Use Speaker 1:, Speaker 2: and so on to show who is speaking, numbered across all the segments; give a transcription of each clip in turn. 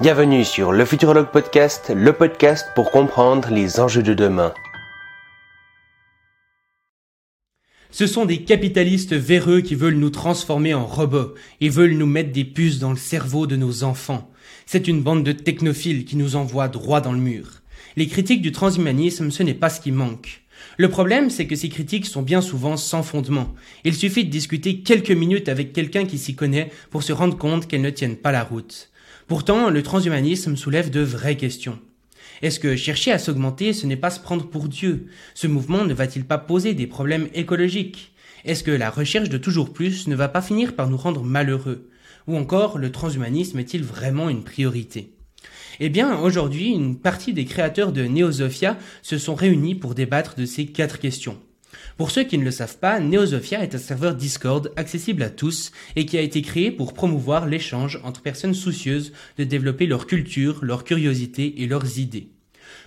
Speaker 1: Bienvenue sur le Futurologue Podcast, le podcast pour comprendre les enjeux de demain.
Speaker 2: Ce sont des capitalistes véreux qui veulent nous transformer en robots et veulent nous mettre des puces dans le cerveau de nos enfants. C'est une bande de technophiles qui nous envoie droit dans le mur. Les critiques du transhumanisme, ce n'est pas ce qui manque. Le problème, c'est que ces critiques sont bien souvent sans fondement. Il suffit de discuter quelques minutes avec quelqu'un qui s'y connaît pour se rendre compte qu'elles ne tiennent pas la route. Pourtant, le transhumanisme soulève de vraies questions. Est-ce que chercher à s'augmenter, ce n'est pas se prendre pour Dieu? Ce mouvement ne va-t-il pas poser des problèmes écologiques? Est-ce que la recherche de toujours plus ne va pas finir par nous rendre malheureux? Ou encore, le transhumanisme est-il vraiment une priorité? Eh bien, aujourd'hui, une partie des créateurs de Neosophia se sont réunis pour débattre de ces quatre questions. Pour ceux qui ne le savent pas, Neosophia est un serveur Discord accessible à tous et qui a été créé pour promouvoir l'échange entre personnes soucieuses de développer leur culture, leur curiosité et leurs idées.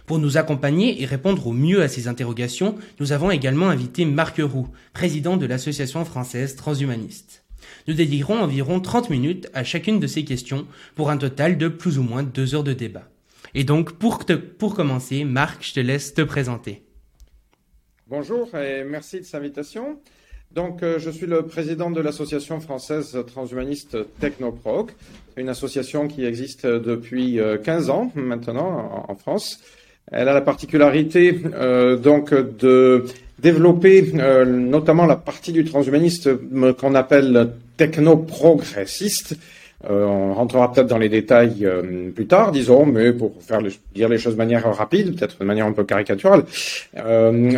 Speaker 2: Pour nous accompagner et répondre au mieux à ces interrogations, nous avons également invité Marc Roux, président de l'association française transhumaniste. Nous dédierons environ 30 minutes à chacune de ces questions pour un total de plus ou moins deux heures de débat. Et donc, pour, pour commencer, Marc, je te laisse te présenter.
Speaker 3: Bonjour et merci de cette invitation. Donc, euh, je suis le président de l'association française transhumaniste Technoproc, une association qui existe depuis 15 euh, ans maintenant en, France. Elle a la particularité euh, donc de développer notamment la partie du transhumanisme qu'on appelle techno-progressiste. Euh, on rentrera peut-être dans les détails euh, plus tard, disons, mais pour faire dire les choses de manière rapide, peut-être de manière un peu caricaturale. Euh,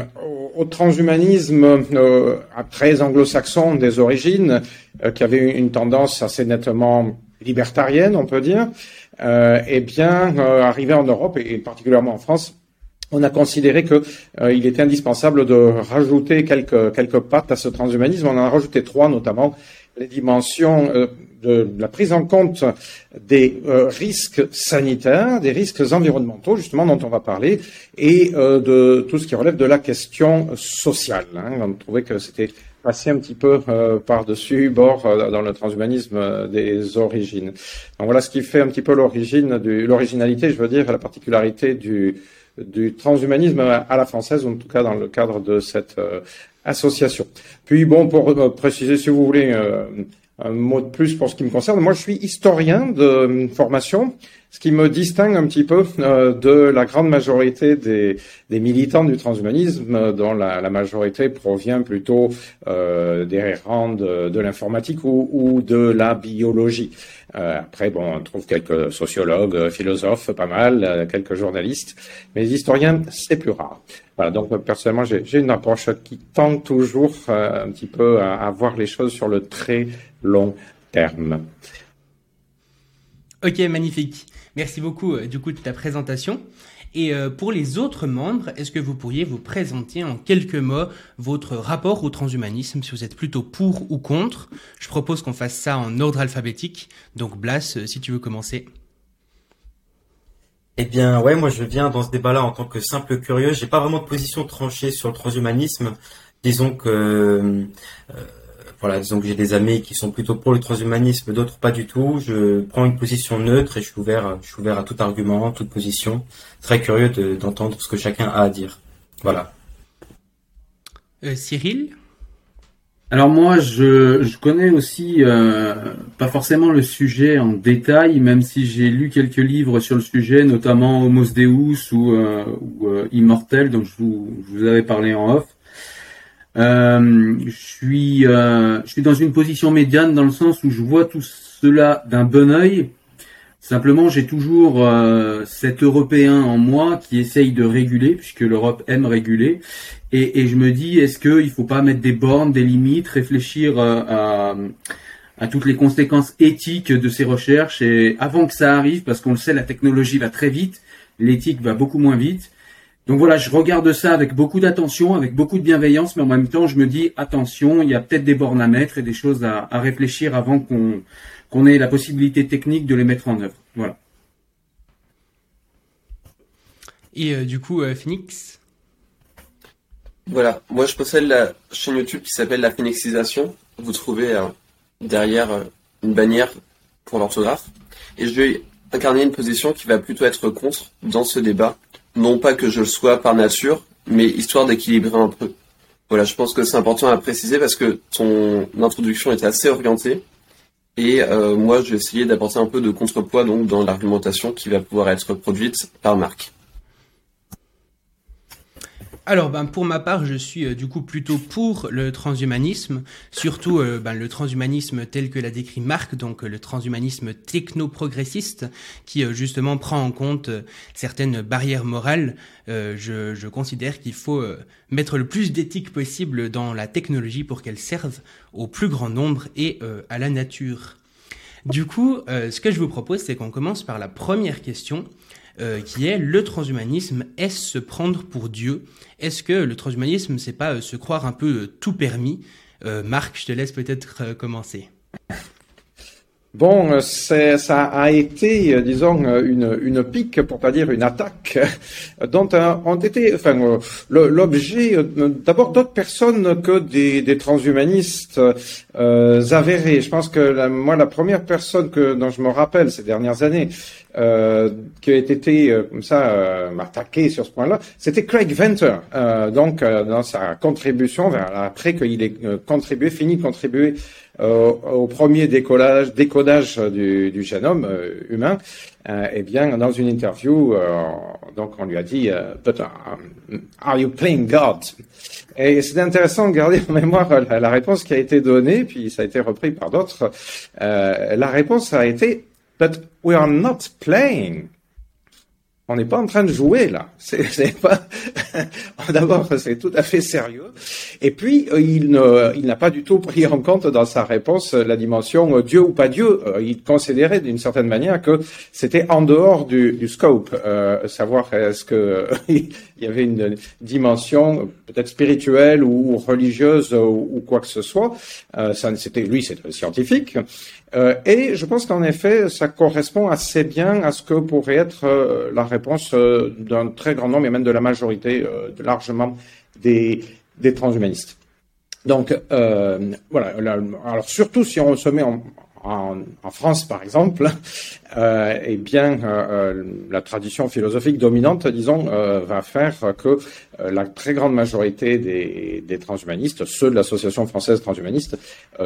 Speaker 3: au, transhumanisme très anglo-saxon des origines, qui avait une tendance assez nettement libertarienne, on peut dire, eh bien, arrivé en Europe et, particulièrement en France, on a considéré que il était indispensable de rajouter quelques pattes à ce transhumanisme. On en a rajouté trois, notamment les dimensions euh, de la prise en compte des euh, risques sanitaires, des risques environnementaux, justement, dont on va parler, et euh, de tout ce qui relève de la question sociale. Hein. On trouvait que c'était passé un petit peu par-dessus bord dans le transhumanisme des origines. Donc voilà ce qui fait un petit peu l'originalité, je veux dire, la particularité du, du transhumanisme à la française, en tout cas dans le cadre de cette association. Puis bon, pour euh, préciser, si vous voulez, euh, un mot de plus pour ce qui me concerne, moi je suis historien de euh, formation, ce qui me distingue un petit peu de la grande majorité des, militants du transhumanisme, dont la, majorité provient plutôt des rangs de, l'informatique ou, de la biologie. après, bon, on trouve quelques sociologues, philosophes, pas mal, quelques journalistes, mais les historiens, c'est plus rare. Voilà, donc personnellement, j'ai une approche qui tend toujours euh, un petit peu à, voir les choses sur le très long terme.
Speaker 2: Ok, magnifique. Merci beaucoup euh, du coup de ta présentation. Et euh, pour les autres membres, est-ce que vous pourriez vous présenter en quelques mots votre rapport au transhumanisme, si vous êtes plutôt pour ou contre? Je propose qu'on fasse ça en ordre alphabétique. Donc Blas, si tu veux commencer.
Speaker 4: Eh bien, ouais, moi je viens dans ce débat-là en tant que simple curieux. J'ai pas vraiment de position tranchée sur le transhumanisme. Disons que, euh, voilà, disons que j'ai des amis qui sont plutôt pour le transhumanisme, d'autres pas du tout. Je prends une position neutre et je suis ouvert, je suis ouvert à tout argument, toute position. Très curieux d'entendre ce que chacun a à dire. Voilà.
Speaker 2: Euh, Cyril?
Speaker 5: Alors moi, je, je connais aussi euh, pas forcément le sujet en détail, même si j'ai lu quelques livres sur le sujet, notamment Homos Deus ou, euh, ou euh, Immortel, dont je vous, je vous avais parlé en off. Euh, je suis, je suis dans une position médiane dans le sens où je vois tout cela d'un bon œil. Simplement, j'ai toujours cet Européen en moi qui essaye de réguler, puisque l'Europe aime réguler, et, et je me dis, est-ce qu'il ne faut pas mettre des bornes, des limites, réfléchir euh, à, à, toutes les conséquences éthiques de ces recherches? Et avant que ça arrive, parce qu'on le sait, la technologie va très vite, l'éthique va beaucoup moins vite. Donc voilà, je regarde ça avec beaucoup d'attention, avec beaucoup de bienveillance, mais en même temps, je me dis attention, il y a peut-être des bornes à mettre et des choses à, à réfléchir avant qu'on qu'on ait la possibilité technique de les mettre en œuvre. Voilà.
Speaker 2: Et euh, du coup, euh, Phoenix?
Speaker 6: Voilà, moi je possède la chaîne YouTube qui s'appelle La Phénixisation. Vous trouvez euh, derrière euh, une bannière pour l'orthographe. Et je vais incarner une position qui va plutôt être contre dans ce débat. Non pas que je le sois par nature, mais histoire d'équilibrer un peu. Voilà, je pense que c'est important à préciser parce que ton introduction était assez orientée. Et euh, moi, je vais d'apporter un peu de contrepoids donc dans l'argumentation qui va pouvoir être produite par Marc.
Speaker 2: Alors, ben, pour ma part, je suis euh, du coup plutôt pour le transhumanisme, surtout euh, ben, le transhumanisme tel que l'a décrit Marc, donc euh, le transhumanisme techno-progressiste, qui justement prend en compte certaines barrières morales. Je, je, considère qu'il faut mettre le plus d'éthique possible dans la technologie pour qu'elle serve au plus grand nombre et à la nature. Du coup, ce que je vous propose, c'est qu'on commence par la première question. Euh, qui est le transhumanisme. Est-ce se prendre pour Dieu? Est-ce que le transhumanisme, c'est pas euh, se croire un peu euh, tout permis? Marc, je te laisse peut-être commencer.
Speaker 3: Bon, ça a été, disons, une, une pique, pour pas dire une attaque, dont ont été, enfin, l'objet d'abord d'autres personnes que des, transhumanistes avérés. Je pense que la, moi, la première personne que dont je me rappelle ces dernières années euh, qui a été euh, comme ça euh, sur ce point-là, c'était Craig Venter. Euh, donc dans sa contribution, vers, après qu'il ait contribué, fini de contribuer au premier décollage, décodage du, du génome humain, eh bien dans une interview, donc on lui a dit, But, um, "Are you playing God?" Et c'est intéressant de garder en mémoire la, la, réponse qui a été donnée, puis ça a été repris par d'autres. la réponse a été But we are not playing. On n'est pas en train de jouer là. C'est pas. D'abord, c'est tout à fait sérieux. Et puis, euh, il ne, il n'a pas du tout pris en compte dans sa réponse la dimension euh, Dieu ou pas Dieu. Euh, il considérait d'une certaine manière que c'était en dehors du, du scope. Euh, savoir est-ce que il y avait une dimension peut-être spirituelle ou religieuse ou, quoi que ce soit. Euh, c'était lui, c'est scientifique. Euh, et je pense qu'en effet, ça correspond assez bien à ce que pourrait être euh, la réponse euh, d'un très grand nombre, et même de la majorité, largement, des, des transhumanistes. Donc, voilà. alors, surtout si on se met en, en, France, par exemple, euh, eh bien, euh, euh, la tradition philosophique dominante, disons, euh, va faire que la très grande majorité des, transhumanistes, ceux de l'Association française transhumaniste,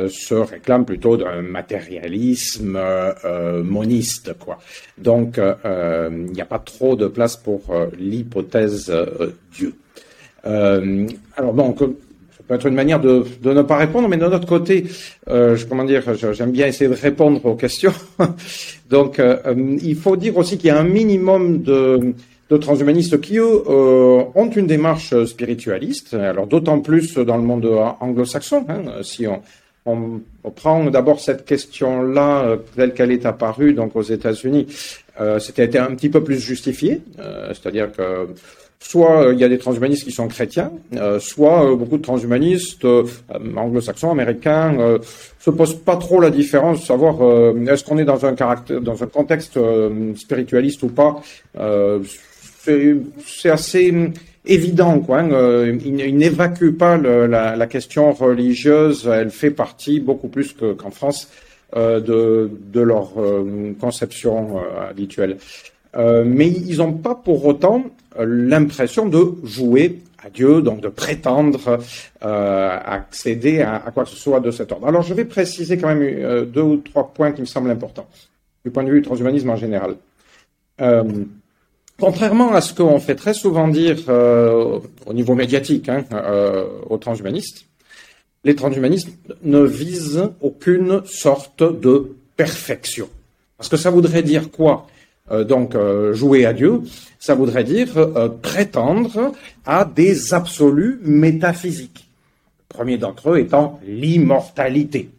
Speaker 3: se réclament plutôt d'un matérialisme moniste, quoi. Donc, il n'y a pas trop de place pour l'hypothèse Dieu. alors peut être une manière de, de, ne pas répondre, mais de notre côté, euh, je, comment dire, j'aime bien essayer de répondre aux questions. Donc, euh, euh, il faut dire aussi qu'il y a un minimum de, de transhumanistes qui, eux, euh, ont une démarche spiritualiste. Alors, d'autant plus dans le monde anglo-saxon. Hein, si on, on, prend d'abord cette question-là telle qu'elle est apparue donc aux États-Unis, c'était un petit peu plus justifié, c'est-à-dire que Soit euh, il y a des transhumanistes qui sont chrétiens, euh, soit euh, beaucoup de transhumanistes anglo-saxons, américains, se posent pas trop la différence de savoir est-ce qu'on est dans un caractère, dans un contexte spiritualiste ou pas. c'est assez évident, quoi. Hein, ils, n'évacuent pas la, la, question religieuse. Elle fait partie beaucoup plus qu'en France de, de, leur conception habituelle. mais ils n'ont pas pour autant l'impression de jouer à Dieu, donc de prétendre euh, accéder à, quoi que ce soit de cet ordre. Alors je vais préciser quand même euh, deux ou trois points qui me semblent importants, du point de vue du transhumanisme en général. Euh, contrairement à ce qu'on fait très souvent dire au niveau médiatique hein, aux transhumanistes, les transhumanistes ne visent aucune sorte de perfection. Parce que ça voudrait dire quoi euh, donc euh, jouer à Dieu, ça voudrait dire euh, prétendre à des absolus métaphysiques. Le premier d'entre eux étant l'immortalité.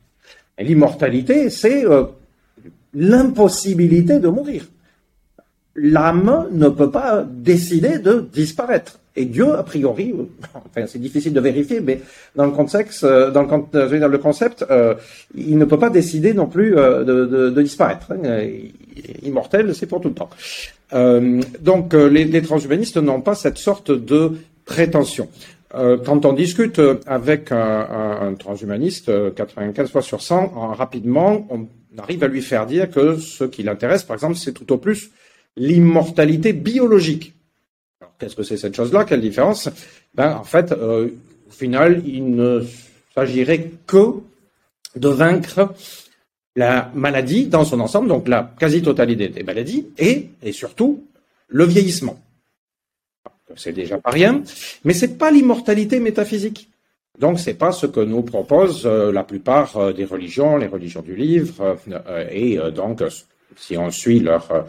Speaker 3: L'immortalité, c'est l'impossibilité de mourir. L'âme ne peut pas décider de disparaître. Et Dieu, a priori, enfin c'est difficile de vérifier, mais dans le contexte, dans le, dans le concept, il ne peut pas décider non plus de, de, disparaître. Hein immortel, c'est pour tout le temps. Euh, donc euh, les, transhumanistes n'ont pas cette sorte de prétention. euh, quand on discute avec un, transhumaniste, 95 fois sur 100, rapidement, on arrive à lui faire dire que ce qui l'intéresse, par exemple, c'est tout au plus l'immortalité biologique. Qu'est-ce que c'est cette chose-là? Quelle différence? Ben, En fait, au final, il ne s'agirait que de vaincre la maladie dans son ensemble, donc la quasi-totalité des maladies, et, surtout le vieillissement. C'est déjà pas rien, mais c'est pas l'immortalité métaphysique. Donc c'est pas ce que nous proposent euh, la plupart euh, des religions, les religions du livre, euh, et donc si on suit leur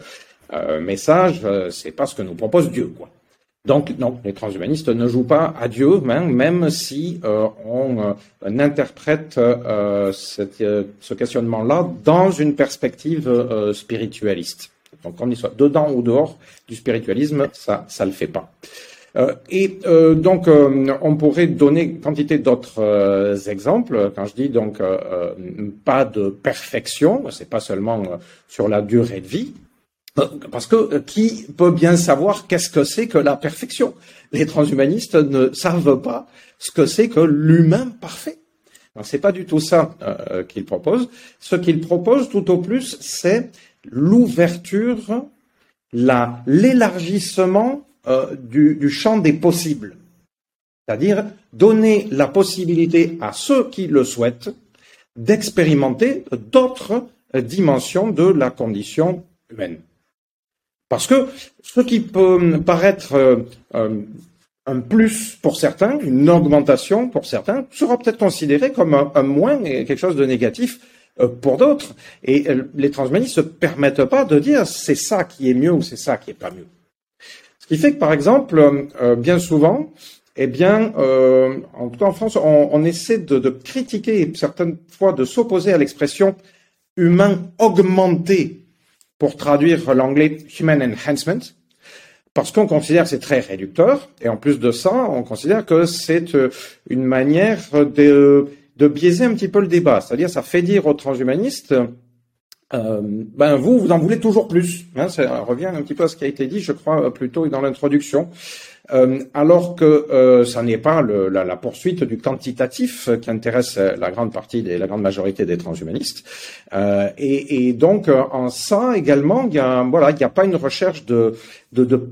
Speaker 3: message, c'est pas ce que nous propose Dieu, quoi. Donc non, les transhumanistes ne jouent pas à Dieu, même, même si on interprète ce questionnement-là dans une perspective spiritualiste. Donc qu'on y soit dedans ou dehors du spiritualisme, ça ça le fait pas. Euh, et euh, donc euh, on pourrait donner quantité d'autres exemples. Quand je dis donc pas de perfection, c'est pas seulement sur la durée de vie. Parce que qui peut bien savoir qu'est-ce que c'est que la perfection? Les transhumanistes ne savent pas ce que c'est que l'humain parfait. C'est pas du tout ça qu'ils proposent. Ce qu'ils proposent tout au plus, c'est l'ouverture, la, l'élargissement euh, du champ des possibles. C'est-à-dire donner la possibilité à ceux qui le souhaitent d'expérimenter d'autres dimensions de la condition humaine. Parce que ce qui peut paraître euh, euh, un plus pour certains, une augmentation pour certains, sera peut-être considéré comme un, moins et quelque chose de négatif euh, pour d'autres. Et les transhumanistes ne se permettent pas de dire c'est ça qui est mieux ou c'est ça qui est pas mieux. Ce qui fait que, par exemple, bien souvent, eh bien, en tout cas en France, on, essaie de, de, critiquer, certaines fois de s'opposer à l'expression humain augmenté pour traduire l'anglais human enhancement, parce qu'on considère que c'est très réducteur, et en plus de ça, on considère que c'est une manière de de biaiser un petit peu le débat. C'est-à-dire, ça fait dire aux transhumanistes, euh, ben vous, vous en voulez toujours plus. Hein, ça revient un petit peu à ce qui a été dit, je crois, plus tôt dans l'introduction. Euh, alors que euh, ça n'est pas la, poursuite du quantitatif qui intéresse la grande partie la grande majorité des transhumanistes. Euh, et, donc en ça également, il y a voilà, il n'y a pas une recherche de,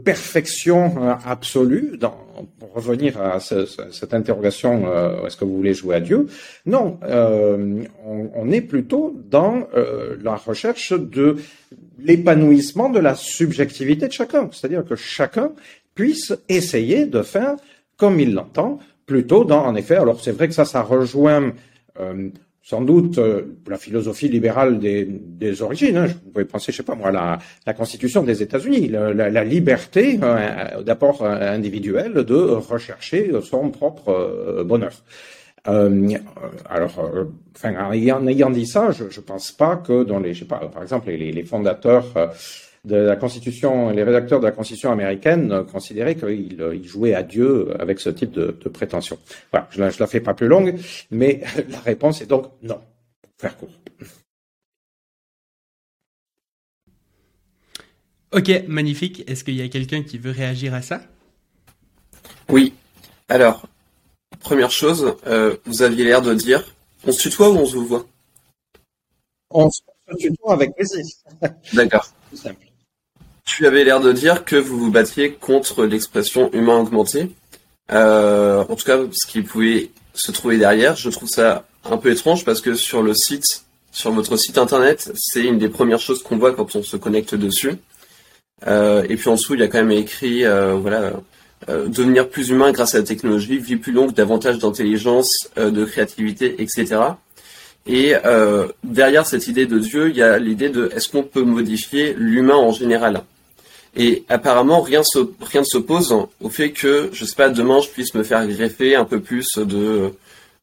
Speaker 3: perfection absolue dans, pour revenir à ce, cette interrogation, euh, est-ce que vous voulez jouer à Dieu? Non, euh, on, est plutôt dans euh, la recherche de l'épanouissement de la subjectivité de chacun, c'est-à-dire que chacun puisse essayer de faire comme il l'entend, plutôt dans, en effet, alors c'est vrai que ça, ça rejoint euh, sans doute euh, la philosophie libérale des, des origines. Hein. Vous pouvez penser, je sais pas moi, la, la Constitution des États-Unis, la, liberté euh, d'apport individuel de rechercher son propre bonheur. alors, en ayant, dit ça, je ne pense pas que dans les, je sais pas, par exemple, les, les fondateurs de la Constitution, les rédacteurs de la Constitution américaine considéraient qu'ils jouaient à Dieu avec ce type de, prétention. Voilà, je la, la fais pas plus longue, mais la réponse est donc non. faire court.
Speaker 2: Ok, magnifique. Est-ce qu'il y a quelqu'un qui veut réagir à ça?
Speaker 6: Oui. Alors, première chose, euh, vous aviez l'air de dire, on se tutoie ou on se voit?
Speaker 3: On se tutoie avec plaisir.
Speaker 6: D'accord. simple. Tu avais l'air de dire que vous vous battiez contre l'expression humain augmenté. Euh, en tout cas, ce qui pouvait se trouver derrière, je trouve ça un peu étrange parce que sur le site, sur votre site internet, c'est une des premières choses qu'on voit quand on se connecte dessus. Euh, et puis en dessous, il y a quand même écrit, euh, voilà, devenir plus humain grâce à la technologie, vie plus longue, davantage d'intelligence, de créativité, etc. Et derrière cette idée de Dieu, il y a l'idée de est-ce qu'on peut modifier l'humain en général? Et apparemment, rien, ne s'oppose au fait que, je sais pas, demain, je puisse me faire greffer un peu plus de,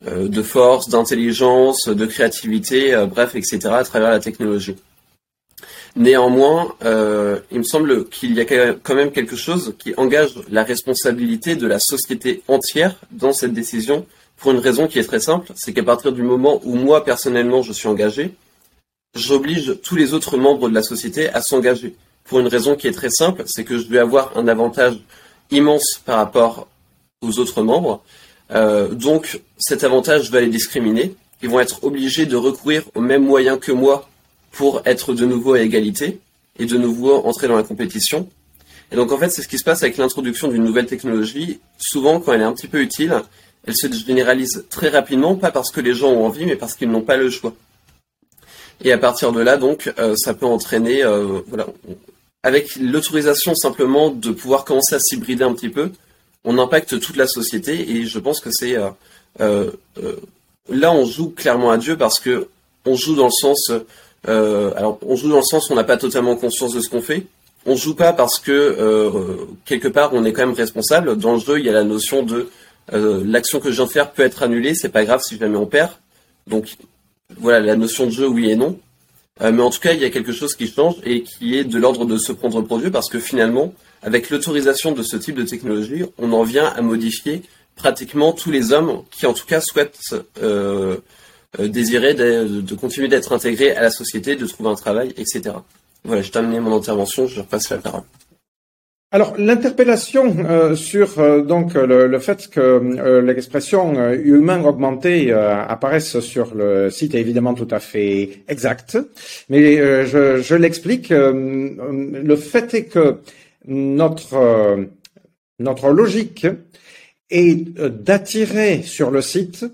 Speaker 6: euh, force, d'intelligence, de créativité, euh, bref, etc., à travers la technologie. Néanmoins, euh, il me semble qu'il y a quand même quelque chose qui engage la responsabilité de la société entière dans cette décision, pour une raison qui est très simple, c'est qu'à partir du moment où moi, personnellement, je suis engagé, j'oblige tous les autres membres de la société à s'engager pour une raison qui est très simple, c'est que je vais avoir un avantage immense par rapport aux autres membres. donc cet avantage va les discriminer. Ils vont être obligés de recourir aux mêmes moyens que moi pour être de nouveau à égalité et de nouveau entrer dans la compétition. Et donc en fait, c'est ce qui se passe avec l'introduction d'une nouvelle technologie. Souvent, quand elle est un petit peu utile, elle se généralise très rapidement, pas parce que les gens ont envie, mais parce qu'ils n'ont pas le choix. Et à partir de là, donc, euh, ça peut entraîner, euh, voilà, avec l'autorisation simplement de pouvoir commencer à s'hybrider un petit peu, on impacte toute la société. Et je pense que c'est euh, là, on joue clairement à Dieu parce que on joue dans le sens, alors on joue dans le sens où on n'a pas totalement conscience de ce qu'on fait on joue pas parce que euh, quelque part on est quand même responsable. Dans le jeu, il y a la notion de euh, l'action que je viens de faire peut être annulée, c'est pas grave si jamais on perd. Donc voilà la notion de jeu oui et non. Euh, mais en tout cas, il y a quelque chose qui change et qui est de l'ordre de se prendre pour Dieu parce que finalement, avec l'autorisation de ce type de technologie, on en vient à modifier pratiquement tous les hommes qui en tout cas souhaitent désirer de, de continuer d'être intégrés à la société, de trouver un travail, etc. Voilà, j'ai terminé mon intervention, je repasse la parole.
Speaker 3: Alors l'interpellation euh, sur euh, donc le, fait que euh, l'expression humain augmenté apparaisse sur le site est évidemment tout à fait exact, mais je, je l'explique. le fait est que notre notre logique est d'attirer sur le site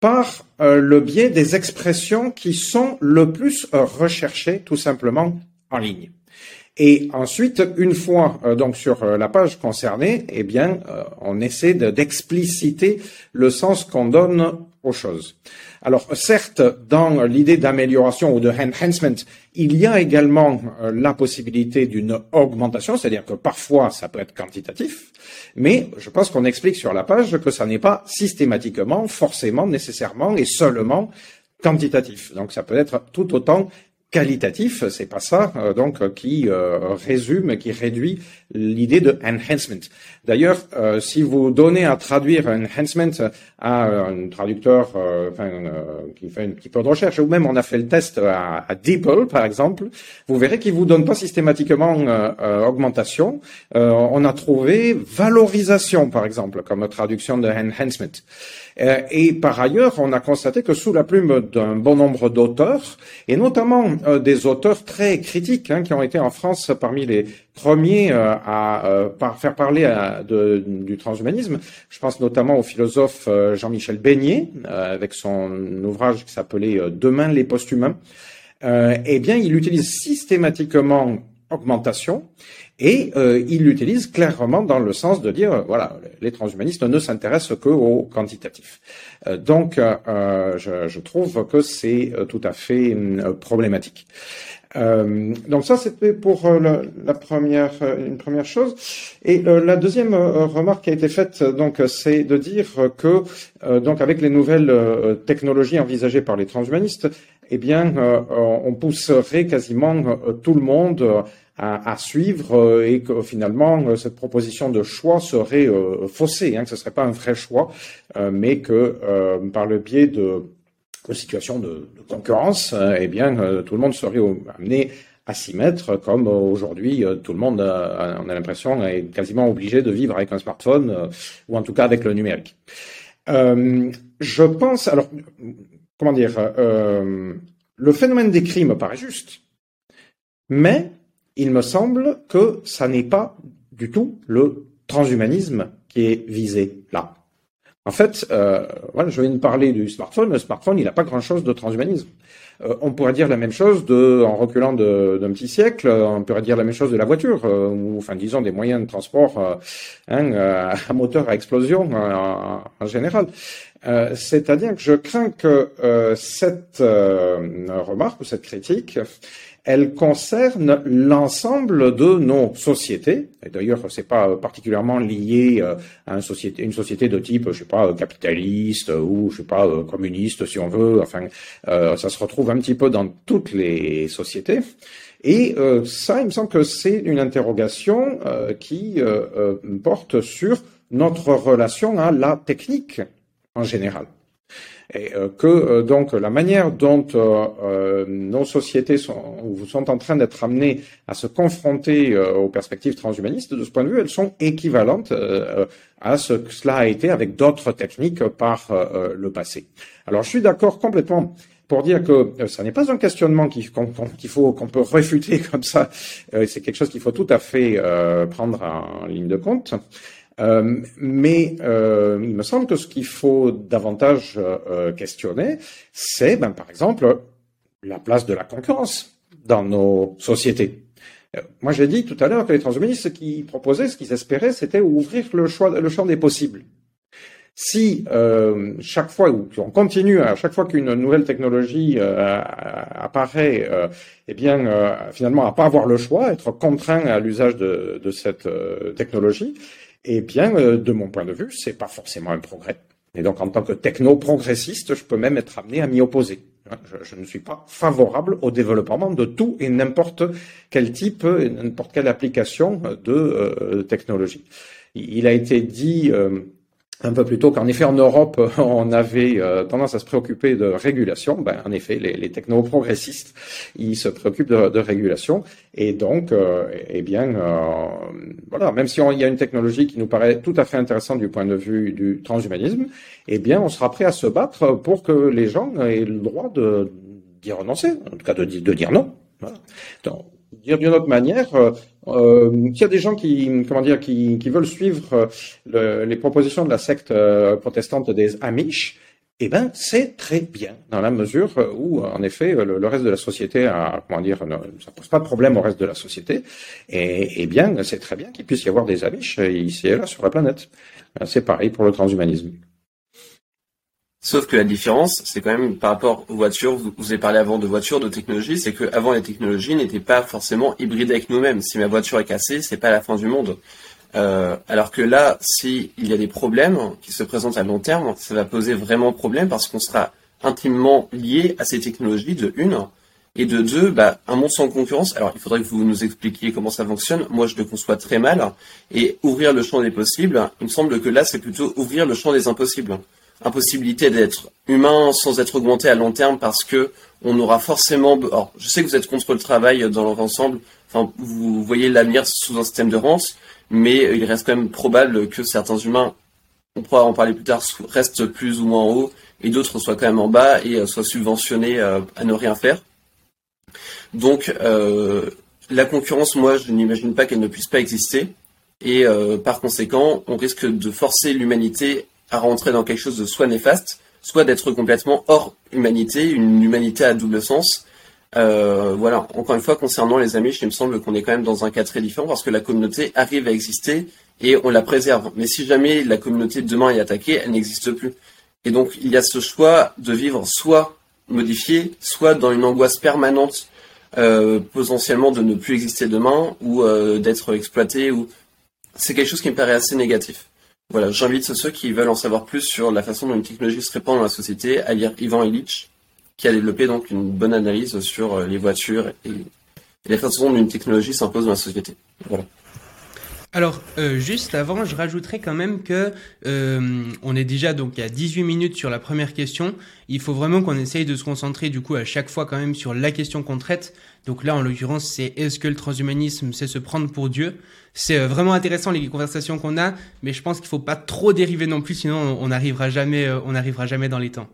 Speaker 3: par le biais des expressions qui sont le plus recherchées tout simplement en ligne. Et ensuite, une fois euh, donc sur euh, la page concernée, eh bien, euh, on essaie d'expliciter le sens qu'on donne aux choses. Alors, certes, dans l'idée d'amélioration ou de enhancement, il y a également la possibilité d'une augmentation, c'est-à-dire que parfois ça peut être quantitatif, mais je pense qu'on explique sur la page que ça n'est pas systématiquement, forcément, nécessairement et seulement quantitatif. Donc ça peut être tout autant qualitatif, c'est pas ça, euh, donc qui euh, résume, qui réduit l'idée de enhancement. D'ailleurs, euh, si vous donnez à traduire enhancement à un traducteur qui fait un petit peu de recherche, ou même on a fait le test à, à DeepL par exemple, vous verrez qu'il vous donne pas systématiquement augmentation. on a trouvé valorisation par exemple comme traduction de enhancement. Euh, et par ailleurs, on a constaté que sous la plume d'un bon nombre d'auteurs, et notamment euh, des auteurs très critiques, hein, qui ont été en France parmi les premiers euh, à faire parler du transhumanisme, je pense notamment au philosophe Jean-Michel Beignet, avec son ouvrage qui s'appelait Demain les post-humains, eh bien, il utilise systématiquement augmentation et euh, il l'utilise clairement dans le sens de dire, voilà, les transhumanistes ne s'intéressent que au quantitatif. Euh, donc, euh, je, trouve que c'est tout à fait problématique. donc ça, c'était pour la première, une première chose. Et la deuxième remarque qui a été faite, donc, c'est de dire que, donc, avec les nouvelles technologies envisagées par les transhumanistes, eh bien, on pousserait quasiment tout le monde à, suivre euh, et que finalement euh, cette proposition de choix serait euh, faussée, hein, que ce serait pas un vrai choix, mais que par le biais de, situations de, concurrence, eh bien tout le monde serait amené à s'y mettre, comme aujourd'hui tout le monde, on a l'impression, est quasiment obligé de vivre avec un smartphone ou en tout cas avec le numérique. je pense, alors comment dire, le phénomène des crimes me paraît juste, mais il me semble que ça n'est pas du tout le transhumanisme qui est visé là. En fait, euh, voilà, je viens de parler du smartphone. Le smartphone, il n'a pas grand-chose de transhumanisme. Euh, on pourrait dire la même chose de, en reculant d'un petit siècle, on pourrait dire la même chose de la voiture, euh, ou enfin disons des moyens de transport euh, hein, à moteur à explosion en général. C'est-à-dire que je crains que cette remarque ou cette critique elle concerne l'ensemble de nos sociétés. Et d'ailleurs, c'est pas particulièrement lié euh, à une société, de type, je sais pas, capitaliste ou je sais pas, euh, communiste si on veut. Enfin, euh, ça se retrouve un petit peu dans toutes les sociétés. Et ça, il me semble que c'est une interrogation qui porte sur notre relation à la technique en général et euh, que euh, donc la manière dont euh, nos sociétés sont, sont en train d'être amenés à se confronter aux perspectives transhumanistes, de ce point de vue, elles sont équivalentes à ce que cela a été avec d'autres techniques par le passé. Alors je suis d'accord complètement pour dire que euh, n'est pas un questionnement qu'il faut qu'on peut réfuter comme ça. C'est quelque chose qu'il faut tout à fait prendre en ligne de compte. Mais il me semble que ce qu'il faut davantage questionner, c'est, ben, par exemple, la place de la concurrence dans nos sociétés. Moi, j'ai dit tout à l'heure que les transhumanistes, ce qu'ils proposaient, ce qu'ils espéraient, c'était ouvrir le choix, le champ des possibles. Si euh, chaque fois, ou on continue à chaque fois qu'une nouvelle technologie euh, apparaît, euh, eh bien, euh, finalement, à pas avoir le choix, être contraint à l'usage de, cette euh, technologie, eh bien, de mon point de vue, c'est pas forcément un progrès. Et donc, en tant que techno-progressiste, je peux même être amené à m'y opposer. Hein, je, ne suis pas favorable au développement de tout et n'importe quel type, n'importe quelle application de technologie. Il a été dit un peu plus tôt qu'en effet en Europe on avait euh, tendance à se préoccuper de régulation. Ben, en effet, les, techno-progressistes, ils se préoccupent de, régulation et donc, euh, eh bien, euh, voilà, même si il y a une technologie qui nous paraît tout à fait intéressante du point de vue du transhumanisme, eh bien, on sera prêt à se battre pour que les gens aient le droit de d'y renoncer, en tout cas de, dire non. Dire d'une autre manière, euh, euh, s'il y a des gens qui, comment dire, qui, qui veulent suivre euh, les propositions de la secte euh, protestante des Amish, eh ben, c'est très bien, dans la mesure où, en effet, le, reste de la société a, comment dire, ne, ça pose pas de problème au reste de la société. Et, et bien, c'est très bien qu'il puisse y avoir des Amish ici et là sur la planète. C'est pareil pour le transhumanisme.
Speaker 6: Sauf que la différence, c'est quand même par rapport aux voitures, vous, vous avez parlé avant de voitures, de technologie, c'est que avant les technologies n'étaient pas forcément hybrides avec nous-mêmes. Si ma voiture est cassée, c'est pas la fin du monde. Euh, alors que là, s'il y a des problèmes qui se présentent à long terme, ça va poser vraiment problème parce qu'on sera intimement lié à ces technologies de une. Et de deux, bah, un monde sans concurrence. Alors, il faudrait que vous nous expliquiez comment ça fonctionne. Moi, je le conçois très mal. Et ouvrir le champ des possibles, il me semble que là, c'est plutôt ouvrir le champ des impossibles impossibilité d'être humain sans être augmenté à long terme parce que on aura forcément. Alors, je sais que vous êtes contre le travail dans leur ensemble. Enfin, vous voyez l'avenir sous un système de rente, mais il reste quand même probable que certains humains, on pourra en parler plus tard, restent plus ou moins en haut et d'autres soient quand même en bas et euh, soient subventionnés euh, à ne rien faire. Donc, euh, la concurrence, moi, je n'imagine pas qu'elle ne puisse pas exister. Et par conséquent, on risque de forcer l'humanité à rentrer dans quelque chose de soit néfaste, soit d'être complètement hors humanité, une humanité à double sens. Euh, voilà, encore une fois, concernant les amis, il me semble qu'on est quand même dans un cas très différent parce que la communauté arrive à exister et on la préserve. Mais si jamais la communauté de demain est attaquée, elle n'existe plus. Et donc, il y a ce choix de vivre soit modifié, soit dans une angoisse permanente, euh, potentiellement de ne plus exister demain ou euh, d'être exploité. Ou c'est quelque chose qui me paraît assez négatif. Voilà, j'invite ceux qui veulent en savoir plus sur la façon dont une technologie se répand dans la société à lire Ivan Illich, qui a développé donc une bonne analyse sur euh, les voitures et, la façon dont une technologie s'impose dans la société. Voilà.
Speaker 2: Alors, euh, juste avant, je rajouterais quand même que euh, on est déjà donc à 18 minutes sur la première question. Il faut vraiment qu'on essaye de se concentrer du coup à chaque fois quand même sur la question qu'on traite. Donc là, en l'occurrence, c'est est-ce que le transhumanisme, c'est se prendre pour Dieu? C'est euh, vraiment intéressant les conversations qu'on a, mais je pense qu'il faut pas trop dériver non plus, sinon on n'arrivera jamais, euh, on n'arrivera jamais dans les temps.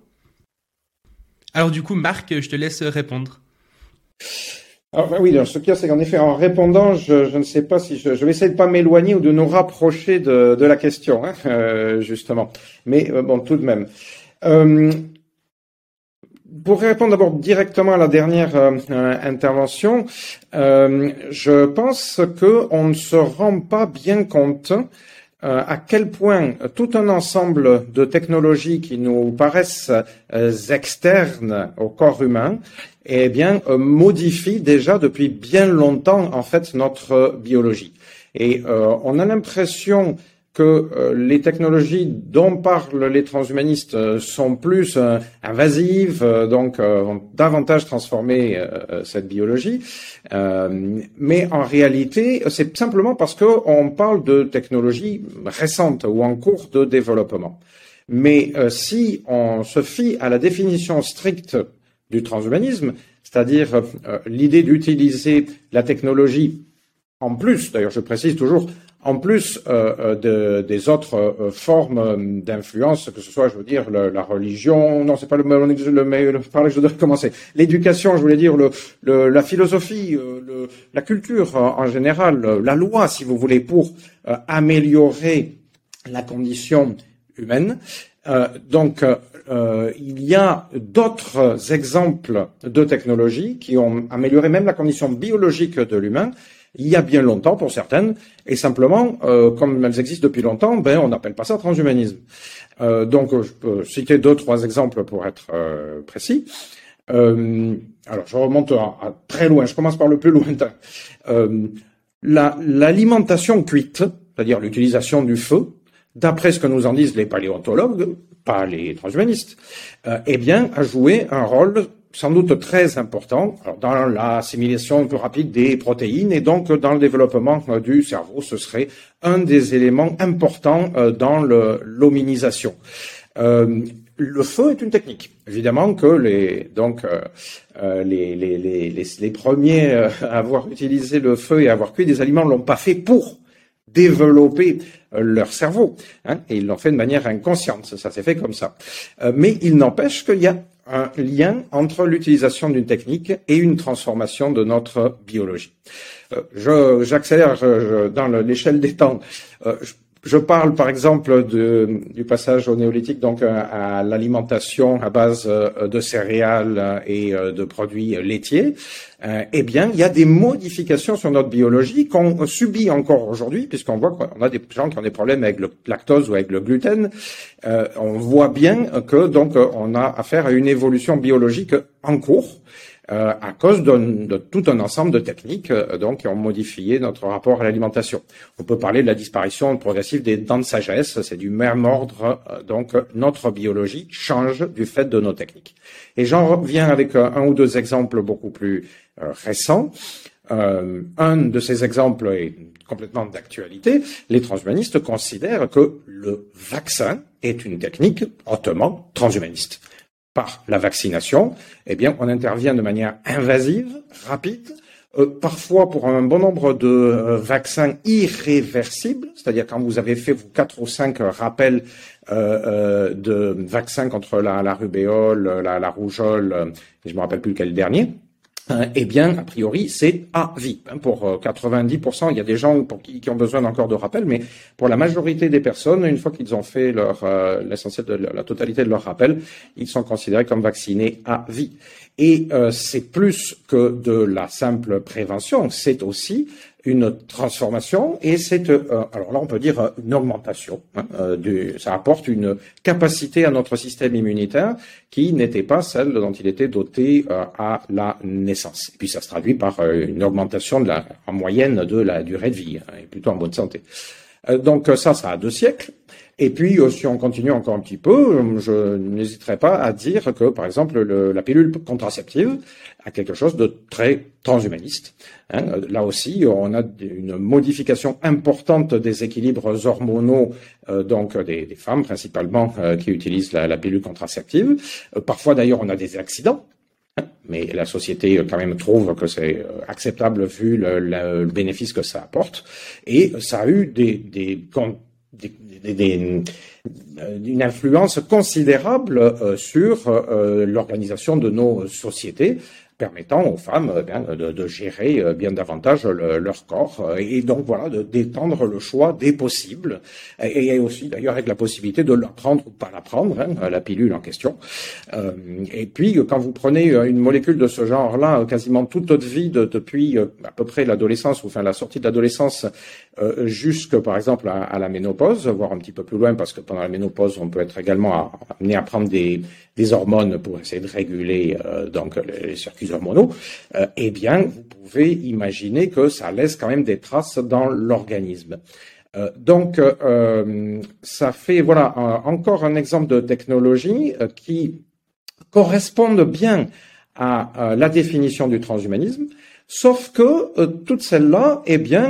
Speaker 2: Alors du coup, Marc, je te laisse répondre.
Speaker 3: Alors, ben oui, ce qu'il y a, c'est qu'en effet, en répondant, je, ne sais pas si je, vais essayer de pas m'éloigner ou de nous rapprocher de, la question, hein, euh, justement. Mais bon, tout de même. Pour répondre d'abord directement à la dernière euh, euh, intervention, euh, je pense qu'on ne se rend pas bien compte à quel point tout un ensemble de technologies qui nous paraissent externes au corps humain, eh bien, modifie déjà depuis bien longtemps en fait notre biologie. Et on a l'impression que euh, les technologies dont parlent les transhumanistes euh, sont plus euh, invasives, donc ont davantage transformé cette biologie. mais en réalité, c'est simplement parce qu'on parle de technologies récentes ou en cours de développement. Mais si on se fie à la définition stricte du transhumanisme, c'est-à-dire l'idée d'utiliser la technologie en plus, d'ailleurs je précise toujours, en plus euh, de, des autres formes d'influence, que ce soit, je veux dire, la religion, non, c'est pas le, le, le, que je devrais commencer, l'éducation, je voulais dire, la philosophie, la culture en général, la loi, si vous voulez, pour améliorer la condition humaine. Euh, donc, euh, il y a d'autres exemples de technologies qui ont amélioré même la condition biologique de l'humain il y a bien longtemps pour certaines, et simplement, euh, comme elles existent depuis longtemps, ben on n'appelle pas ça transhumanisme. donc, je peux citer deux, trois exemples pour être précis. alors, je remonte à, très loin. Je commence par le plus lointain. L'alimentation cuite, c'est-à-dire l'utilisation du feu, d'après ce que nous en disent les paléontologues, pas les transhumanistes, euh, eh bien, a joué un rôle sans doute très important dans l'assimilation plus rapide des protéines et donc dans le développement euh, du cerveau. Ce serait un des éléments importants euh, dans l'hominisation. le feu est une technique. Évidemment que les premiers à avoir utilisé le feu et à avoir cuit des aliments l'ont pas fait pour développer euh, leur cerveau. Hein, et ils l'ont fait de manière inconsciente. Ça, s'est fait comme ça. Euh, mais il n'empêche qu'il y a un lien entre l'utilisation d'une technique et une transformation de notre biologie. Euh, j'accélère dans l'échelle des temps. Je, je parle par exemple du passage au néolithique, donc à, l'alimentation à base de céréales et de produits laitiers. Euh, eh bien, il y a des modifications sur notre biologie qu'on subit encore aujourd'hui, puisqu'on voit qu'on a des gens qui ont des problèmes avec le lactose ou avec le gluten. Euh, on voit bien que donc on a affaire à une évolution biologique en cours. Euh, à cause de, tout un ensemble de techniques donc qui ont modifié notre rapport à l'alimentation. On peut parler de la disparition progressive des dents de sagesse, c'est du même ordre. donc notre biologie change du fait de nos techniques. Et j'en reviens avec un ou deux exemples beaucoup plus euh, récent. Euh, un de ces exemples est complètement d'actualité. Les transhumanistes considèrent que le vaccin est une technique hautement transhumaniste. Par la vaccination, eh bien, on intervient de manière invasive, rapide, euh, parfois pour un bon nombre de vaccins irréversibles, c'est-à-dire quand vous avez fait vos quatre ou cinq rappels de vaccins contre la, rubéole, la, rougeole, je me rappelle plus lequel dernier, euh, eh bien, a priori, c'est à vie. Hein, pour 90%, euh, il y a des gens qui, ont besoin encore de rappel, mais pour la majorité des personnes, une fois qu'ils ont fait leur euh, l'essentiel de la totalité de leur rappel, ils sont considérés comme vaccinés à vie. Et c'est plus que de la simple prévention, c'est aussi une transformation et c'est euh, alors là on peut dire une augmentation. Hein, euh, du, ça apporte une capacité à notre système immunitaire qui n'était pas celle dont il était doté euh, à la naissance. Et puis ça se traduit par une augmentation de la, en moyenne de la durée de vie hein, et plutôt en bonne santé. donc ça, ça a deux siècles. Et puis, si on continue encore un petit peu, je n'hésiterai pas à dire que, par exemple, le, la pilule contraceptive a quelque chose de très transhumaniste. Hein. Là aussi, on a une modification importante des équilibres hormonaux, euh, donc des, femmes principalement euh, qui utilisent la, pilule contraceptive. Euh, parfois, d'ailleurs, on a des accidents. Hein. Mais la société quand même trouve que c'est acceptable vu le, le, bénéfice que ça apporte. Et ça a eu des, des, des, des une influence considérable sur l'organisation de nos sociétés permettant aux femmes eh de, gérer euh, bien davantage leur corps euh, et donc voilà d'étendre le choix des possibles et, aussi d'ailleurs avec la possibilité de la prendre ou pas la prendre hein, la pilule en question. Euh, et puis quand vous prenez une molécule de ce genre-là quasiment toute votre vie depuis à peu près l'adolescence ou enfin la sortie de l'adolescence jusque par exemple à, la ménopause voire un petit peu plus loin parce que pendant la ménopause on peut être également amené à prendre des, des hormones pour essayer de réguler donc les circuits hormonaux, euh, eh bien, vous pouvez imaginer que ça laisse quand même des traces dans l'organisme. Euh, donc, euh, ça fait voilà encore un exemple de technologie qui correspond bien à la définition du transhumanisme, Sauf que toutes celles-là, eh bien,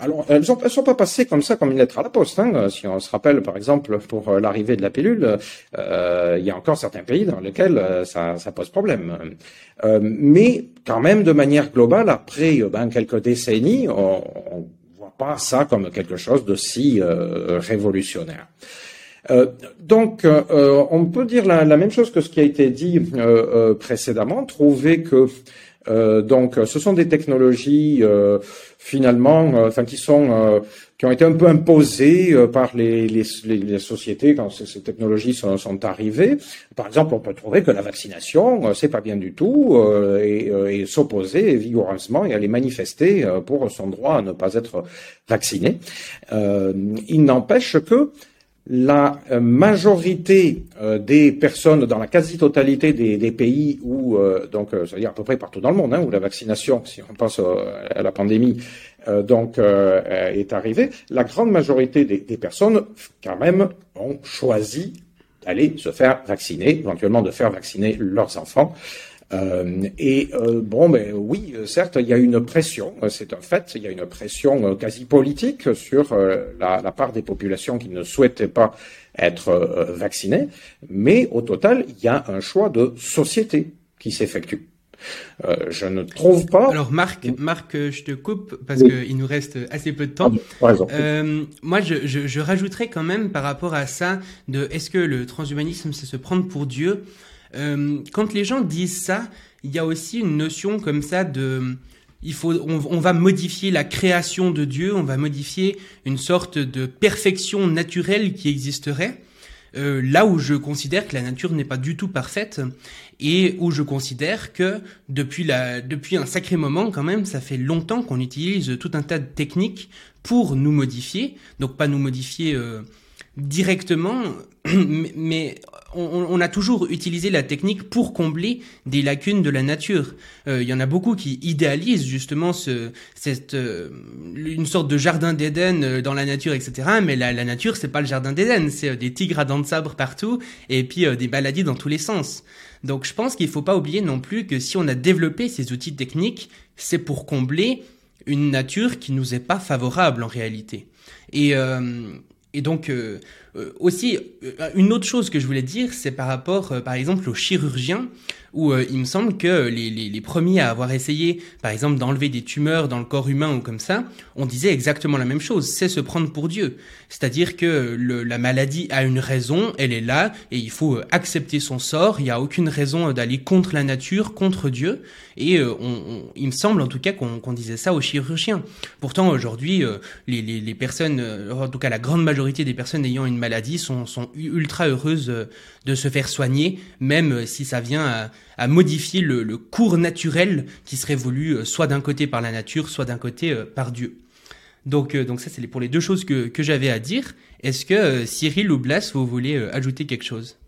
Speaker 3: alors elles ne sont pas passées comme ça, comme une lettre à la poste. Hein. Si on se rappelle, par exemple, pour l'arrivée de la pilule, il y a encore certains pays dans lesquels ça, ça pose problème. mais quand même, de manière globale, après ben, quelques décennies, on, on voit pas ça comme quelque chose de si révolutionnaire. Euh, donc, euh, on peut dire la, même chose que ce qui a été dit euh, précédemment, trouver que donc ce sont des technologies finalement, enfin qui sont qui ont été un peu imposées par les, les, les, sociétés quand ces, technologies sont, sont, arrivées. Par exemple, on peut trouver que la vaccination, c'est pas bien du tout, et, et s'opposer vigoureusement et aller manifester pour son droit à ne pas être vacciné. il n'empêche que la euh, majorité euh, des personnes dans la quasi-totalité des, pays où, euh, donc, c'est-à-dire à peu près partout dans le monde, hein, où la vaccination, si on pense à la pandémie, donc est arrivée, la grande majorité des, des personnes, quand même, ont choisi d'aller se faire vacciner, éventuellement de faire vacciner leurs enfants. Euh, et euh, bon, mais oui, certes, il y a une pression, c'est un fait, il y a une pression euh, quasi politique sur la, la, part des populations qui ne souhaitaient pas être vaccinées, mais au total, il y a un choix de société qui s'effectue. Euh, je ne trouve pas.
Speaker 2: Alors Marc, Marc, je te coupe parce qu'il nous reste assez peu de temps.
Speaker 3: Ah,
Speaker 2: euh, moi, je, je, je rajouterais quand même par rapport à ça de est-ce que le transhumanisme c'est se prendre pour Dieu? Euh, quand les gens disent ça, il y a aussi une notion comme ça de il faut, on, va modifier la création de Dieu, on va modifier une sorte de perfection naturelle qui existerait. Euh, là où je considère que la nature n'est pas du tout parfaite et où je considère que depuis la, depuis un sacré moment quand même, ça fait longtemps qu'on utilise tout un tas de techniques pour nous modifier. Donc pas nous modifier euh, directement, mais on, a toujours utilisé la technique pour combler des lacunes de la nature. Euh, il y en a beaucoup qui idéalisent justement ce, cette, euh, une sorte de jardin d'Éden euh, dans la nature, etc. Mais la, la nature, c'est pas le jardin d'Éden, c'est des tigres à dents de sabre partout et puis des maladies dans tous les sens. Donc je pense qu'il faut pas oublier non plus que si on a développé ces outils techniques, c'est pour combler une nature qui nous est pas favorable en réalité. Et, et donc euh, euh, aussi euh, une autre chose que je voulais dire, c'est par rapport, par exemple, aux chirurgiens où euh, il me semble que les, premiers à avoir essayé, par exemple, d'enlever des tumeurs dans le corps humain ou comme ça, on disait exactement la même chose, c'est se prendre pour Dieu. C'est-à-dire que la maladie a une raison, elle est là, et il faut euh, accepter son sort, il n'y a aucune raison euh, d'aller contre la nature, contre Dieu, et il me semble en tout cas qu'on disait ça aux chirurgiens. Pourtant, aujourd'hui, les, les, personnes, en tout cas la grande majorité des personnes ayant une maladie sont, sont ultra heureuses de se faire soigner, même si ça vient à, à modifier le, cours naturel qui serait voulu euh, soit d'un côté par la nature, soit d'un côté euh, par Dieu. Donc, euh, donc ça, c'est pour les deux choses que, que j'avais à dire. Est-ce que Cyril ou Blas, vous voulez ajouter quelque chose?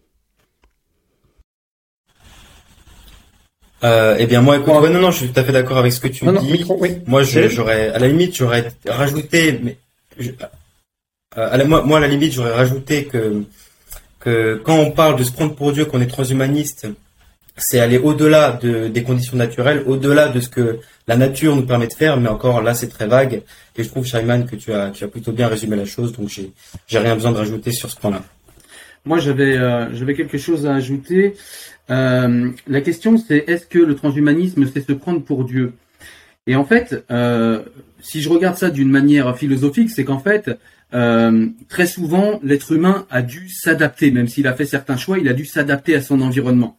Speaker 4: Eh bien moi, écoute, non, non, je suis tout à fait d'accord avec ce que tu dis. Moi, j'aurais, à la limite, j'aurais rajouté, mais la, moi, moi, à la limite, j'aurais rajouté que que quand on parle de se prendre pour Dieu, qu'on est transhumaniste, c'est aller au-delà de, des conditions naturelles, au-delà de ce que la nature nous permet de faire, mais encore là c'est très vague. Et je trouve, Shaiman, que tu as, tu as plutôt bien résumé la chose, donc j'ai, j'ai rien besoin de rajouter sur ce point-là.
Speaker 5: Moi j'avais, euh, j'avais quelque chose à ajouter. Euh, la question c'est est-ce que le transhumanisme c'est se prendre pour Dieu? Et en fait, euh, si je regarde ça d'une manière philosophique, c'est qu'en fait, euh, très souvent, l'être humain a dû s'adapter, même s'il a fait certains choix, il a dû s'adapter à son environnement.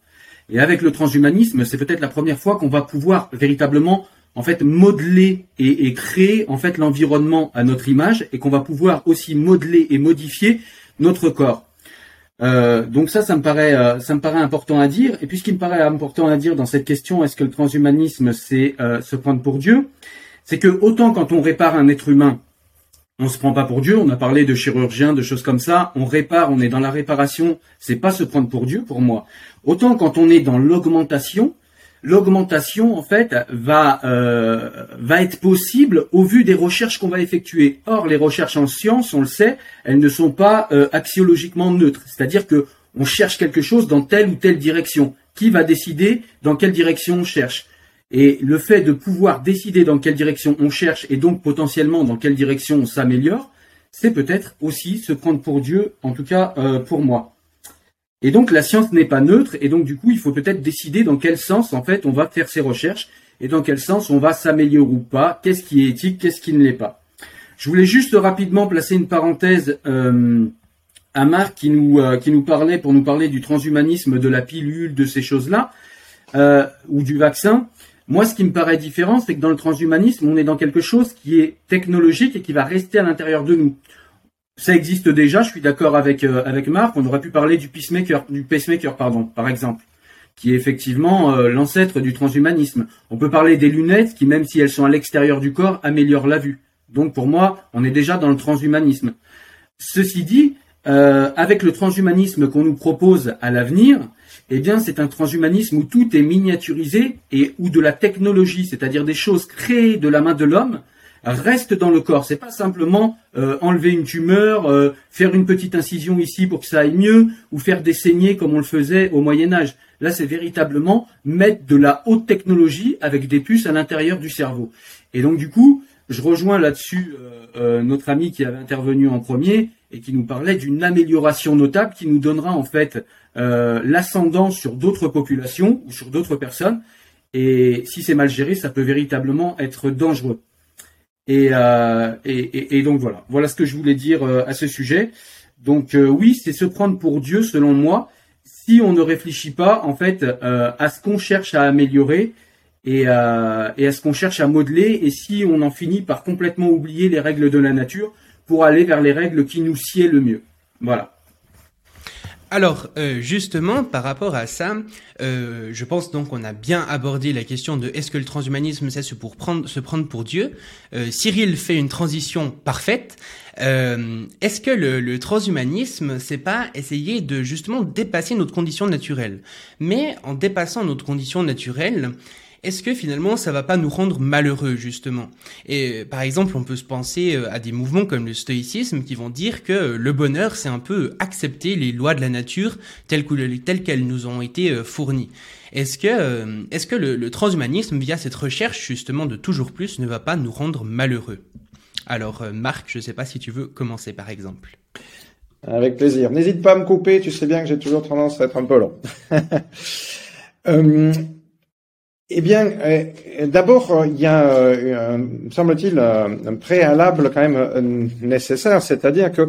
Speaker 5: Et avec le transhumanisme, c'est peut-être la première fois qu'on va pouvoir véritablement en fait modeler et, créer en fait l'environnement à notre image et qu'on va pouvoir aussi modeler et modifier notre corps. Euh, donc ça, ça me paraît, euh, ça me paraît important à dire. Et puis ce qui me paraît important à dire dans cette question, est-ce que le transhumanisme c'est euh, se prendre pour Dieu? C'est que autant quand on répare un être humain, on se prend pas pour Dieu. On a parlé de chirurgien, de choses comme ça. On répare, on est dans la réparation. C'est pas se prendre pour Dieu pour moi. Autant quand on est dans l'augmentation, l'augmentation en fait va euh, va être possible au vu des recherches qu'on va effectuer. Or, les recherches en sciences, on le sait, elles ne sont pas euh, axiologiquement neutres. C'est-à-dire que on cherche quelque chose dans telle ou telle direction. Qui va décider dans quelle direction on cherche? Et le fait de pouvoir décider dans quelle direction on cherche et donc potentiellement dans quelle direction on s'améliore, c'est peut-être aussi se prendre pour Dieu, en tout cas euh, pour moi. Et donc la science n'est pas neutre, et donc du coup il faut peut-être décider dans quel sens en fait on va faire ses recherches et dans quel sens on va s'améliorer ou pas, qu'est-ce qui est éthique, qu'est-ce qui ne l'est pas. Je voulais juste rapidement placer une parenthèse euh, à Marc qui nous, euh, parlait pour nous parler du transhumanisme, de la pilule, de ces choses-là, euh, ou du vaccin. Moi, ce qui me paraît différent, c'est que dans le transhumanisme, on est dans quelque chose qui est technologique et qui va rester à l'intérieur de nous. Ça existe déjà, je suis d'accord avec, euh, avec Marc, on aurait pu parler du pacemaker, du pacemaker pardon, par exemple, qui est effectivement euh, l'ancêtre du transhumanisme. On peut parler des lunettes qui, même si elles sont à l'extérieur du corps, améliorent la vue. Donc pour moi, on est déjà dans le transhumanisme. Ceci dit, euh, avec le transhumanisme qu'on nous propose à l'avenir, eh bien, c'est un transhumanisme où tout est miniaturisé et où de la technologie, c'est-à-dire des choses créées de la main de l'homme, reste dans le corps. C'est pas simplement euh, enlever une tumeur, euh, faire une petite incision ici pour que ça aille mieux, ou faire des saignées comme on le faisait au Moyen Âge. Là, c'est véritablement mettre de la haute technologie avec des puces à l'intérieur du cerveau. Et donc, du coup, je rejoins là-dessus euh, notre ami qui avait intervenu en premier et qui nous parlait d'une amélioration notable qui nous donnera en fait l'ascendant sur d'autres populations ou sur d'autres personnes. Et si c'est mal géré, ça peut véritablement être dangereux. Euh, et, et, et, donc voilà, voilà ce que je voulais dire euh, à ce sujet. Donc euh, oui, c'est se prendre pour Dieu selon moi, si on ne réfléchit pas en fait à ce qu'on cherche à améliorer et, et à ce qu'on cherche à modeler, et si on en finit par complètement oublier les règles de la nature pour aller vers les règles qui nous sied le mieux. Voilà.
Speaker 2: Alors, euh, justement, par rapport à ça, euh, je pense donc qu'on a bien abordé la question de est-ce que le transhumanisme c'est se, pour prendre, se prendre pour Dieu. Euh, Cyril fait une transition parfaite. est-ce que le, le transhumanisme, c'est pas essayer de justement dépasser notre condition naturelle? Mais en dépassant notre condition naturelle, est-ce que finalement ça va pas nous rendre malheureux justement? Et par exemple, on peut se penser euh, à des mouvements comme le stoïcisme qui vont dire que le bonheur c'est un peu accepter les lois de la nature telles qu'elles nous ont été euh, fournies. Est-ce que, euh, est-ce que le, transhumanisme, via cette recherche justement de toujours plus, ne va pas nous rendre malheureux? Alors, Marc, je ne sais pas si tu veux commencer par exemple.
Speaker 3: Avec plaisir. N'hésite pas à me couper, tu sais bien que j'ai toujours tendance à être un peu long. Eh bien, euh, d'abord, euh, il y a, euh, semble-t-il, un préalable quand même nécessaire, c'est-à-dire que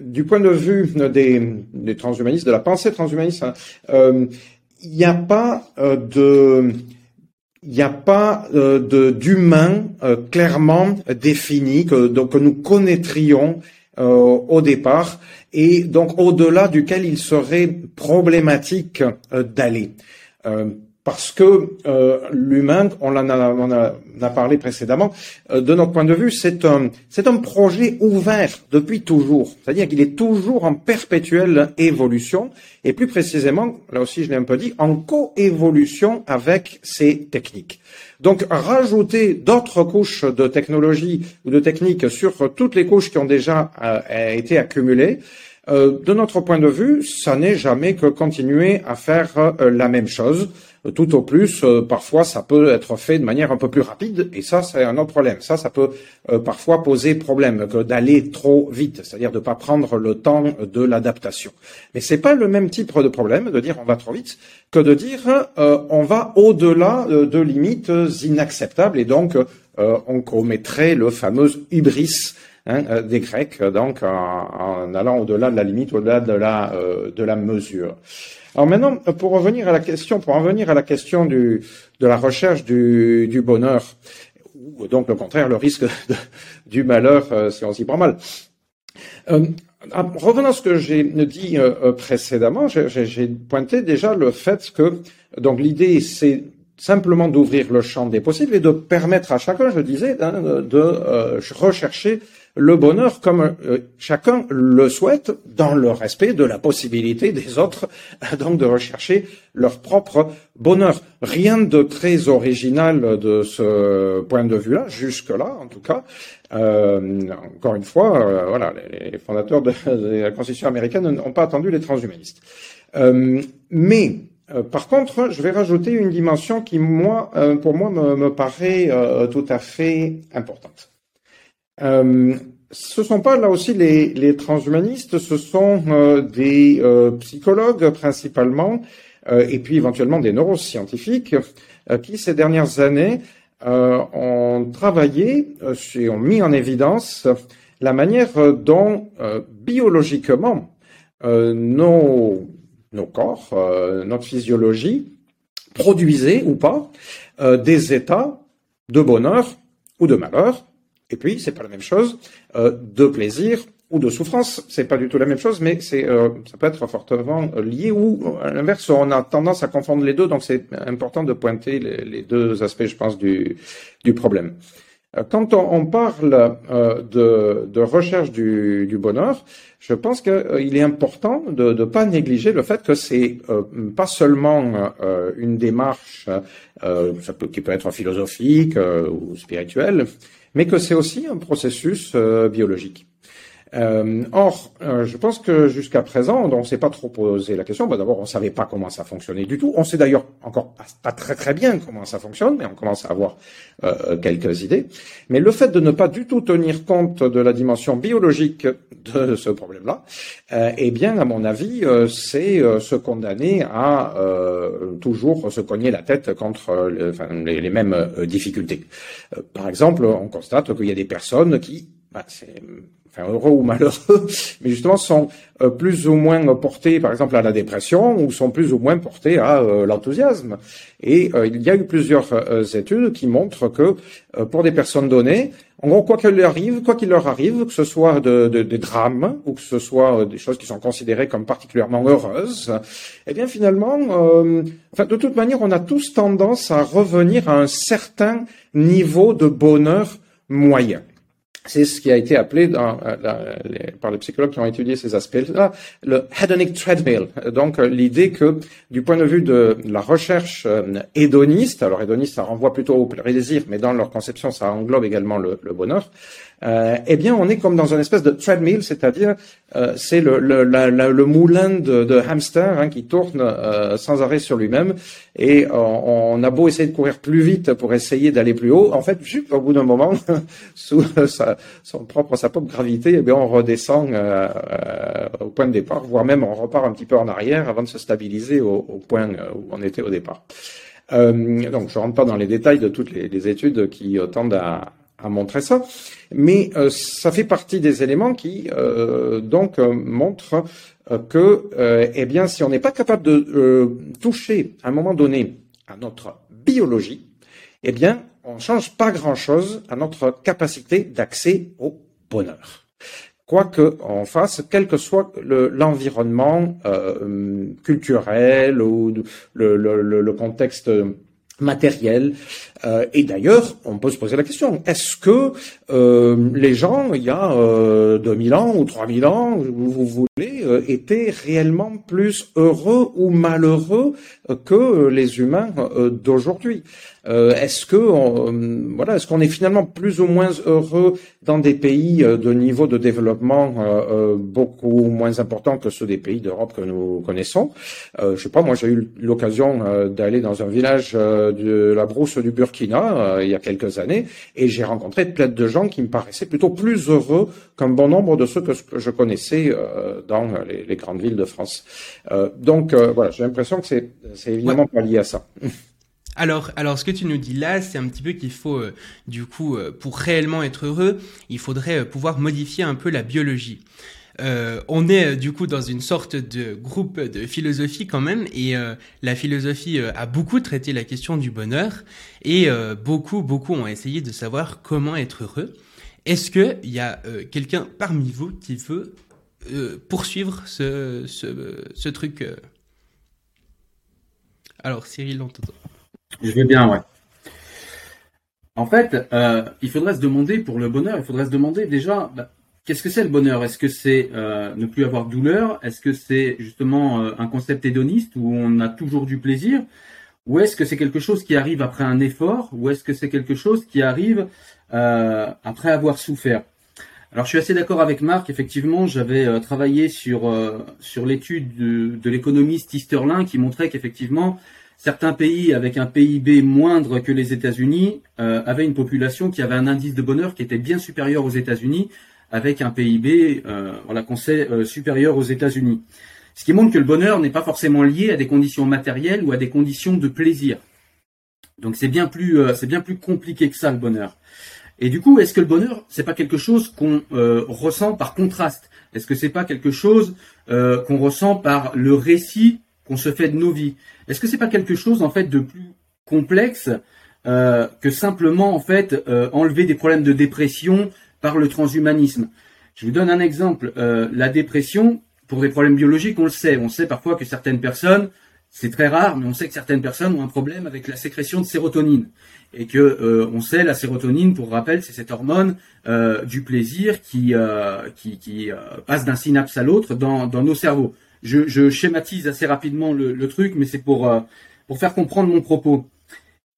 Speaker 3: du point de vue des, transhumanistes, de la pensée transhumaniste, il n'y a pas de il n'y a pas de d'humain clairement défini que nous connaîtrions au départ et donc au-delà duquel il serait problématique d'aller parce que euh, l'humain, on en a, parlé précédemment, euh, de notre point de vue, c'est un, c'est un projet ouvert depuis toujours. C'est-à-dire qu'il est toujours en perpétuelle évolution, et plus précisément, là aussi je l'ai un peu dit, en coévolution avec ces techniques. Donc rajouter d'autres couches de technologie ou de techniques sur toutes les couches qui ont déjà euh, été accumulées, de notre point de vue, ça n'est jamais que continuer à faire la même chose tout au plus, euh, parfois, ça peut être fait de manière un peu plus rapide, et ça, c'est un autre problème. Ça, ça peut euh, parfois poser problème que d'aller trop vite, c'est-à-dire de ne pas prendre le temps de l'adaptation. Mais c'est pas le même type de problème de dire on va trop vite que de dire euh, on va au-delà de limites inacceptables, et donc on commettrait le fameux hybris hein, des Grecs, donc en, allant au-delà de la limite, au-delà de la de la mesure. Alors maintenant, pour revenir à la question, pour en venir à la question de la recherche du, du bonheur, ou donc le contraire, le risque du malheur euh, si on s'y prend mal. Euh, revenant à ce que j'ai dit euh, euh, précédemment, j'ai pointé déjà le fait que donc l'idée c'est simplement d'ouvrir le champ des possibles et de permettre à chacun, je disais, hein, de rechercher le bonheur comme euh, chacun le souhaite dans le respect de la possibilité des autres, donc de rechercher leur propre bonheur. Rien de très original de ce point de vue-là, jusque-là en tout cas. Euh, encore une fois, euh, voilà, les, fondateurs de, la Constitution américaine n'ont pas attendu les transhumanistes. mais par contre, je vais rajouter une dimension qui, moi, pour moi, me paraît tout à fait importante. Ce sont pas là aussi les, transhumanistes, ce sont des psychologues principalement, et puis éventuellement des neuroscientifiques, qui ces dernières années ont travaillé et ont mis en évidence la manière dont biologiquement nos nos corps, euh, notre physiologie, produisait ou pas euh, des états de bonheur ou de malheur. Et puis, c'est pas la même chose euh, de plaisir ou de souffrance. C'est pas du tout la même chose, mais c'est ça peut être fortement lié ou à l'inverse, on a tendance à confondre les deux. Donc, c'est important de pointer les, deux aspects, je pense, du, du problème. Quand on, parle de, de, recherche du, du bonheur, je pense qu'il euh, est important de ne pas négliger le fait que c'est euh, pas seulement euh, une démarche qui peut être philosophique ou spirituelle, mais que c'est aussi un processus biologique. Euh, or, euh, je pense que jusqu'à présent, on ne s'est pas trop posé la question. Bah, D'abord, on ne savait pas comment ça fonctionnait du tout. On sait d'ailleurs encore pas, très très bien comment ça fonctionne, mais on commence à avoir euh, quelques idées. Mais le fait de ne pas du tout tenir compte de la dimension biologique de ce problème-là, eh bien, à mon avis, c'est se condamner à toujours se cogner la tête contre les, les, mêmes difficultés. par exemple, on constate qu'il y a des personnes qui bah, enfin heureux ou malheureux, mais justement sont euh, plus ou moins portés, par exemple, à la dépression, ou sont plus ou moins portés à euh, l'enthousiasme. Et euh, il y a eu plusieurs études qui montrent que pour des personnes données, en gros, quoi qu'il leur arrive, quoi qu'il leur arrive, que ce soit de, de, des drames ou que ce soit des choses qui sont considérées comme particulièrement heureuses, eh bien finalement, de toute manière, on a tous tendance à revenir à un certain niveau de bonheur moyen. C'est ce qui a été appelé euh, par les psychologues qui ont étudié ces aspects-là le hedonic treadmill. Donc euh, l'idée que du point de vue de la recherche euh, hédoniste, alors hédoniste ça renvoie plutôt au plaisir, mais dans leur conception ça englobe également le, le bonheur, euh, eh bien, on est comme dans une espèce de treadmill, c'est-à-dire euh, c'est le, moulin de, hamster hein, qui tourne euh, sans arrêt sur lui-même. Et on, a beau essayer de courir plus vite pour essayer d'aller plus haut, en fait, juste au bout d'un moment, sous sa, son propre sa propre gravité, eh bien, on redescend au point de départ, voire même on repart un petit peu en arrière avant de se stabiliser au, point où on était au départ. donc, je rentre pas dans les détails de toutes les études qui tendent à à montrer ça, mais euh, ça fait partie des éléments qui euh, donc euh, montrent que, eh bien, si on n'est pas capable de toucher à un moment donné à notre biologie, eh bien, on change pas grand-chose à notre capacité d'accès au bonheur. Quoi qu'on fasse, quel que soit l'environnement culturel ou le contexte matériel. Euh, et d'ailleurs, on peut se poser la question, est-ce que euh, les gens, il y a euh, 2000 ans ou 3000 ans, vous voulez, euh, étaient réellement plus heureux ou malheureux que les humains d'aujourd'hui? Est-ce que voilà, est-ce qu'on est finalement plus ou moins heureux dans des pays de niveau de développement beaucoup moins important que ceux des pays d'Europe que nous connaissons? Je sais pas, moi j'ai eu l'occasion d'aller dans un village de la brousse du Burkina euh, il y a quelques années, et j'ai rencontré plein de gens qui me paraissaient plutôt plus heureux qu'un bon nombre de ceux que, je connaissais euh, dans les, grandes villes de France. Euh, donc voilà, j'ai l'impression que c'est, évidemment pas lié à ça.
Speaker 2: Alors, alors, ce que tu nous dis là, c'est un petit peu qu'il faut, du coup, pour réellement être heureux, il faudrait pouvoir modifier un peu la biologie. Euh, on est euh, du coup dans une sorte de groupe de philosophie quand même, et euh, la philosophie a beaucoup traité la question du bonheur, et beaucoup, beaucoup ont essayé de savoir comment être heureux. Est-ce qu'il y a quelqu'un parmi vous qui veut poursuivre ce, truc Alors, Cyril, on t'entend.
Speaker 5: Je veux bien, ouais. En fait, il faudrait se demander pour le bonheur, il faudrait se demander déjà, bah, Qu'est-ce que c'est le bonheur? Est-ce que c'est euh, ne plus avoir de douleur? Est-ce que c'est justement euh, un concept hédoniste où on a toujours du plaisir? Ou est-ce que c'est quelque chose qui arrive après un effort? Ou est-ce que c'est quelque chose qui arrive euh, après avoir souffert? Alors je suis assez d'accord avec Marc. Effectivement, j'avais euh, travaillé sur euh, sur l'étude de, de l'économiste Easterlin qui montrait qu'effectivement certains pays avec un PIB moindre que les États-Unis euh, avaient une population qui avait un indice de bonheur qui était bien supérieur aux États-Unis, avec un PIB voilà qu'on sait supérieur aux États-Unis. Ce qui montre que le bonheur n'est pas forcément lié à des conditions matérielles ou à des conditions de plaisir. Donc c'est bien plus c'est bien plus compliqué que ça le bonheur. Et du coup, est-ce que le bonheur, c'est pas quelque chose qu'on euh, ressent par contraste? Est-ce que c'est pas quelque chose euh, qu'on ressent par le récit qu'on se fait de nos vies? Est-ce que c'est pas quelque chose en fait de plus complexe euh, que simplement en fait enlever des problèmes de dépression par le transhumanisme Je vous donne un exemple. la dépression, pour des problèmes biologiques, on le sait. On sait parfois que certaines personnes c'est très rare, mais on sait que certaines personnes ont un problème avec la sécrétion de sérotonine et que euh, on sait la sérotonine, pour rappel, c'est cette hormone euh, du plaisir qui euh, qui, qui passe d'un synapse à l'autre dans, dans nos cerveaux. Je, je schématise assez rapidement le, le truc, mais c'est pour pour faire comprendre mon propos.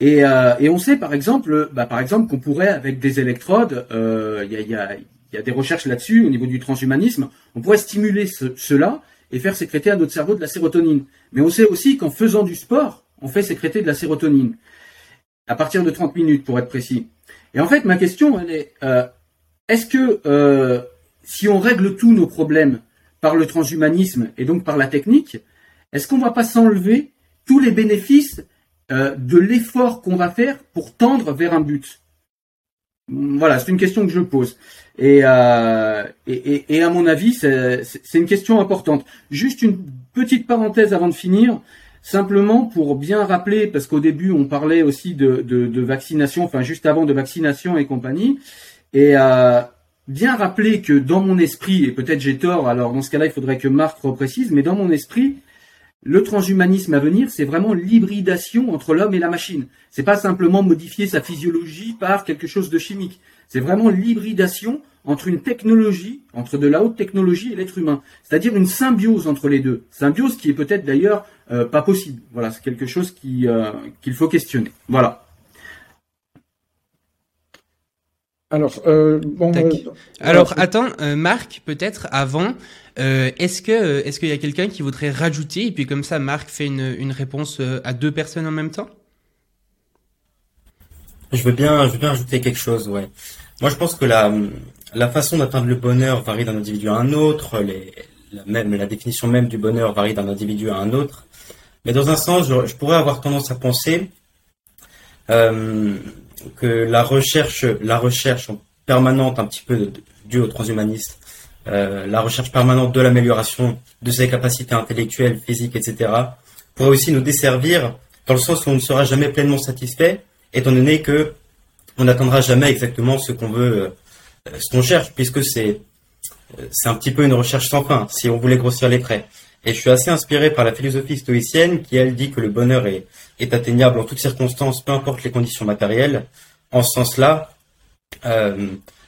Speaker 5: Et, et on sait par exemple, bah, par exemple qu'on pourrait avec des électrodes, il y a, y, a, des recherches là-dessus au niveau du transhumanisme, on pourrait stimuler ce, cela et faire sécréter à notre cerveau de la sérotonine. Mais on sait aussi qu'en faisant du sport, on fait sécréter de la sérotonine. À partir de 30 minutes, pour être précis. Et en fait, ma question, est, euh, est-ce que euh, si on règle tous nos problèmes par le transhumanisme et donc par la technique, est-ce qu'on ne va pas s'enlever tous les bénéfices euh, de l'effort qu'on va faire pour tendre vers un but Voilà, c'est une question que je pose. Et, euh, et, et, à mon avis, c'est une question importante. Juste une petite parenthèse avant de finir, simplement pour bien rappeler, parce qu'au début on parlait aussi de, de, de, vaccination, enfin juste avant de vaccination et compagnie, et euh, bien rappeler que dans mon esprit, et peut-être j'ai tort, alors dans ce cas-là il faudrait que Marc reprécise, mais dans mon esprit, le transhumanisme à venir, c'est vraiment l'hybridation entre l'homme et la machine. C'est pas simplement modifier sa physiologie par quelque chose de chimique. C'est vraiment l'hybridation entre une technologie, entre de la haute technologie et l'être humain. C'est-à-dire une symbiose entre les deux. Symbiose qui est peut-être d'ailleurs euh, pas possible. Voilà, c'est quelque chose qui euh, qu'il faut questionner. Voilà.
Speaker 2: Alors, euh, bon, alors attends, Marc, peut-être avant, est-ce que est-ce qu'il y a quelqu'un qui voudrait rajouter et puis comme ça, Marc fait une, réponse à deux personnes en même temps?
Speaker 4: Je veux bien, je veux bien ajouter quelque chose, ouais. Moi, je pense que la, façon d'atteindre le bonheur varie d'un individu à un autre, la, définition même du bonheur varie d'un individu à un autre. Mais dans un sens, je, pourrais avoir tendance à penser euh, que la recherche, la recherche permanente, un petit peu due au transhumaniste, euh, la recherche permanente de l'amélioration de ses capacités intellectuelles, physiques, etc., pourrait aussi nous desservir dans le sens où on ne sera jamais pleinement satisfait étant donné que on n'atteindra jamais exactement ce qu'on veut, euh, ce qu'on cherche, puisque c'est euh, c'est un petit peu une recherche sans fin, si on voulait grossir les traits. Et je suis assez inspiré par la philosophie stoïcienne qui, elle, dit que le bonheur est, atteignable en toutes circonstances, peu importe les conditions matérielles. En ce sens-là,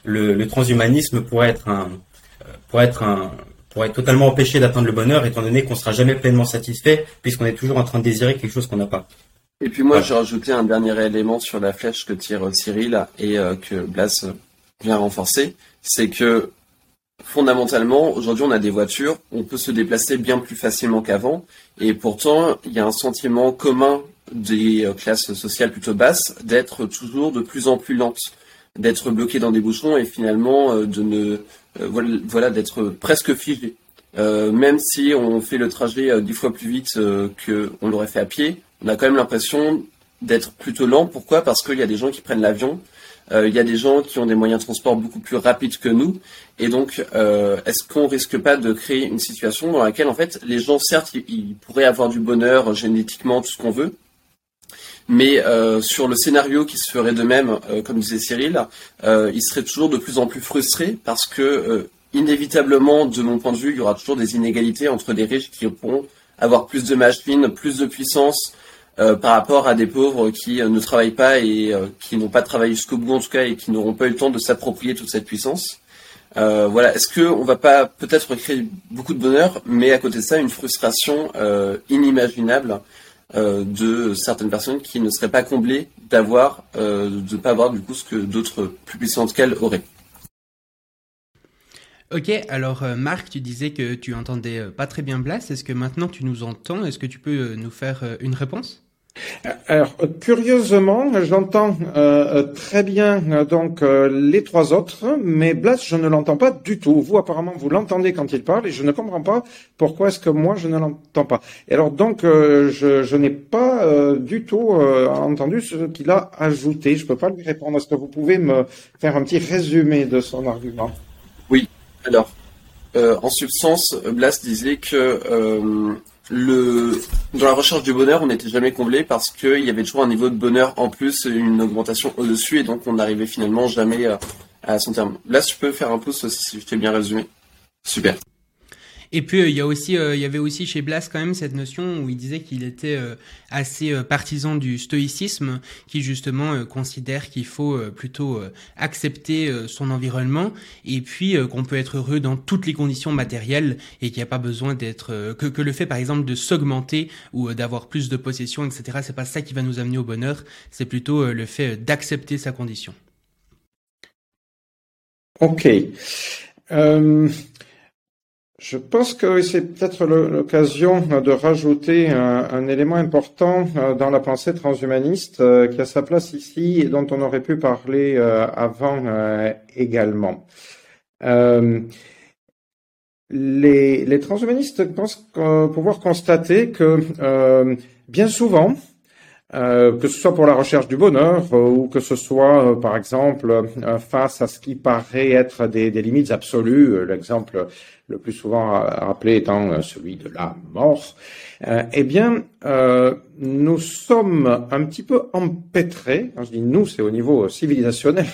Speaker 4: le, transhumanisme pourrait être un, pourrait être un, pourrait être totalement empêché d'atteindre le bonheur, étant donné qu'on sera jamais pleinement satisfait, puisqu'on est toujours en train de désirer quelque chose qu'on n'a pas.
Speaker 6: Et puis moi, j'ai rajouté un dernier élément sur la flèche que tire euh, Cyril et euh, que Blas vient renforcer, c'est que fondamentalement, aujourd'hui, on a des voitures, on peut se déplacer bien plus facilement qu'avant, et pourtant, il y a un sentiment commun des euh, classes sociales plutôt basses d'être toujours de plus en plus lentes, d'être bloqué dans des bouchons et finalement de ne voilà, d'être presque figé. même si on fait le trajet dix fois plus vite qu'on l'aurait fait à pied, on a quand même l'impression d'être plutôt lent. Pourquoi? Parce qu'il y a des gens qui prennent l'avion, euh, il y a des gens qui ont des moyens de transport beaucoup plus rapides que nous, et donc euh, est-ce qu'on risque pas de créer une situation dans laquelle en fait les gens certes ils, pourraient avoir du bonheur génétiquement tout ce qu'on veut, mais euh, sur le scénario qui se ferait de même, comme disait Cyril, ils seraient toujours de plus en plus frustrés parce que inévitablement, de mon point de vue, il y aura toujours des inégalités entre des riches qui pourront avoir plus de machines, plus de puissance, euh, par rapport à des pauvres qui euh, ne travaillent pas et euh, qui n'ont pas travaillé jusqu'au bout en tout cas et qui n'auront pas eu le temps de s'approprier toute cette puissance. voilà, est-ce qu'on va pas peut-être créer beaucoup de bonheur, mais à côté de ça une frustration inimaginable de certaines personnes qui ne seraient pas comblées d'avoir, de ne pas avoir du coup ce que d'autres plus puissantes qu'elles auraient.
Speaker 2: Ok, alors Marc, tu disais que tu entendais pas très bien Blas. Est-ce que maintenant tu nous entends? Est-ce que tu peux nous faire une réponse?
Speaker 3: Alors, curieusement, j'entends euh, très bien euh, donc euh, les trois autres, mais Blas, je ne l'entends pas du tout. Vous, apparemment, vous l'entendez quand il parle, et je ne comprends pas pourquoi est-ce que moi je ne l'entends pas. Et alors, donc, je, je n'ai pas du tout entendu ce qu'il a ajouté. Je peux pas lui répondre. Est-ce que vous pouvez me faire un petit résumé de son argument?
Speaker 6: Oui. Alors, en substance, Blas disait que le dans la recherche du bonheur, on n'était jamais comblé parce qu'il y avait toujours un niveau de bonheur en plus, une augmentation au-dessus, et donc on n'arrivait finalement jamais à, à, son terme. Là, tu peux faire un pouce si je t'ai bien résumé. Super.
Speaker 2: Et puis euh, il y a aussi, euh, il y avait aussi chez Blas quand même cette notion où il disait qu'il était euh, assez partisan du stoïcisme, qui justement considère qu'il faut plutôt accepter son environnement et puis qu'on peut être heureux dans toutes les conditions matérielles et qu'il n'y a pas besoin d'être que, le fait par exemple de s'augmenter ou d'avoir plus de possessions, etc. C'est pas ça qui va nous amener au bonheur, c'est plutôt le fait d'accepter sa condition.
Speaker 3: Ok. Je pense que c'est peut-être l'occasion de rajouter un, élément important euh, dans la pensée transhumaniste euh, qui a sa place ici et dont on aurait pu parler euh, avant également. Les, transhumanistes pensent pouvoir constater que bien souvent, euh, que ce soit pour la recherche du bonheur euh, ou que ce soit, euh, par exemple, face à ce qui paraît être des limites absolues, l'exemple le plus souvent rappelé étant celui de la mort, eh bien, nous sommes un petit peu empêtrés, quand je dis nous, c'est au niveau civilisationnel,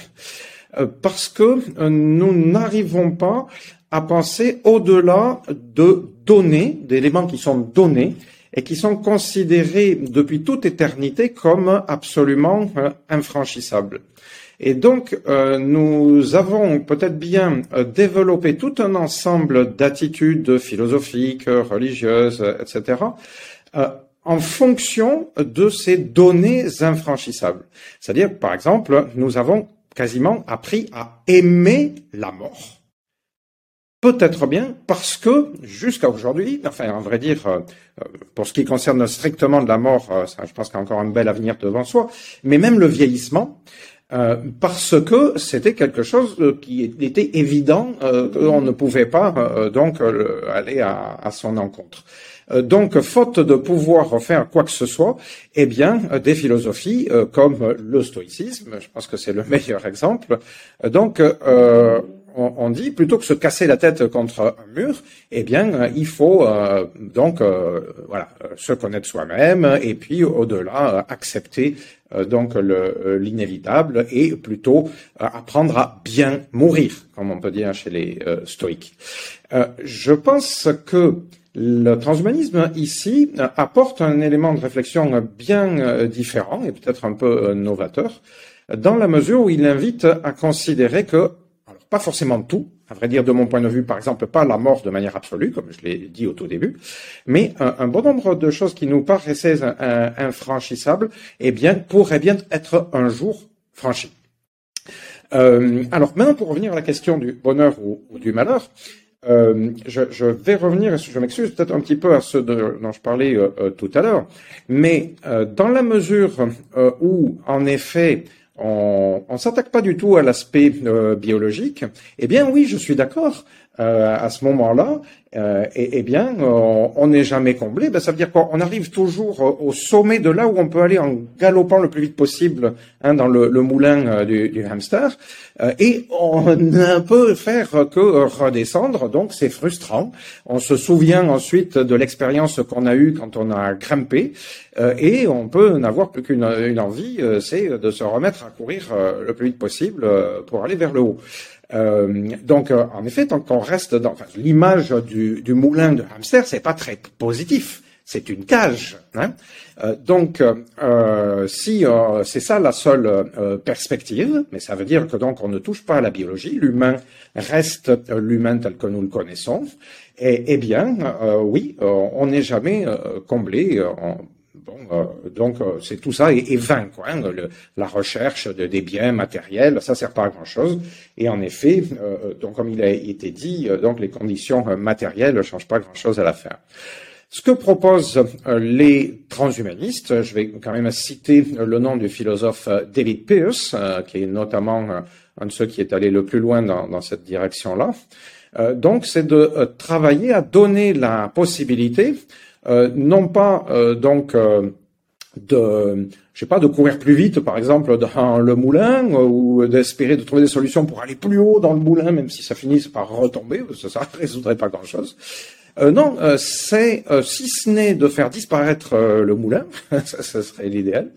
Speaker 3: parce que nous n'arrivons pas à penser au-delà de données, d'éléments qui sont donnés, et qui sont considérés depuis toute éternité comme absolument euh, infranchissables. Et donc, euh, nous avons peut-être bien euh, développé tout un ensemble d'attitudes philosophiques, religieuses, etc., en fonction de ces données infranchissables. C'est-à-dire, par exemple, nous avons quasiment appris à aimer la mort. Peut-être bien parce que jusqu'à aujourd'hui, enfin, en vrai dire, euh, pour ce qui concerne strictement de la mort, euh, je pense qu'il y a encore un bel avenir devant soi, mais même le vieillissement, euh, parce que c'était quelque chose qui était évident qu'on ne pouvait pas donc aller à, à, son encontre. Donc, faute de pouvoir faire quoi que ce soit, eh bien, des philosophies comme le stoïcisme, je pense que c'est le meilleur exemple, donc on, dit plutôt que se casser la tête contre un mur, eh bien, euh, il faut euh, donc euh, voilà se connaître soi-même et puis au-delà accepter donc l'inévitable et plutôt apprendre à bien mourir, comme on peut dire chez les stoïques. je pense que le transhumanisme ici apporte un élément de réflexion bien différent et peut-être un peu novateur, dans la mesure où il invite à considérer que pas forcément tout, à vrai dire de mon point de vue, par exemple, pas la mort de manière absolue, comme je l'ai dit au tout début, mais un, bon nombre de choses qui nous paraissaient infranchissables, eh bien, pourraient bien être un jour franchies. Euh, alors maintenant, pour revenir à la question du bonheur ou, du malheur, euh, je, vais revenir, je m'excuse peut-être un petit peu à ce dont je parlais euh, tout à l'heure, mais dans la mesure où, en effet, on ne s'attaque pas du tout à l'aspect euh, biologique, eh bien oui, je suis d'accord. Euh, à ce moment-là, euh, eh, bien, on n'est jamais comblé. Ben, ça veut dire qu'on arrive toujours au sommet de là où on peut aller en galopant le plus vite possible hein, dans le, moulin du, du, hamster, et on ne peut faire que redescendre. Donc, c'est frustrant. On se souvient ensuite de l'expérience qu'on a eue quand on a grimpé, et on peut n'avoir plus qu'une une envie, c'est de se remettre à courir le plus vite possible pour aller vers le haut. Euh, donc, euh, en effet, tant qu'on reste dans enfin, l'image du, du, moulin de hamster, c'est pas très positif. C'est une cage. Hein euh, donc, euh, si c'est ça la seule perspective, mais ça veut dire que donc on ne touche pas à la biologie, l'humain reste l'humain tel que nous le connaissons. Et, eh bien, oui, on n'est jamais comblé. Bon, euh, donc euh, c'est tout ça est, vain, quoi. Hein, la recherche de, des biens matériels, ça sert pas à grand chose. Et en effet, euh, donc comme il a été dit, donc les conditions matérielles ne changent pas grand chose à l'affaire. Ce que proposent les transhumanistes, je vais quand même citer le nom du philosophe David Pearce, qui est notamment un de ceux qui est allé le plus loin dans, cette direction-là. donc, c'est de travailler à donner la possibilité euh, non pas euh, donc euh, de je sais pas de courir plus vite par exemple dans le moulin ou d'espérer de trouver des solutions pour aller plus haut dans le moulin même si ça finisse par retomber parce que ça résoudrait pas grand chose non c'est si ce n'est de faire disparaître le moulin ça, ça serait l'idéal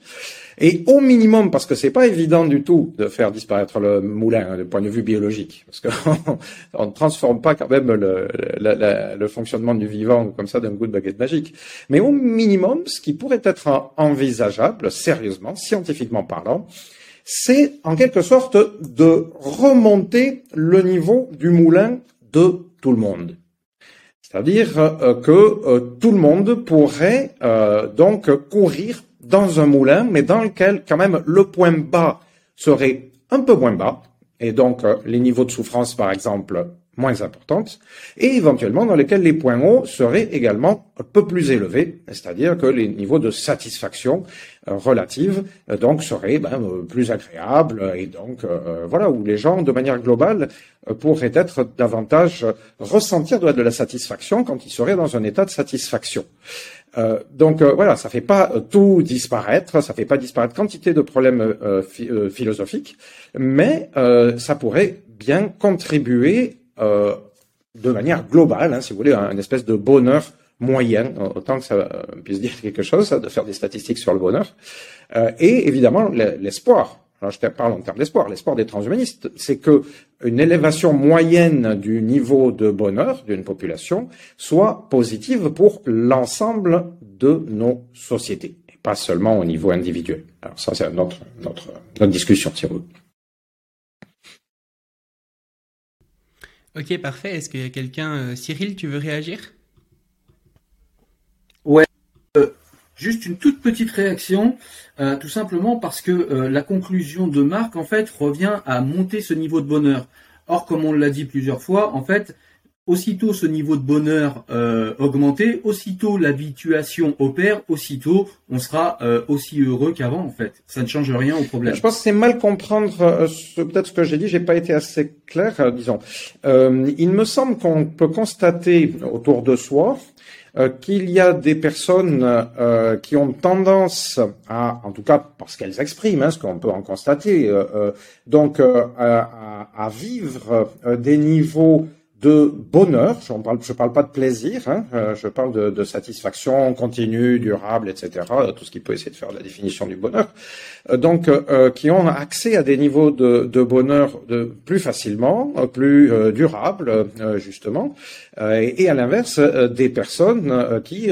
Speaker 3: et au minimum, parce que c'est pas évident du tout de faire disparaître le moulin hein, du point de vue biologique, parce qu'on ne transforme pas quand même le, le, fonctionnement du vivant comme ça d'un coup de baguette magique. Mais au minimum, ce qui pourrait être envisageable, sérieusement, scientifiquement parlant, c'est en quelque sorte de remonter le niveau du moulin de tout le monde. C'est-à-dire euh, que euh, tout le monde pourrait euh, donc courir dans un moulin, mais dans lequel quand même le point bas serait un peu moins bas, et donc euh, les niveaux de souffrance, par exemple, moins importantes, et éventuellement dans lesquels les points hauts seraient également un peu plus élevés, c'est-à-dire que les niveaux de satisfaction relative euh, donc seraient ben, plus agréables, et donc voilà où les gens, de manière globale, pourraient être davantage ressentir de la satisfaction quand ils seraient dans un état de satisfaction. Euh, donc euh, voilà, ça fait pas euh, tout disparaître, ça fait pas disparaître quantité de problèmes philosophiques, mais ça pourrait bien contribuer de manière globale, hein, si vous voulez, à une espèce de bonheur moyen, autant que ça puisse dire quelque chose, de faire des statistiques sur le bonheur, et évidemment l'espoir alors je parle en termes d'espoir, l'espoir des transhumanistes, c'est que une élévation moyenne du niveau de bonheur d'une population soit positive pour l'ensemble de nos sociétés, et pas seulement au niveau individuel. Alors ça, c'est notre, notre, notre discussion, si
Speaker 2: Ok, parfait. Est-ce qu'il y a quelqu'un, euh, Cyril, tu veux réagir?
Speaker 5: Euh, juste une toute petite réaction. Euh, tout simplement parce que euh, la conclusion de Marc, en fait, revient à monter ce niveau de bonheur. Or, comme on l'a dit plusieurs fois, en fait, aussitôt ce niveau de bonheur euh, augmenté, aussitôt l'habituation opère, aussitôt on sera aussi heureux qu'avant en fait. Ça ne change rien au problème.
Speaker 3: Je pense que c'est mal comprendre peut-être ce que j'ai dit, j'ai pas été assez clair, disons. il me semble qu'on peut constater autour de soi euh, qu'il y a des personnes euh, qui ont tendance à, en tout cas parce qu'elles expriment, hein, ce qu'on peut en constater, euh, donc à, à, vivre des niveaux de bonheur, je ne parle, pas de plaisir, hein, euh, je parle de, satisfaction continue, durable, etc., tout ce qui peut essayer de faire la définition du bonheur, euh, donc euh, qui ont accès à des niveaux de, bonheur plus facilement, plus durables, justement, et, et, à l'inverse, des personnes qui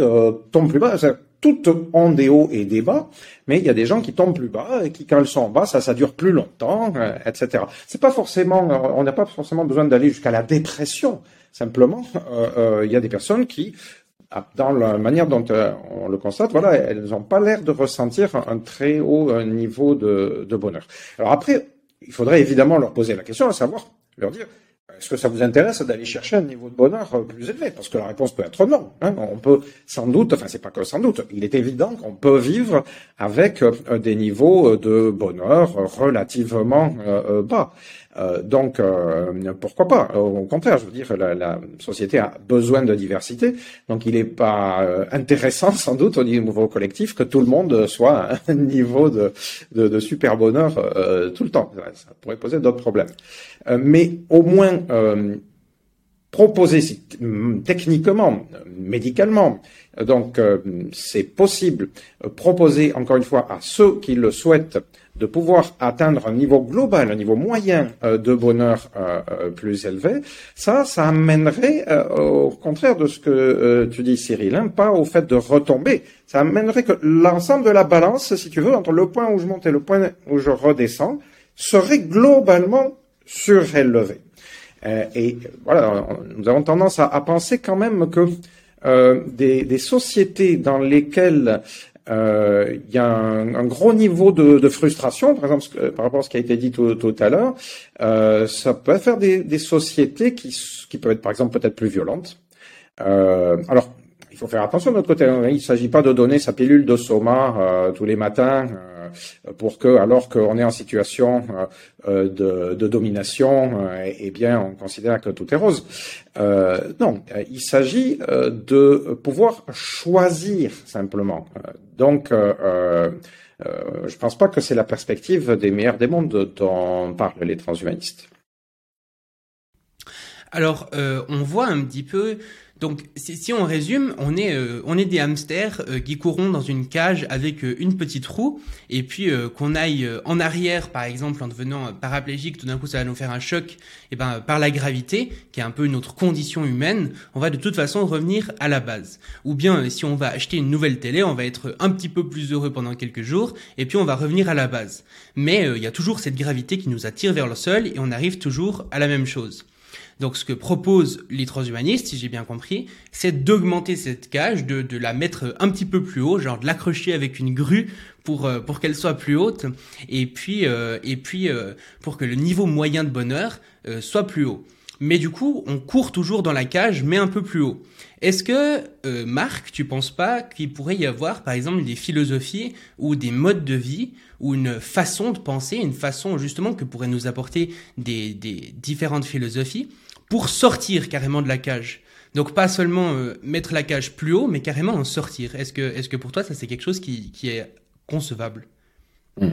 Speaker 3: tombent plus bas toutes ont des hauts et des bas, mais il y a des gens qui tombent plus bas et qui, quand elles sont en bas, ça, dure plus longtemps, euh, etc. C'est pas forcément, euh, on n'a pas forcément besoin d'aller jusqu'à la dépression. Simplement, euh, il y a des personnes qui, ah, dans la manière dont on le constate, voilà, elles n'ont pas l'air de ressentir un, très haut niveau de, de bonheur. Alors après, il faudrait évidemment leur poser la question, à savoir leur dire est-ce que ça vous intéresse d'aller chercher un niveau de bonheur euh, plus élevé? Parce que la réponse peut être non. Hein. On peut sans doute, enfin c'est pas que sans doute, il est évident qu'on peut vivre avec euh, des niveaux de bonheur relativement euh, bas. Euh, donc, euh, pourquoi pas? Au contraire, je veux dire, la, société a besoin de diversité, donc il n'est pas euh, intéressant, sans doute, au niveau collectif, que tout le monde soit à un niveau de, de, de super bonheur tout le temps. Ça pourrait poser d'autres problèmes. mais au moins proposer techniquement, médicalement, donc c'est possible, proposer encore une fois à ceux qui le souhaitent de pouvoir atteindre un niveau global, un niveau moyen euh, de bonheur euh, euh, plus élevé, ça, ça amènerait, au contraire de ce que tu dis, Cyril, hein, pas au fait de retomber, ça amènerait que l'ensemble de la balance, si tu veux, entre le point où je monte et le point où je redescends, serait globalement surélevé. et voilà, nous avons tendance à, penser quand même que des, des, sociétés dans lesquelles il y a un, gros niveau de, frustration, par exemple, par rapport à ce qui a été dit tout, à l'heure. ça peut faire des, des sociétés qui, qui peuvent être, par exemple, peut-être plus violentes. alors, il faut faire attention de notre côté. Hein. Il ne s'agit pas de donner sa pilule de soma euh, tous les matins euh, pour que, alors qu'on est en situation euh, de, domination, eh bien, on considère que tout est rose. non, il s'agit de pouvoir choisir simplement. Donc, je ne pense pas que c'est la perspective des meilleurs des mondes dont parlent les transhumanistes.
Speaker 2: Alors, on voit un petit peu donc, si, on résume, on est, euh, des hamsters euh, qui courront dans une cage avec euh, une petite roue, et puis qu'on aille en arrière, par exemple, en devenant paraplégique, tout d'un coup, ça va nous faire un choc, et ben par la gravité, qui est un peu une autre condition humaine, on va de toute façon revenir à la base. Ou bien, si on va acheter une nouvelle télé, on va être un petit peu plus heureux pendant quelques jours, et puis on va revenir à la base. Mais il y a toujours cette gravité qui nous attire vers le sol, et on arrive toujours à la même chose. Donc ce que proposent les transhumanistes, si j'ai bien compris, c'est d'augmenter cette cage, de, de la mettre un petit peu plus haut, genre de l'accrocher avec une grue pour euh, pour qu'elle soit plus haute, et puis euh, et puis euh, pour que le niveau moyen de bonheur soit plus haut. Mais du coup, on court toujours dans la cage, mais un peu plus haut. Est-ce que, Marc, tu penses pas qu'il pourrait y avoir, par exemple, des philosophies ou des modes de vie ou une façon de penser, une façon justement que pourraient nous apporter des, des différentes philosophies pour sortir carrément de la cage. Donc pas seulement euh, mettre la cage plus haut, mais carrément en sortir. Est-ce que, est-ce que pour toi, ça c'est quelque chose qui, est concevable?
Speaker 3: Hmm.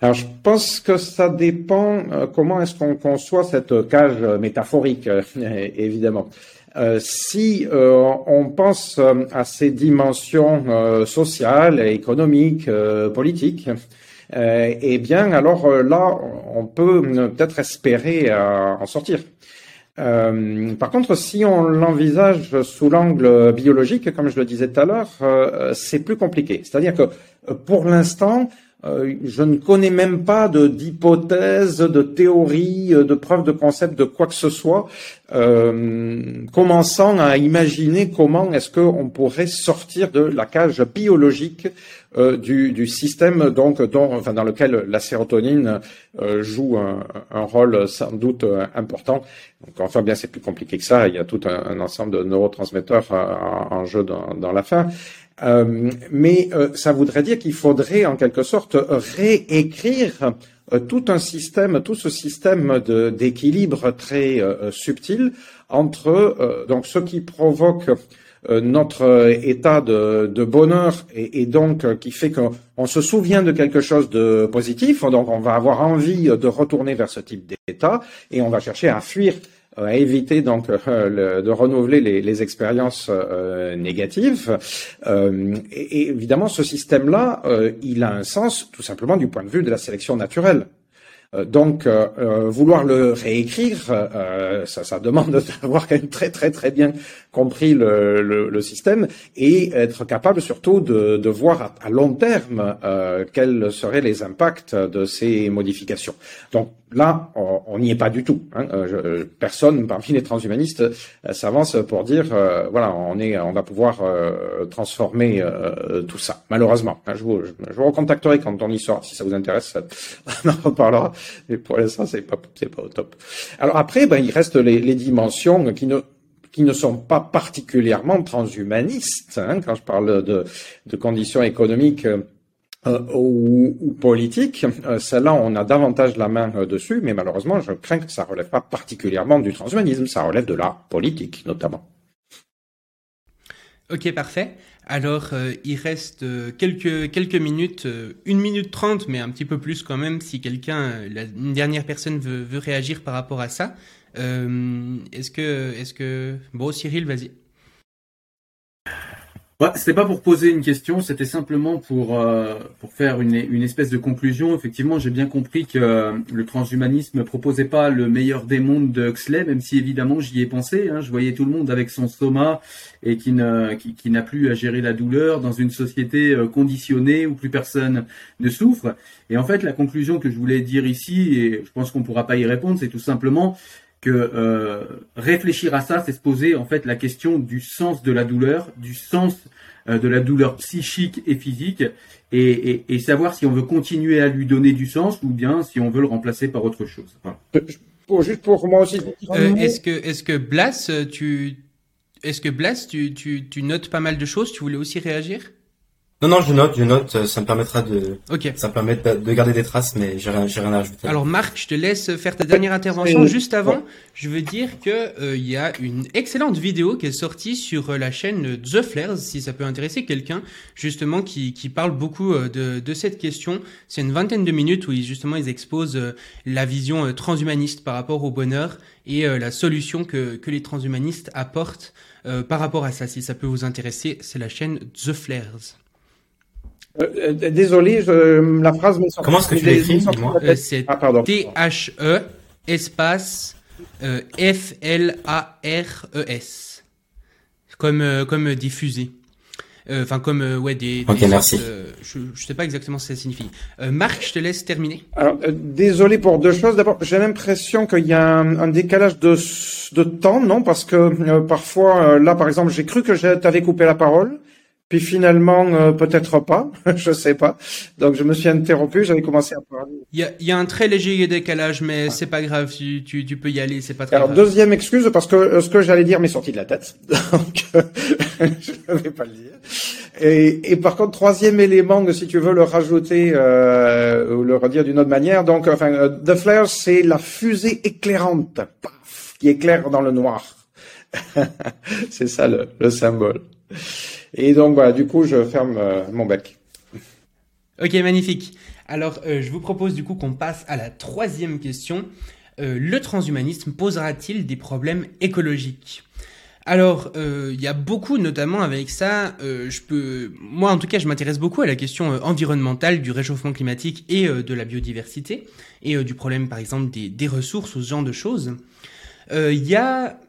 Speaker 3: Alors je pense que ça dépend euh, comment est-ce qu'on conçoit cette cage métaphorique, euh, évidemment. si on pense à ces dimensions sociales, économiques, politiques, eh bien alors là, on peut peut-être espérer en sortir. Euh, par contre, si on l'envisage sous l'angle biologique, comme je le disais tout à l'heure, euh, c'est plus compliqué. C'est-à-dire que euh, pour l'instant, je ne connais même pas de d'hypothèse, de théorie, de preuve de concept de quoi que ce soit, commençant à imaginer comment est-ce qu'on pourrait sortir de la cage biologique euh, du, du, système donc dont, enfin, dans lequel la sérotonine euh, joue un, un, rôle sans doute euh, important. Donc enfin bien c'est plus compliqué que ça. Il y a tout un, ensemble de neurotransmetteurs en, jeu dans, dans l'affaire. Euh, mais ça voudrait dire qu'il faudrait en quelque sorte réécrire tout un système, tout ce système d'équilibre très subtil entre donc ce qui provoque euh, notre état de, bonheur et, donc euh, qui fait qu'on se souvient de quelque chose de positif, donc on va avoir envie de retourner vers ce type d'état et on va chercher à fuir euh, à éviter donc de renouveler les, les expériences négatives. et, évidemment, ce système-là, il a un sens tout simplement du point de vue de la sélection naturelle. Euh, donc, euh, euh, vouloir le réécrire, ça, ça demande d'avoir quand même très très très bien compris le, le, système et être capable surtout de, de voir à, long terme quels seraient les impacts de ces modifications. Donc là, on n'y est pas du tout. Hein. personne parmi les transhumanistes s'avance pour dire, voilà, on est, on va pouvoir transformer tout ça. Malheureusement, hein, je, vous, je, vous recontacterai quand on y sort, si ça vous intéresse, on en reparlera. Mais pour l'instant, c'est pas, pas au top. Alors après, ben, il reste les, dimensions qui ne, qui ne sont pas particulièrement transhumanistes. Hein, quand je parle de, de conditions économiques euh, ou, ou, politiques, euh, celles-là, on a davantage la main euh, dessus, mais malheureusement, je crains que ça relève pas particulièrement du transhumanisme, ça relève de la politique notamment.
Speaker 2: Ok, parfait. Alors, euh, il reste euh, quelques, quelques minutes, euh, une minute trente, mais un petit peu plus quand même, si quelqu'un, une dernière personne veut, réagir par rapport à ça. est-ce que, est-ce que, bon, Cyril, vas-y.
Speaker 5: Ouais, c'était pas pour poser une question, c'était simplement pour euh, pour faire une, une espèce de conclusion. Effectivement, j'ai bien compris que euh, le transhumanisme proposait pas le meilleur des mondes de Huxley, même si évidemment j'y ai pensé. Hein. Je voyais tout le monde avec son soma et qui ne qui, qui n'a plus à gérer la douleur dans une société euh, conditionnée où plus personne ne souffre. Et en fait, la conclusion que je voulais dire ici, et je pense qu'on pourra pas y répondre, c'est tout simplement que euh, réfléchir à ça, c'est se poser en fait la question du sens de la douleur, du sens de la douleur psychique et physique, et, et, savoir si on veut continuer à lui donner du sens ou bien si on veut le remplacer par autre chose.
Speaker 3: Pour, juste pour moi aussi.
Speaker 2: est-ce que est-ce que Blas, tu est-ce que Blas, tu, tu, tu notes pas mal de choses? Tu voulais aussi réagir?
Speaker 4: Non, non, je note, je note. Ça me permettra de, Ok. ça me permet de, garder des traces, mais j'ai rien, j'ai rien à ajouter.
Speaker 2: Alors Marc, je te laisse faire ta dernière intervention. Juste avant, je veux dire que euh, il y a une excellente vidéo qui est sortie sur euh, la chaîne The Flares, si ça peut intéresser quelqu'un, justement qui, qui parle beaucoup euh, de, de cette question. C'est une vingtaine de minutes où ils, justement ils exposent la vision transhumaniste par rapport au bonheur et la solution que, que les transhumanistes apportent par rapport à ça. Si ça peut vous intéresser, c'est la chaîne The Flares.
Speaker 3: Euh, euh, désolé, je, la phrase
Speaker 4: m'est Comment est-ce que tu l'écris
Speaker 2: euh, C'est ah, T-H-E espace F-L-A-R-E-S. Comme, comme diffusé. Enfin, comme ouais, des.
Speaker 4: Ok, merci.
Speaker 2: je, je sais pas exactement ce que ça signifie. Marc, je te laisse terminer.
Speaker 3: Alors, désolé pour deux choses. D'abord, j'ai l'impression qu'il y a un, décalage de, de temps, non? Parce que parfois, là, par exemple, j'ai cru que je t'avais coupé la parole. Puis finalement, euh, peut-être pas, je sais pas. Donc je me suis interrompu, j'avais commencé à parler.
Speaker 2: Il y a, y a, un très léger décalage, mais c'est pas grave, tu, tu, tu, peux y aller, c'est pas très
Speaker 3: Alors, deuxième excuse, parce que euh, ce que j'allais dire m'est sorti de la tête, donc je ne vais pas le dire. Et, et, par contre, troisième élément, si tu veux le rajouter euh, ou le redire d'une autre manière, donc enfin, euh, The Flare, c'est la fusée éclairante, paf, qui éclaire dans le noir. c'est ça le, le symbole. Et donc voilà, du coup, je ferme euh, mon bec.
Speaker 2: Ok, magnifique. Alors, euh, je vous propose du coup qu'on passe à la troisième question. Euh, le transhumanisme posera-t-il des problèmes écologiques? Alors, il y a beaucoup, notamment avec ça. je peux, moi en tout cas, je m'intéresse beaucoup à la question environnementale du réchauffement climatique et de la biodiversité et du problème, par exemple, des, des, ressources ou ce genre de choses. Il y a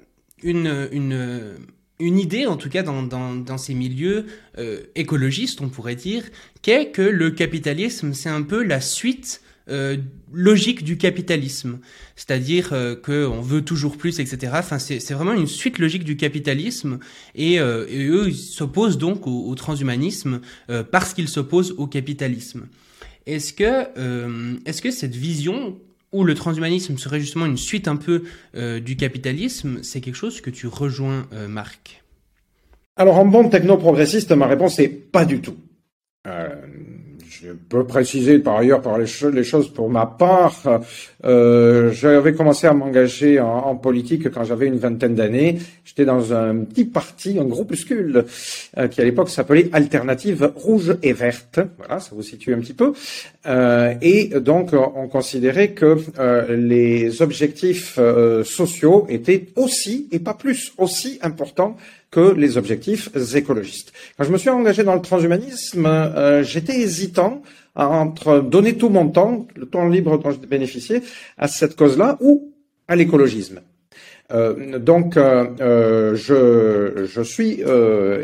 Speaker 2: une, une une idée, en tout cas dans, ces milieux euh, écologistes, on pourrait dire, qu'est que le capitalisme, c'est un peu la suite euh, logique du capitalisme. C'est-à-dire euh, qu'on veut toujours plus, etc. Enfin, c'est vraiment une suite logique du capitalisme. Et, eux, ils s'opposent donc au, au transhumanisme parce qu'ils s'opposent au capitalisme. Est-ce que, est-ce que cette vision où le transhumanisme serait justement une suite un peu euh, du capitalisme, c'est quelque chose que tu rejoins, euh, Marc?
Speaker 3: Alors en bon techno-progressiste, ma réponse est pas du tout. Euh, je peux préciser par ailleurs par les, choses pour ma part. Euh, j'avais commencé à m'engager en, politique quand j'avais une vingtaine d'années. J'étais dans un petit parti, un groupuscule, euh, qui à l'époque s'appelait Alternative Rouge et Verte. Voilà, ça vous situe un petit peu. Euh, et donc, on considérait que euh, les objectifs euh, sociaux étaient aussi, et pas plus, aussi importants que les objectifs écologistes. Quand je me suis engagé dans le transhumanisme, euh, j'étais hésitant entre donner tout mon temps, le temps libre dont je bénéficiais, à cette cause-là ou à l'écologisme. Euh, donc, euh, je, suis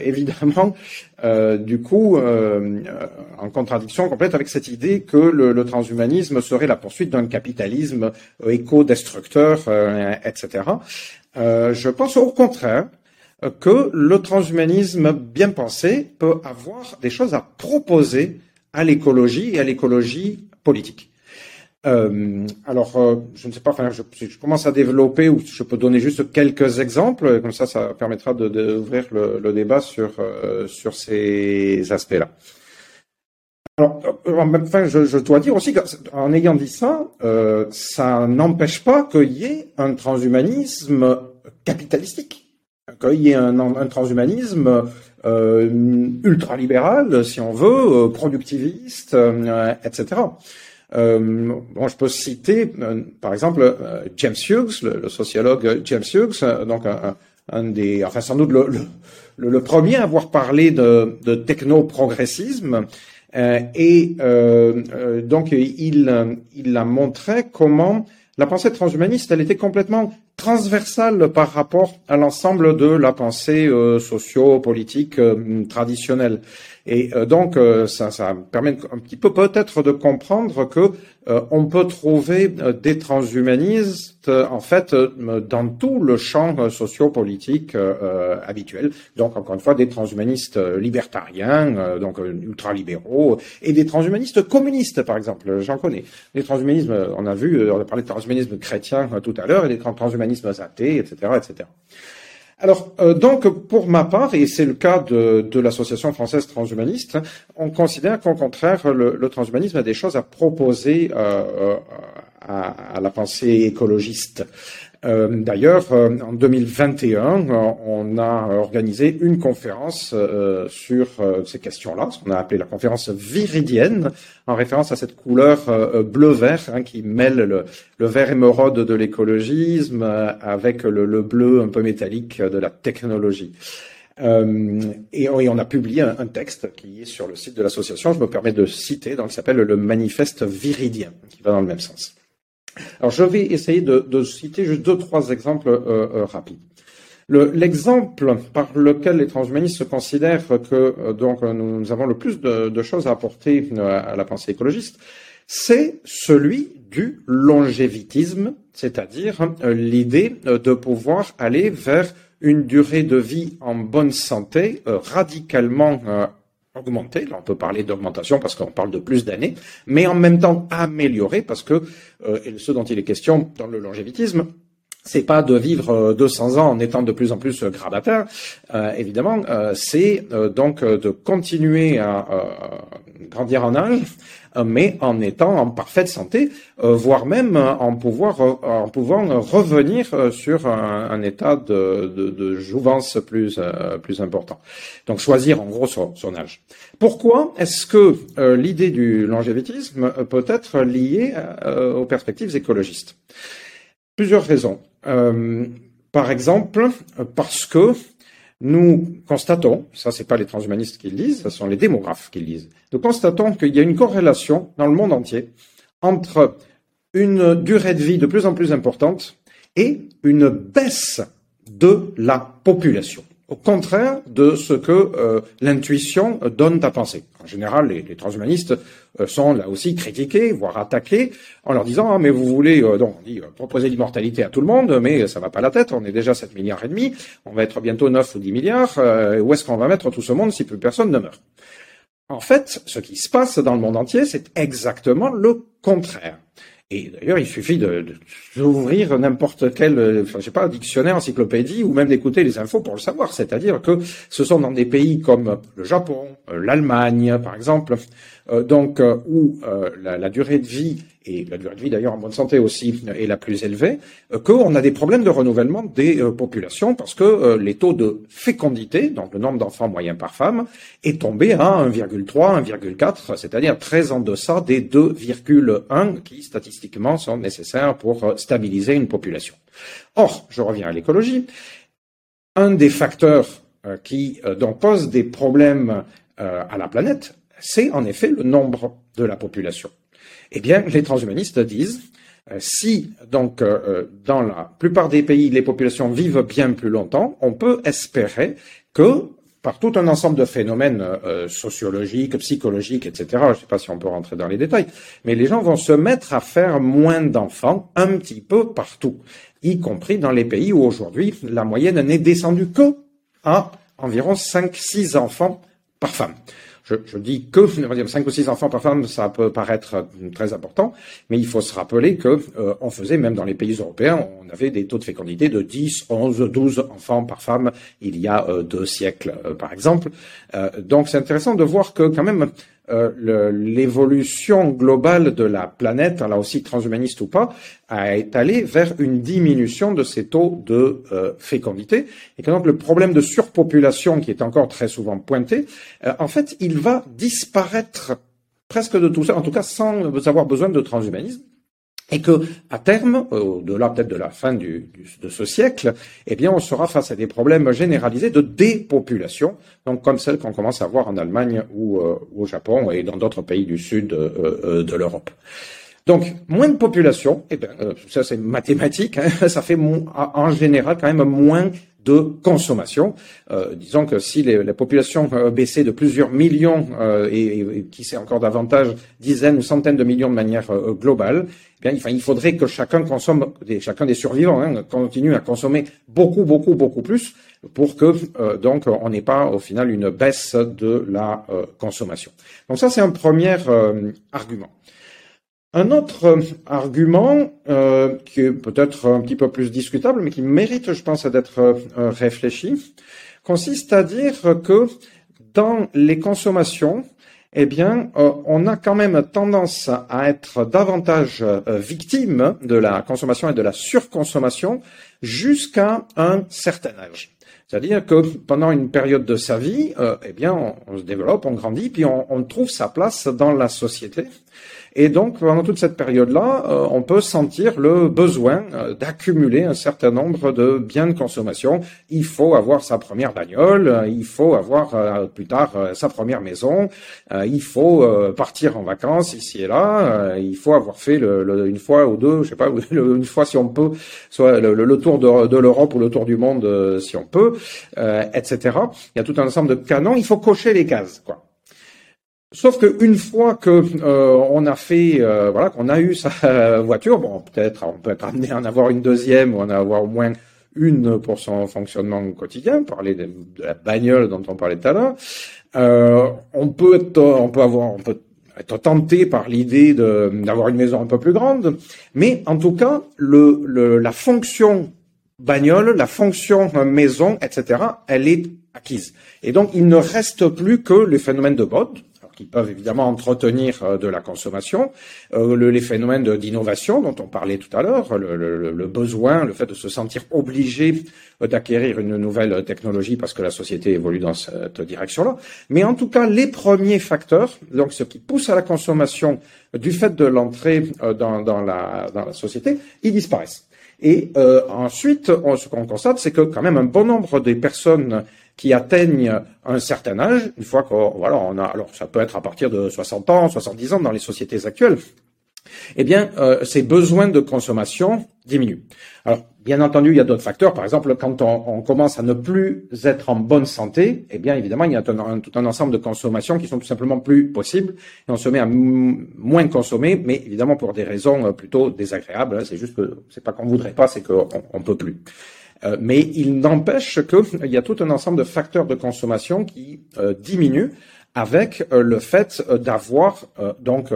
Speaker 3: évidemment du coup en contradiction complète avec cette idée que le transhumanisme serait la poursuite d'un capitalisme éco-destructeur, etc. je pense au contraire que le transhumanisme bien pensé peut avoir des choses à proposer à l'écologie et à l'écologie politique. Euh, alors, euh, je ne sais pas, enfin, je, commence à développer ou je peux donner juste quelques exemples, comme ça, ça permettra d'ouvrir le, débat sur euh, sur ces aspects-là. Alors, enfin, je, je, dois dire aussi qu'en ayant dit ça, ça n'empêche pas qu'il y ait un transhumanisme capitalistique qu'il y ait un, un transhumanisme euh, ultralibéral, si on veut, euh, productiviste, euh, etc. Euh, bon, je peux citer, euh, par exemple, James Hughes, le, sociologue James Hughes, donc un, un, des, enfin sans doute le, le, le, premier à avoir parlé de, de techno-progressisme. et donc il, il a montré comment la pensée transhumaniste, elle était complètement transversale par rapport à l'ensemble de la pensée euh, socio-politique euh, traditionnelle. Et euh, donc, ça, ça permet un petit peu peut-être de comprendre que on peut trouver des transhumanistes en fait dans tout le champ socio-politique habituel. Donc, encore une fois, des transhumanistes libertariens, donc ultralibéraux, et des transhumanistes communistes, par exemple. J'en connais. Les transhumanismes, on a vu, on a parlé de transhumanisme chrétien tout à l'heure, et des transhumanismes athées, etc., etc. Alors, euh, donc, pour ma part, et c'est le cas de, l'association française transhumaniste, on considère qu'au contraire, le, transhumanisme a des choses à proposer euh, euh, à, la pensée écologiste. Euh, d'ailleurs, euh, en 2021, euh, on a organisé une conférence sur ces questions-là, ce qu'on a appelé la conférence viridienne, en référence à cette couleur bleu-vert hein, qui mêle le, vert émeraude de l'écologisme avec le, bleu un peu métallique de la technologie. et, on a publié un, texte qui est sur le site de l'association, je me permets de citer, donc, qui s'appelle le manifeste viridien, qui va dans le même sens. Alors, je vais essayer de, citer juste deux, trois exemples euh, euh, rapides. L'exemple par lequel les transhumanistes considèrent que euh, donc nous, avons le plus de, choses à apporter à la pensée écologiste, c'est celui du longévitisme, c'est-à-dire l'idée de pouvoir aller vers une durée de vie en bonne santé radicalement augmenter, là on peut parler d'augmentation parce qu'on parle de plus d'années, mais en même temps améliorer parce que euh, et ce dont il est question dans le longévitisme, c'est pas de vivre 200 euh, ans en étant de plus en plus grabataire, euh, évidemment, c'est donc de continuer à grandir en âge, mais en étant en parfaite santé, voire même en pouvant revenir sur un, état de, jouvence plus plus important. Donc choisir en gros son, son âge. Pourquoi est-ce que l'idée du longévitisme peut être liée aux perspectives écologistes? Plusieurs raisons. Euh, par exemple, parce que nous constatons, ça c'est pas les transhumanistes qui le disent, ce sont les démographes qui le disent, nous constatons qu'il y a une corrélation dans le monde entier entre une durée de vie de plus en plus importante et une baisse de la population au contraire de ce que euh, l'intuition donne à penser. En général, les, transhumanistes euh, sont là aussi critiqués, voire attaqués, en leur disant ah, mais vous voulez euh, donc on dit proposer l'immortalité à tout le monde, mais ça va pas la tête. On est déjà 7 milliards et demi, on va être bientôt 9 ou 10 milliards. où est-ce qu'on va mettre tout ce monde si plus personne ne meurt? En fait, ce qui se passe dans le monde entier, c'est exactement le contraire. Et d'ailleurs, il suffit de, d'ouvrir n'importe quel, euh, enfin, je sais pas, dictionnaire, encyclopédie, ou même d'écouter les infos pour le savoir. C'est-à-dire que ce sont dans des pays comme le Japon, euh, l'Allemagne, par exemple, euh, donc où la, la, durée de vie et la durée de vie d'ailleurs en bonne santé aussi est la plus élevée, euh, qu'on a des problèmes de renouvellement des euh, populations parce que euh, les taux de fécondité, donc le nombre d'enfants moyens par femme, est tombé à 1,3, 1,4, c'est-à-dire très en deçà des 2,1 qui statistiquement sont nécessaires pour stabiliser une population. Or, je reviens à l'écologie, un des facteurs qui donc pose des problèmes à la planète, c'est en effet le nombre de la population. Eh bien, les transhumanistes disent euh, si donc euh, euh, dans la plupart des pays les populations vivent bien plus longtemps, on peut espérer que par tout un ensemble de phénomènes sociologiques, psychologiques, etc. Je ne sais pas si on peut rentrer dans les détails, mais les gens vont se mettre à faire moins d'enfants un petit peu partout, y compris dans les pays où aujourd'hui la moyenne n'est descendue que à environ 5-6 enfants par femme. Je, je dis que 5 ou 6 enfants par femme, ça peut paraître euh, très important, mais il faut se rappeler que euh, on faisait même dans les pays européens, on avait des taux de fécondité de 10, 11, 12 enfants par femme il y a euh, deux siècles, par exemple. donc c'est intéressant de voir que quand même euh, l'évolution globale de la planète, là aussi transhumaniste ou pas, a allée vers une diminution de ces taux de euh, fécondité, et que donc le problème de surpopulation qui est encore très souvent pointé, euh, en fait, il va disparaître presque de tout ça, en tout cas sans avoir besoin de transhumanisme et que à terme, au-delà peut-être de la fin du, de ce siècle, eh bien, on sera face à des problèmes généralisés de dépopulation, donc comme celle qu'on commence à voir en Allemagne ou, euh, au Japon et dans d'autres pays du sud euh, euh, de l'Europe. Donc, moins de population, eh ben, euh, ça c'est mathématique, hein, ça fait en général quand même moins de consommation. Euh, disons que si les, la population euh, de plusieurs millions euh, et, qui sait encore davantage dizaines ou centaines de millions de manière euh, globale, eh bien, il faudrait que chacun consomme, chacun des survivants hein, continue à consommer beaucoup, beaucoup, beaucoup plus pour que donc on n'ait pas au final une baisse de la consommation. Donc ça c'est un premier argument. Un autre euh, argument euh, qui est peut-être un petit peu plus discutable, mais qui mérite, je pense, d'être euh, réfléchi, consiste à dire que dans les consommations, eh bien, on a quand même tendance à être davantage victime de la consommation et de la surconsommation jusqu'à un certain âge. C'est-à-dire que pendant une période de sa vie, eh bien, on, se développe, on grandit, puis on trouve sa place dans la société. Et donc, pendant toute cette période-là, euh, on peut sentir le besoin euh, d'accumuler un certain nombre de biens de consommation. Il faut avoir sa première bagnole, euh, il faut avoir plus tard sa première maison, il faut partir en vacances ici et là, il faut avoir fait le, une fois ou deux, je sais pas, une fois si on peut, soit le, tour de, de l'Europe ou le tour du monde si on peut, etc. Il y a tout un ensemble de canons. Il faut cocher les cases, quoi. Sauf qu'une fois que euh, on a fait, euh, voilà, qu'on a eu sa voiture, bon, peut-être on peut être amené à en avoir une deuxième ou en avoir au moins une pour son fonctionnement quotidien. Parler de, la bagnole dont on parlait tout à l'heure. Euh, on peut être, on peut avoir, on peut être tenté par l'idée d'avoir une maison un peu plus grande, mais en tout cas, le, le, la fonction bagnole, la fonction maison, etc., elle est acquise. Et donc, il ne reste plus que les phénomènes de mode, qui peuvent évidemment entretenir euh, de la consommation, euh, le, les phénomènes d'innovation dont on parlait tout à l'heure, le, le, le, besoin, le fait de se sentir obligé euh, d'acquérir une nouvelle technologie parce que la société évolue dans cette direction-là. Mais en tout cas, les premiers facteurs, donc ce qui pousse à la consommation du fait de l'entrée dans, dans, la, dans la société, ils disparaissent. Et euh, ensuite, on, ce qu'on constate, c'est que quand même un bon nombre des personnes qui atteignent un certain âge, une fois qu'on voilà, on a alors ça peut être à partir de 60 ans, 70 ans dans les sociétés actuelles, eh bien, euh, ces besoins de consommation diminuent. Alors, bien entendu, il y a d'autres facteurs. Par exemple, quand on, commence à ne plus être en bonne santé, eh bien, évidemment, il y a tout un ensemble de consommations qui sont tout simplement plus possibles. Et on se met à moins consommer, mais évidemment pour des raisons euh, plutôt désagréables. C'est juste que c'est pas qu'on voudrait pas, c'est qu'on on peut plus. Euh, mais il n'empêche qu'il y a tout un ensemble de facteurs de consommation qui euh, diminuent avec euh, le fait d'avoir donc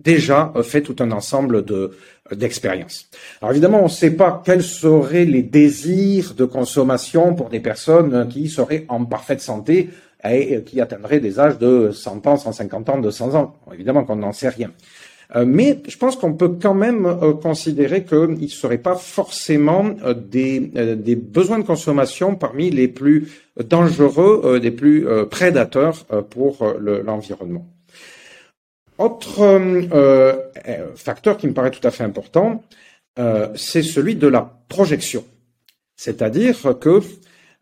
Speaker 3: déjà fait tout un ensemble de d'expériences. Alors évidemment, on ne sait pas quels seraient les désirs de consommation pour des personnes qui seraient en parfaite santé et qui atteindraient des âges de 100 ans, 150 ans, 200 ans. Évidemment qu'on n'en sait rien. Euh, mais je pense qu'on peut quand même euh, considérer qu'il ne serait pas forcément euh, des, des, besoins de consommation parmi les plus dangereux, des plus prédateurs pour l'environnement. Autre facteur qui me paraît tout à fait important, c'est celui de la projection. C'est-à-dire que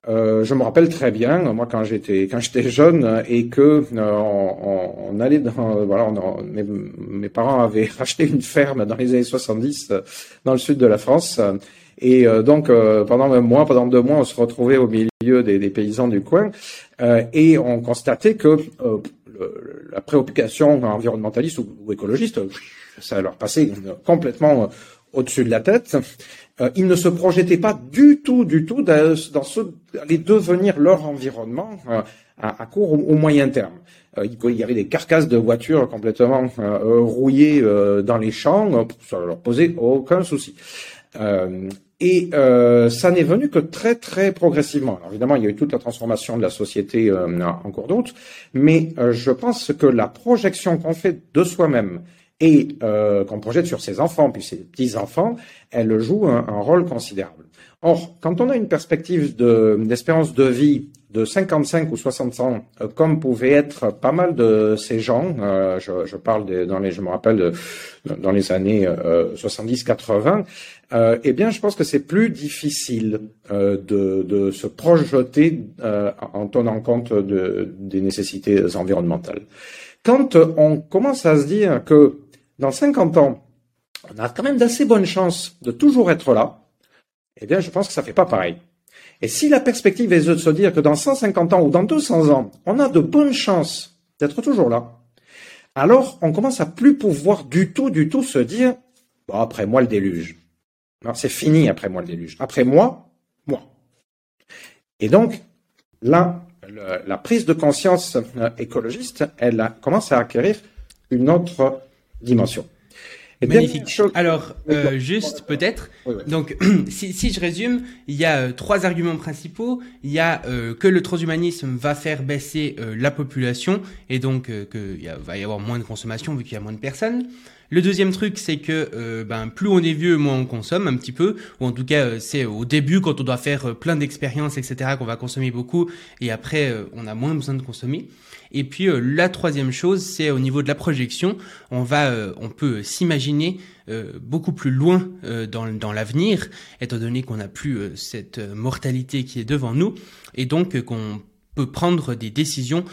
Speaker 3: euh, je me rappelle très bien, moi quand j'étais quand j'étais jeune et que euh, on, on, allait dans voilà, on, mes, mes, parents avaient racheté une ferme dans les années 70 euh, dans le sud de la France. Et donc pendant un mois, pendant deux mois, on se retrouvait au milieu des, des paysans du coin et on constatait que la préoccupation environnementaliste ou, ou écologiste, ça leur passait complètement au-dessus de la tête euh, ils ne se projetaient pas du tout, du tout dans, ce allait devenir leur environnement euh, à, court ou au moyen terme. Euh, il y avait des carcasses de voitures complètement rouillées dans les champs, ça leur posait aucun souci. Et ça n'est venu que très très progressivement. Évidemment, il y a eu toute la transformation de la société en cours d'autre, mais je pense que la projection qu'on fait de soi-même et euh, qu'on projette sur ses enfants, puis ses petits-enfants, elle joue un, rôle considérable. Or, quand on a une perspective d'espérance de, vie de 55 ou 60 ans, euh, comme pouvaient être pas mal de ces gens, euh, je, parle dans les, je me rappelle dans les années 70-80, eh bien, je pense que c'est plus difficile de, se projeter en tenant compte de, des nécessités environnementales. Quand on commence à se dire que dans 50 ans, on a quand même d'assez bonnes chances de toujours être là, eh bien, je pense que ça fait pas pareil. Et si la perspective est de se dire que dans 150 ans ou dans 200 ans, on a de bonnes chances d'être toujours là, alors on commence à plus pouvoir du tout, du tout se dire, bon, après moi le déluge. C'est fini après moi le déluge. Après moi, moi. Et donc, là, la prise de conscience euh, écologiste, elle commence à acquérir une autre dimension.
Speaker 2: Magnifique. Alors, euh, juste peut-être. Donc, si, si, je résume, il y a euh, trois arguments principaux. Il y a euh, que le transhumanisme va faire baisser la population et donc qu'il va y avoir moins de consommation vu qu'il y a moins de personnes. Le deuxième truc, c'est que ben plus on est vieux, moins on consomme un petit peu, ou en tout cas c'est au début quand on doit faire plein d'expériences, etc., qu'on va consommer beaucoup, et après on a moins besoin de consommer. Et puis euh, la troisième chose, c'est au niveau de la projection, on va, euh, on peut s'imaginer euh, beaucoup plus loin dans, dans l'avenir, étant donné qu'on n'a plus cette mortalité qui est devant nous, et donc qu'on peut prendre des décisions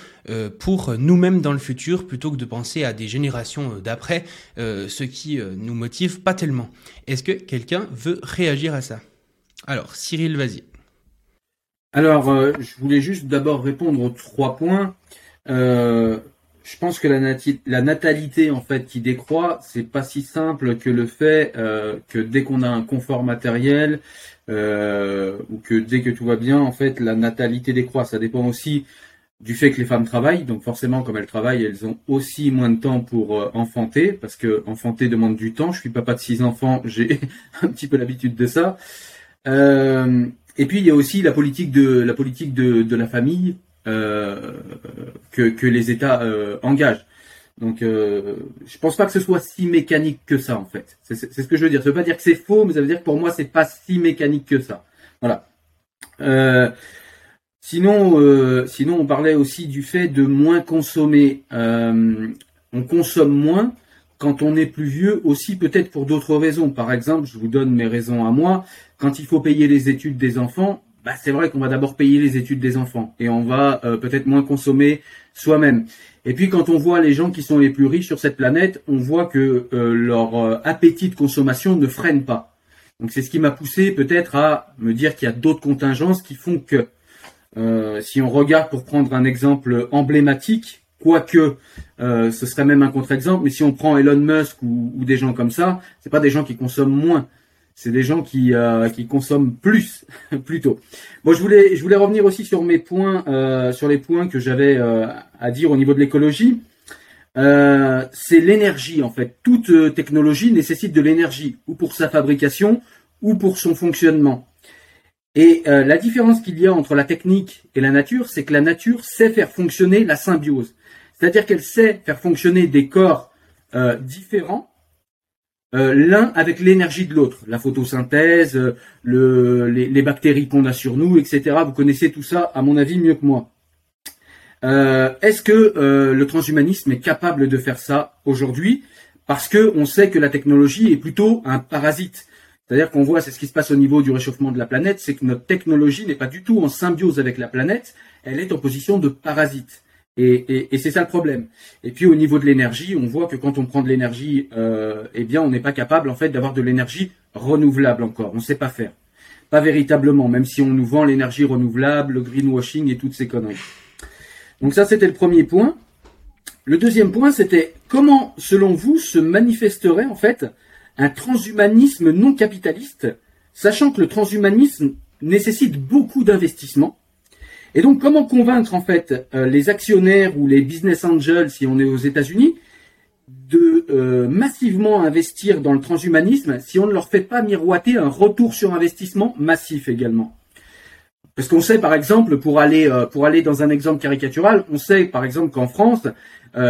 Speaker 2: pour nous-mêmes dans le futur plutôt que de penser à des générations d'après, ce qui nous motive pas tellement. Est-ce que quelqu'un veut réagir à ça? Alors, Cyril, vas-y.
Speaker 5: Alors, je voulais juste d'abord répondre aux trois points. Euh, je pense que la, natalité en fait qui décroît, c'est pas si simple que le fait euh, que dès qu'on a un confort matériel euh, ou que dès que tout va bien, en fait, la natalité décroît. Ça dépend aussi du fait que les femmes travaillent, donc forcément, comme elles travaillent, elles ont aussi moins de temps pour euh, enfanter, parce que enfanter demande du temps. Je suis papa de six enfants, j'ai un petit peu l'habitude de ça. Euh, et puis il y a aussi la politique de la politique de, de la famille que, que, les États euh, engagent. Donc, euh, je pense pas que ce soit si mécanique que ça, en fait. C'est ce que je veux dire. Ça veut pas dire que c'est faux, mais ça veut dire que pour moi, c'est pas si mécanique que ça. Voilà. Euh, sinon, euh, sinon, on parlait aussi du fait de moins consommer. Euh, on consomme moins quand on est plus vieux, aussi peut-être pour d'autres raisons. Par exemple, je vous donne mes raisons à moi. Quand il faut payer les études des enfants, bah, c'est vrai qu'on va d'abord payer les études des enfants et on va euh, peut-être moins consommer soi-même. Et puis quand on voit les gens qui sont les plus riches sur cette planète, on voit que euh, leur euh, appétit de consommation ne freine pas. Donc c'est ce qui m'a poussé peut-être à me dire qu'il y a d'autres contingences qui font que si on regarde pour prendre un exemple emblématique, quoique ce serait même un contre-exemple, mais si on prend Elon Musk ou, des gens comme ça, c'est pas des gens qui consomment moins, c'est des gens qui, euh, qui consomment plus plutôt. Bon, je voulais je voulais revenir aussi sur mes points euh, sur les points que j'avais euh, à dire au niveau de l'écologie. c'est l'énergie en fait. Toute technologie nécessite de l'énergie ou pour sa fabrication ou pour son fonctionnement. Et la différence qu'il y a entre la technique et la nature, c'est que la nature sait faire fonctionner la symbiose. C'est-à-dire qu'elle sait faire fonctionner des corps différents euh, l'un avec l'énergie de l'autre, la photosynthèse, euh, le, les, bactéries qu'on a sur nous, etc. Vous connaissez tout ça, à mon avis, mieux que moi. Euh, est-ce que le transhumanisme est capable de faire ça aujourd'hui? Parce que on sait que la technologie est plutôt un parasite. C'est-à-dire qu'on voit, c'est ce qui se passe au niveau du réchauffement de la planète, c'est que notre technologie n'est pas du tout en symbiose avec la planète, elle est en position de parasite. Et, c'est ça le problème. Et puis au niveau de l'énergie, on voit que quand on prend de l'énergie, euh, eh bien, on n'est pas capable en fait d'avoir de l'énergie renouvelable encore. On ne sait pas faire, pas véritablement, même si on nous vend l'énergie renouvelable, le greenwashing et toutes ces conneries. Donc ça, c'était le premier point. Le deuxième point, c'était comment, selon vous, se manifesterait en fait un transhumanisme non capitaliste, sachant que le transhumanisme nécessite beaucoup d'investissement et donc, comment convaincre en fait euh, les actionnaires ou les business angels, si on est aux États-Unis, de euh, massivement investir dans le transhumanisme si on ne leur fait pas miroiter un retour sur investissement massif également? Parce qu'on sait par exemple, pour aller euh, pour aller dans un exemple caricatural, on sait par exemple qu'en France,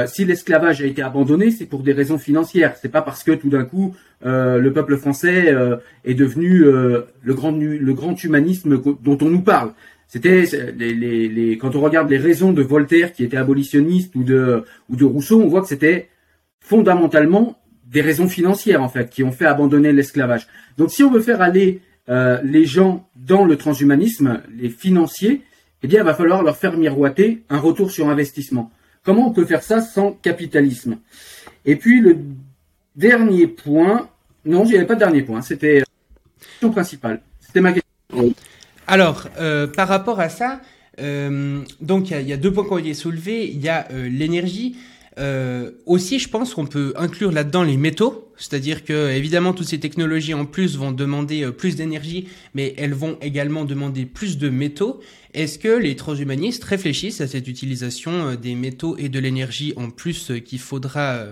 Speaker 5: si l'esclavage a été abandonné, c'est pour des raisons financières. C'est pas parce que tout d'un coup le peuple français est devenu le grand le grand humanisme dont on nous parle. C'était quand on regarde les raisons de Voltaire qui était abolitionniste ou de ou de Rousseau, on voit que c'était fondamentalement des raisons financières en fait qui ont fait abandonner l'esclavage. Donc si on veut faire aller euh, les gens dans le transhumanisme, les financiers, eh bien il va falloir leur faire miroiter un retour sur investissement. Comment on peut faire ça sans capitalisme? Et puis le dernier point. Non, il n'y avait pas de dernier point. C'était la question principale. C'était ma question.
Speaker 2: Alors, euh, par rapport à ça, euh, donc il y, a deux points qui ont été soulevés. Il y a euh, l'énergie. Euh, aussi, je pense qu'on peut inclure là-dedans les métaux, c'est-à-dire que évidemment toutes ces technologies en plus vont demander euh, plus d'énergie, mais elles vont également demander plus de métaux. Est-ce que les transhumanistes réfléchissent à cette utilisation des métaux et de l'énergie en plus qu'il faudra,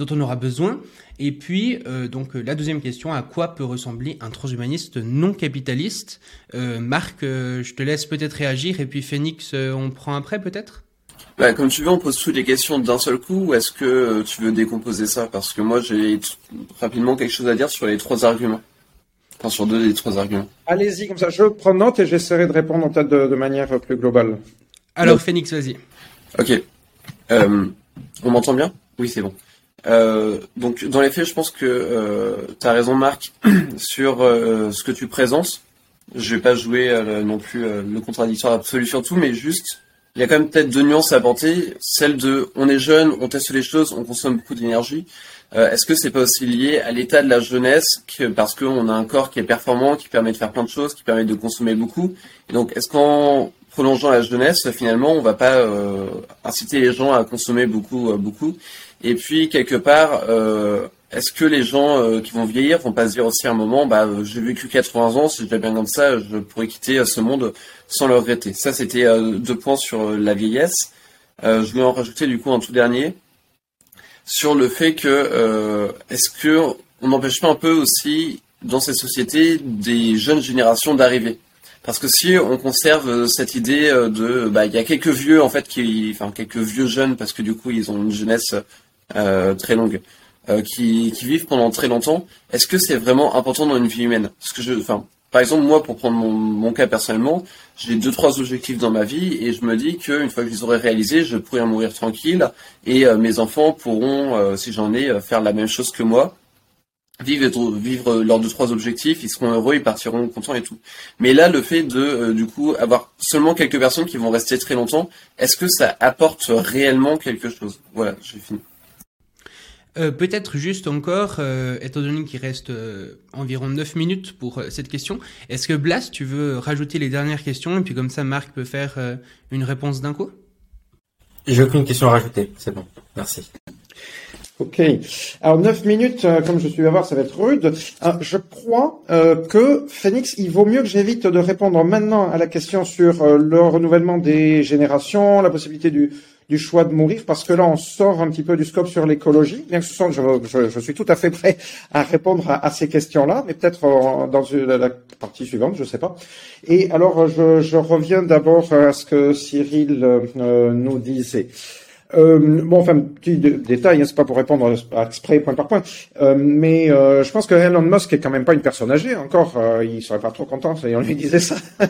Speaker 2: dont on aura besoin Et puis donc la deuxième question à quoi peut ressembler un transhumaniste non capitaliste? Marc, je te laisse peut-être réagir et puis Phoenix, on prend après peut-être?
Speaker 6: Bah, comme tu veux, on pose toutes les questions d'un seul coup ou est-ce que euh, tu veux décomposer ça? Parce que moi, j'ai rapidement quelque chose à dire sur les trois arguments. Enfin, sur deux des trois arguments.
Speaker 3: Allez-y, comme ça, je prends note et j'essaierai de répondre en tête de, manière plus globale.
Speaker 2: Alors, Phoenix, vas-y.
Speaker 6: Ok. Euh, on m'entend bien? Oui, c'est bon. Euh, donc, dans les faits, je pense que tu as raison, Marc, sur ce que tu présentes. Je vais pas jouer non plus le contradictoire absolu sur tout, mais juste il y a quand même peut-être deux nuances à apporter. Celle de on est jeune, on teste les choses, on consomme beaucoup d'énergie. Euh, est-ce que c'est pas aussi lié à l'état de la jeunesse que, parce qu'on a un corps qui est performant, qui permet de faire plein de choses, qui permet de consommer beaucoup? Donc, est-ce qu'en prolongeant la jeunesse, finalement, on va pas euh, inciter les gens à consommer beaucoup, euh, beaucoup? Et puis, quelque part, est-ce que les gens qui vont vieillir vont pas se dire aussi à un moment, bah, j'ai vécu 80 ans, si je vais bien comme ça, je pourrais quitter ce monde sans le regretter. Ça, c'était euh, deux points sur euh, la vieillesse. Euh, je vais en rajouter du coup un tout dernier sur le fait que est-ce que on n'empêche pas un peu aussi dans ces sociétés des jeunes générations d'arriver? Parce que si on conserve cette idée de bah il y a quelques vieux en fait qui enfin quelques vieux jeunes parce que du coup ils ont une jeunesse très longue qui, qui vivent pendant très longtemps est-ce que c'est vraiment important dans une vie humaine? Parce que je par exemple, moi, pour prendre mon, cas personnellement, j'ai deux, trois objectifs dans ma vie et je me dis qu'une fois que je les aurai réalisés, je pourrai mourir tranquille et euh, mes enfants pourront, euh, si j'en ai, euh, faire la même chose que moi. Vivre, vivre leurs deux, trois objectifs, ils seront heureux, ils partiront contents et tout. Mais là, le fait de, du coup, avoir seulement quelques personnes qui vont rester très longtemps, est-ce que ça apporte réellement quelque chose? Voilà, j'ai fini.
Speaker 2: Euh, peut-être juste encore, euh, étant donné qu'il reste euh, environ 9 minutes pour cette question, est-ce que Blas, tu veux rajouter les dernières questions et puis comme ça Marc peut faire une réponse d'un coup?
Speaker 4: J'ai aucune question à rajouter, c'est bon, merci.
Speaker 3: Ok. Alors 9 minutes, comme je suis à voir, ça va être rude. je crois que Phoenix, il vaut mieux que j'évite de répondre maintenant à la question sur le renouvellement des générations, la possibilité du, du choix de mourir, parce que là, on sort un petit peu du scope sur l'écologie, bien que ce soit, je, je, suis tout à fait prêt à répondre à, ces questions-là, mais peut-être dans la partie suivante, je sais pas. Et alors, je, je reviens d'abord à ce que Cyril euh, nous disait. Euh, bon, enfin, petit détail, hein, c'est pas pour répondre à exprès point par point, euh, mais euh, je pense que Elon Musk est quand même pas une personne âgée encore. Euh, il serait pas trop content si on lui disait ça.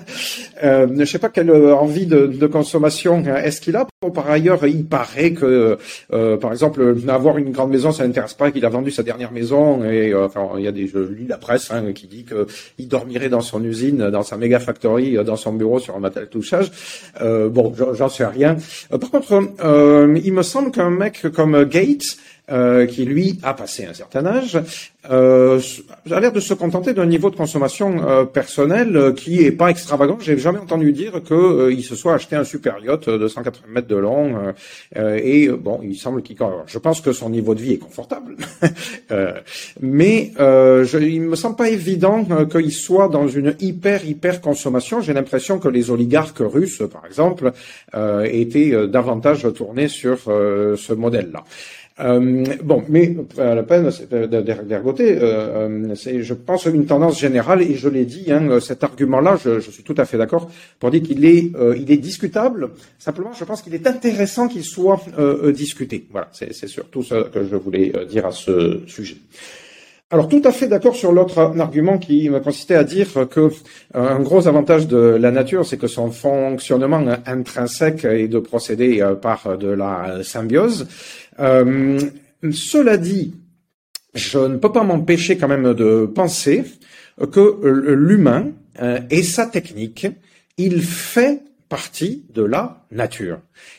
Speaker 3: euh, je sais pas quelle envie de, de consommation est-ce qu'il a. par ailleurs, il paraît que, euh, par exemple, avoir une grande maison, ça n'intéresse pas, qu'il a vendu sa dernière maison. Et enfin, il y a des, je lis la presse hein, qui dit que il dormirait dans son usine, dans sa méga factory, dans son bureau sur un matériel touchage. bon, j'en sais rien. par contre. Euh, il me semble qu'un mec comme Gates, euh, qui lui a passé un certain âge, euh, a l'air de se contenter d'un niveau de consommation euh, personnel euh, qui est pas extravagant. J'ai jamais entendu dire que euh, il se soit acheté un super yacht de 180 mètres de long. et bon, il semble qu'il. Je pense que son niveau de vie est confortable, mais je, il me semble pas évident qu'il soit dans une hyper hyper consommation. J'ai l'impression que les oligarques russes, par exemple, étaient davantage tournés sur ce modèle-là. Euh, bon, mais à la peine d'ergoter, euh, euh, c'est, je pense, une tendance générale, et je l'ai dit, hein, cet argument-là, je, je, suis tout à fait d'accord, pour dire qu'il est, euh, il est discutable. Simplement, je pense qu'il est intéressant qu'il soit euh, discuté. Voilà, c'est, c'est surtout ce que je voulais dire à ce sujet. Alors tout à fait d'accord sur l'autre argument qui consistait à dire que un gros avantage de la nature, c'est que son fonctionnement intrinsèque est de procéder par de la symbiose. Euh, cela dit, je ne peux pas m'empêcher quand même de penser que l'humain euh, et sa technique, il fait partie de la nature.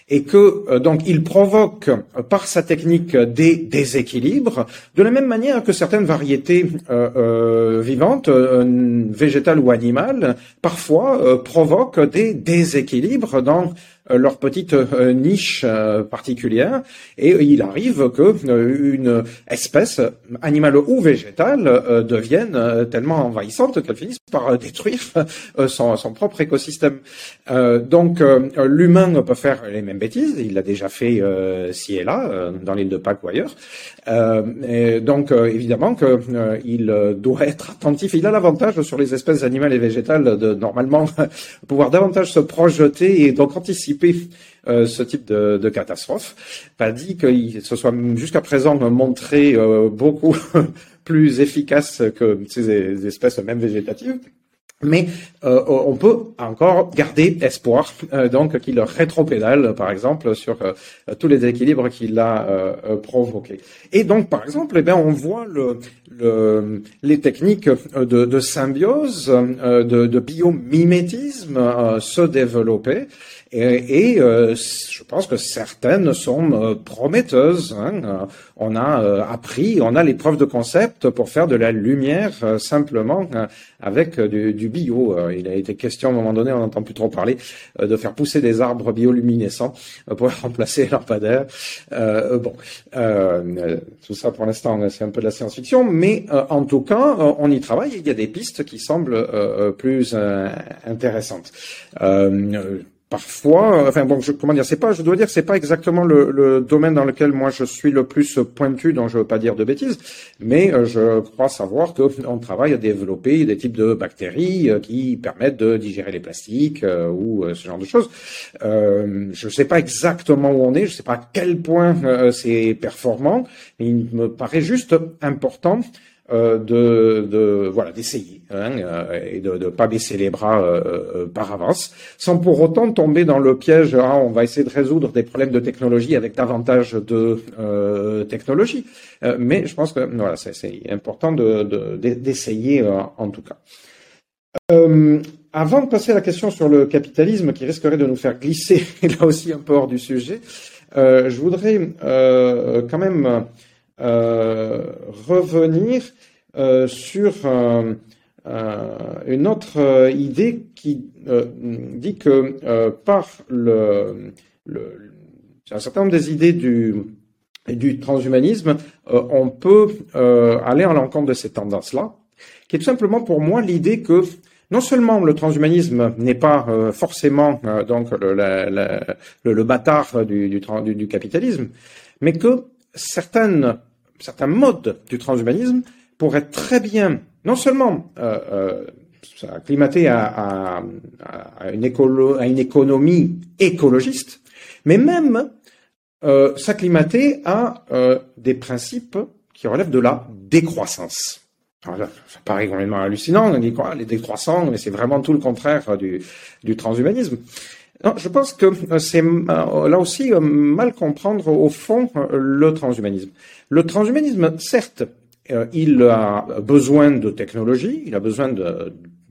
Speaker 3: Et que euh, donc il provoque euh, par sa technique des déséquilibres de la même manière que certaines variétés euh, vivantes, végétales ou animales, parfois provoquent des déséquilibres dans euh, leur petite euh, niche euh, particulière et il arrive que une espèce animale ou végétale devienne tellement envahissante qu'elle finisse par détruire son, propre écosystème. donc l'humain peut faire les mêmes bêtises, il l'a déjà fait ci et là dans l'île de Pâques ou ailleurs. Donc évidemment qu'il doit être attentif. Il a l'avantage sur les espèces animales et végétales de normalement pouvoir davantage se projeter et donc anticiper euh, ce type de, catastrophe. Pas dit qu'il se soit jusqu'à présent montré euh, beaucoup plus efficace que ces espèces même végétatives. Mais euh, on peut encore garder espoir, donc qu'il rétropédale, par exemple, sur tous les équilibres qu'il a provoqués. Et donc, par exemple, eh bien, on voit le, le, les techniques de, symbiose, de biomimétisme se développer. Et, et euh, je pense que certaines sont euh, prometteuses. Hein. Euh, on a appris, on a les preuves de concept pour faire de la lumière simplement avec du, bio. il a été question à un moment donné, on n'entend plus trop parler, de faire pousser des arbres bioluminescents pour remplacer les lampadaires. bon, tout ça pour l'instant, c'est un peu de la science-fiction, mais en tout cas, on y travaille. il y a des pistes qui semblent plus intéressantes parfois, enfin bon, je, comment dire, c'est pas, je dois dire, c'est pas exactement le, le, domaine dans lequel moi je suis le plus pointu, donc je veux pas dire de bêtises, mais euh, je crois savoir qu'on travaille à développer des types de bactéries euh, qui permettent de digérer les plastiques euh, ou ce genre de choses. je sais pas exactement où on est, je sais pas à quel point c'est performant, mais il me paraît juste important euh, de, de, voilà d'essayer hein, euh, et de ne pas baisser les bras euh, par avance, sans pour autant tomber dans le piège. Hein, on va essayer de résoudre des problèmes de technologie avec davantage de technologie. mais je pense que voilà, c'est important de, d'essayer en tout cas. avant de passer à la question sur le capitalisme qui risquerait de nous faire glisser là aussi un peu hors du sujet, je voudrais quand même euh, revenir euh, sur euh, une autre idée qui dit que par le, le, un certain nombre des idées du, du transhumanisme, on peut aller à l'encontre de ces tendances-là, qui est tout simplement pour moi l'idée que non seulement le transhumanisme n'est pas forcément donc le, le, le, bâtard du, du, du, capitalisme, mais que certaines certains modes du transhumanisme pourraient très bien, non seulement euh, euh, s'acclimater à, une économie écologiste, mais même euh, s'acclimater à euh, des principes qui relèvent de la décroissance. Ça paraît complètement hallucinant, on dit quoi, les décroissants, mais c'est vraiment tout le contraire du transhumanisme. Non, je pense que euh, c'est euh, là aussi euh, mal comprendre au fond le transhumanisme. Le transhumanisme, certes, il a besoin de technologie, il a besoin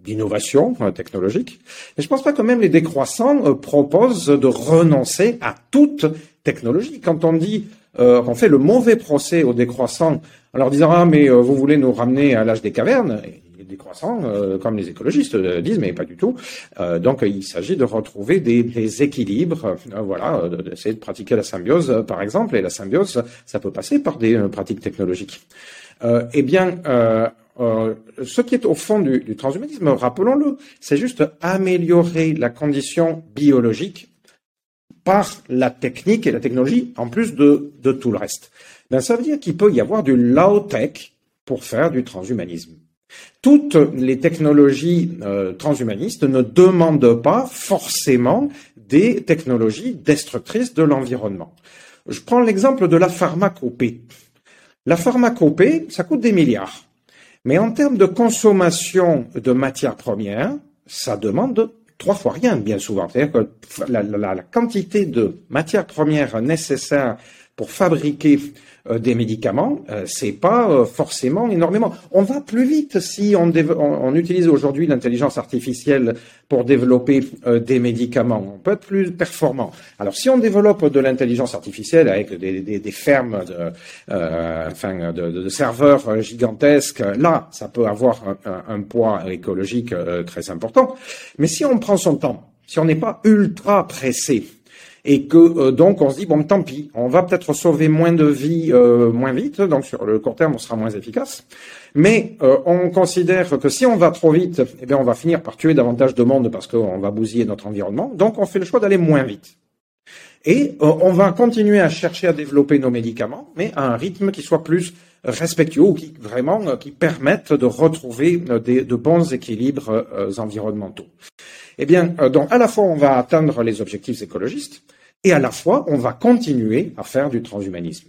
Speaker 3: d'innovation technologique, mais je pense pas que même les décroissants proposent de renoncer à toute technologie. Quand on dit qu'on fait le mauvais procès aux décroissants en leur disant ah mais vous voulez nous ramener à l'âge des cavernes, décroissants, euh, comme les écologistes disent, mais pas du tout. Euh, donc il s'agit de retrouver des, équilibres, euh, voilà, d'essayer de pratiquer la symbiose, par exemple, et la symbiose, ça peut passer par des pratiques technologiques. eh bien, ce qui est au fond du, transhumanisme, rappelons-le, c'est juste améliorer la condition biologique par la technique et la technologie, en plus de, de tout le reste. Ben, ça veut dire qu'il peut y avoir du low-tech pour faire du transhumanisme. Toutes les technologies euh, transhumanistes ne demandent pas forcément des technologies destructrices de l'environnement. Je prends l'exemple de la pharmacopée. La pharmacopée, ça coûte des milliards. Mais en termes de consommation de matières premières, ça demande trois fois rien, bien souvent. C'est-à-dire que la, la, quantité de matières premières nécessaires pour fabriquer des médicaments, euh, c'est pas euh, forcément énormément. On va plus vite si on, on, utilise aujourd'hui l'intelligence artificielle pour développer des médicaments. On peut être plus performant. Alors si on développe de l'intelligence artificielle avec des, fermes de, enfin, de, serveurs gigantesques, là, ça peut avoir un, un poids écologique très important. Mais si on prend son temps, si on n'est pas ultra pressé, et que euh, donc on se dit bon tant pis, on va peut-être sauver moins de vies euh, moins vite, donc sur le court terme on sera moins efficace, mais euh, on considère que si on va trop vite, eh bien on va finir par tuer davantage de monde parce qu'on va bousiller notre environnement, donc on fait le choix d'aller moins vite. Et on va continuer à chercher à développer nos médicaments, mais à un rythme qui soit plus respectueux qui vraiment qui permettent de retrouver des, de bons équilibres environnementaux. Eh bien, donc à la fois on va atteindre les objectifs écologistes, et à la fois, on va continuer à faire du transhumanisme.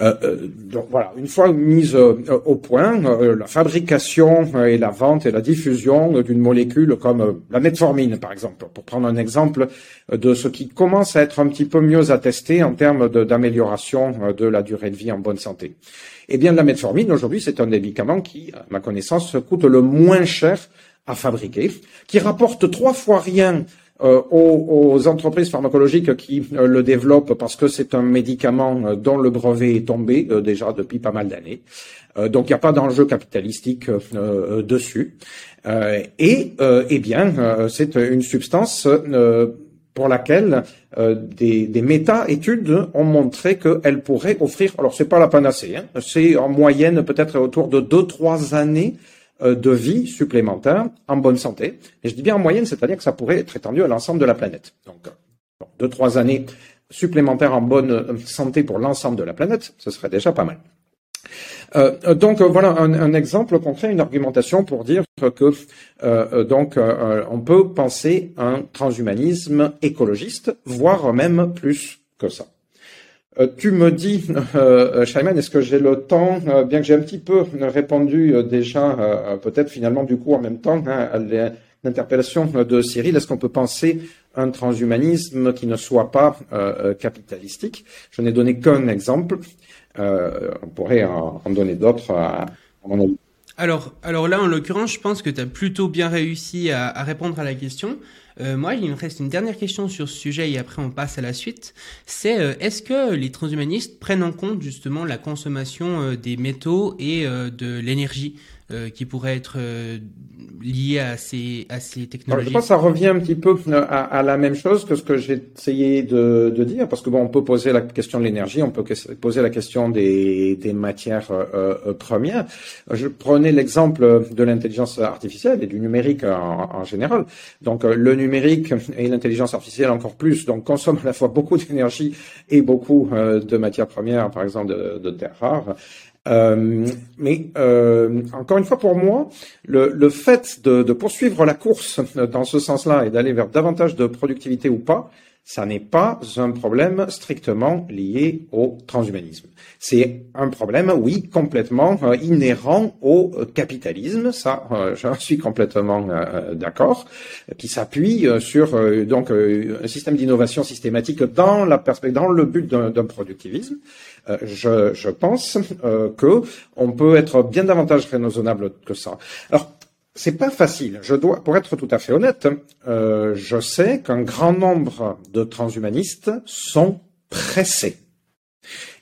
Speaker 3: Euh, euh, donc voilà, une fois mise euh, au point, la fabrication et la vente et la diffusion d'une molécule comme la metformine, par exemple, pour prendre un exemple de ce qui commence à être un petit peu mieux attesté en termes d'amélioration de, la durée de vie en bonne santé. Eh bien, la metformine, aujourd'hui, c'est un des médicaments qui, à ma connaissance, coûte le moins cher à fabriquer, qui rapporte trois fois rien euh, aux, entreprises pharmacologiques qui euh, le développent parce que c'est un médicament euh, dont le brevet est tombé déjà depuis pas mal d'années. donc il n'y a pas d'enjeu capitalistique dessus. et eh bien, c'est une substance pour laquelle des, des méta-études ont montré qu'elle pourrait offrir, alors c'est pas la panacée, hein, c'est en moyenne peut-être autour de deux trois années euh, de vie supplémentaire en bonne santé. Et je dis bien en moyenne, c'est-à-dire que ça pourrait être étendu à l'ensemble de la planète. Donc, euh, deux, trois années supplémentaires en bonne euh, santé pour l'ensemble de la planète, ce serait déjà pas mal. Donc voilà un, exemple concret, une argumentation pour dire que donc on peut penser un transhumanisme écologiste, voire même plus que ça. Euh, tu me dis, euh, Shaiman, est-ce que j'ai le temps, euh, bien que j'ai un petit peu répondu euh, déjà, peut-être finalement du coup en même temps, hein, à l'interpellation de Cyril, est-ce qu'on peut penser un transhumanisme qui ne soit pas capitalistique? Je n'ai donné qu'un exemple, on pourrait en, donner d'autres avis.
Speaker 2: Alors, alors là, en l'occurrence, je pense que tu as plutôt bien réussi à, répondre à la question. Euh, moi, il me reste une dernière question sur ce sujet et après on passe à la suite. C'est euh, est-ce que les transhumanistes prennent en compte justement la consommation euh, des métaux et de l'énergie? Euh, qui pourrait être euh, lié à ces, à ces technologies.
Speaker 3: je pense que ça revient un petit peu à, à la même chose que ce que j'ai essayé de, de, dire, parce que bon, on peut poser la question de l'énergie, on peut poser la question des, des matières euh, premières. Je prenais l'exemple de l'intelligence artificielle et du numérique en, en général. Donc le numérique et l'intelligence artificielle encore plus, donc consomment à la fois beaucoup d'énergie et beaucoup de matières premières, par exemple de, de terres rares. Euh, mais euh, encore une fois, pour moi, le, fait de, de, poursuivre la course dans ce sens-là et d'aller vers davantage de productivité ou pas, ça n'est pas un problème strictement lié au transhumanisme. C'est un problème, oui, complètement euh, inhérent au capitalisme, ça, euh, j'en suis complètement euh, d'accord, qui s'appuie sur donc un système d'innovation systématique dans la perspective, dans le but d'un productivisme. je, je, pense que on peut être bien davantage raisonnable que ça. Alors, c'est pas facile. Je dois, pour être tout à fait honnête, euh, je sais qu'un grand nombre de transhumanistes sont pressés.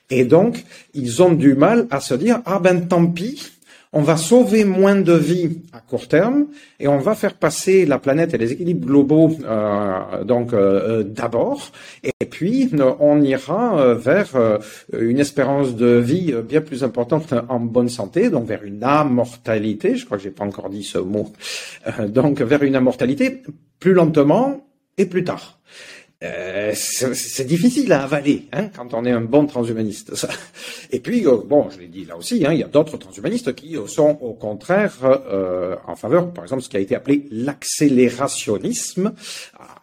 Speaker 3: Et donc, ils ont du mal à se dire, ah ben tant pis, on va sauver moins de vies à court terme et on va faire passer la planète et les équilibres globaux euh, donc euh, euh, d'abord. Et puis on ira vers une espérance de vie bien plus importante en bonne santé donc vers une amortalité. Je crois que j'ai pas encore dit ce mot. Donc vers une immortalité plus lentement et plus tard euh, c'est difficile à avaler hein, quand on est un bon transhumaniste. Et puis, euh, bon, je l'ai dit là aussi, hein, il y a d'autres transhumanistes qui sont au contraire euh, en faveur, par exemple, ce qui a été appelé l'accélérationnisme,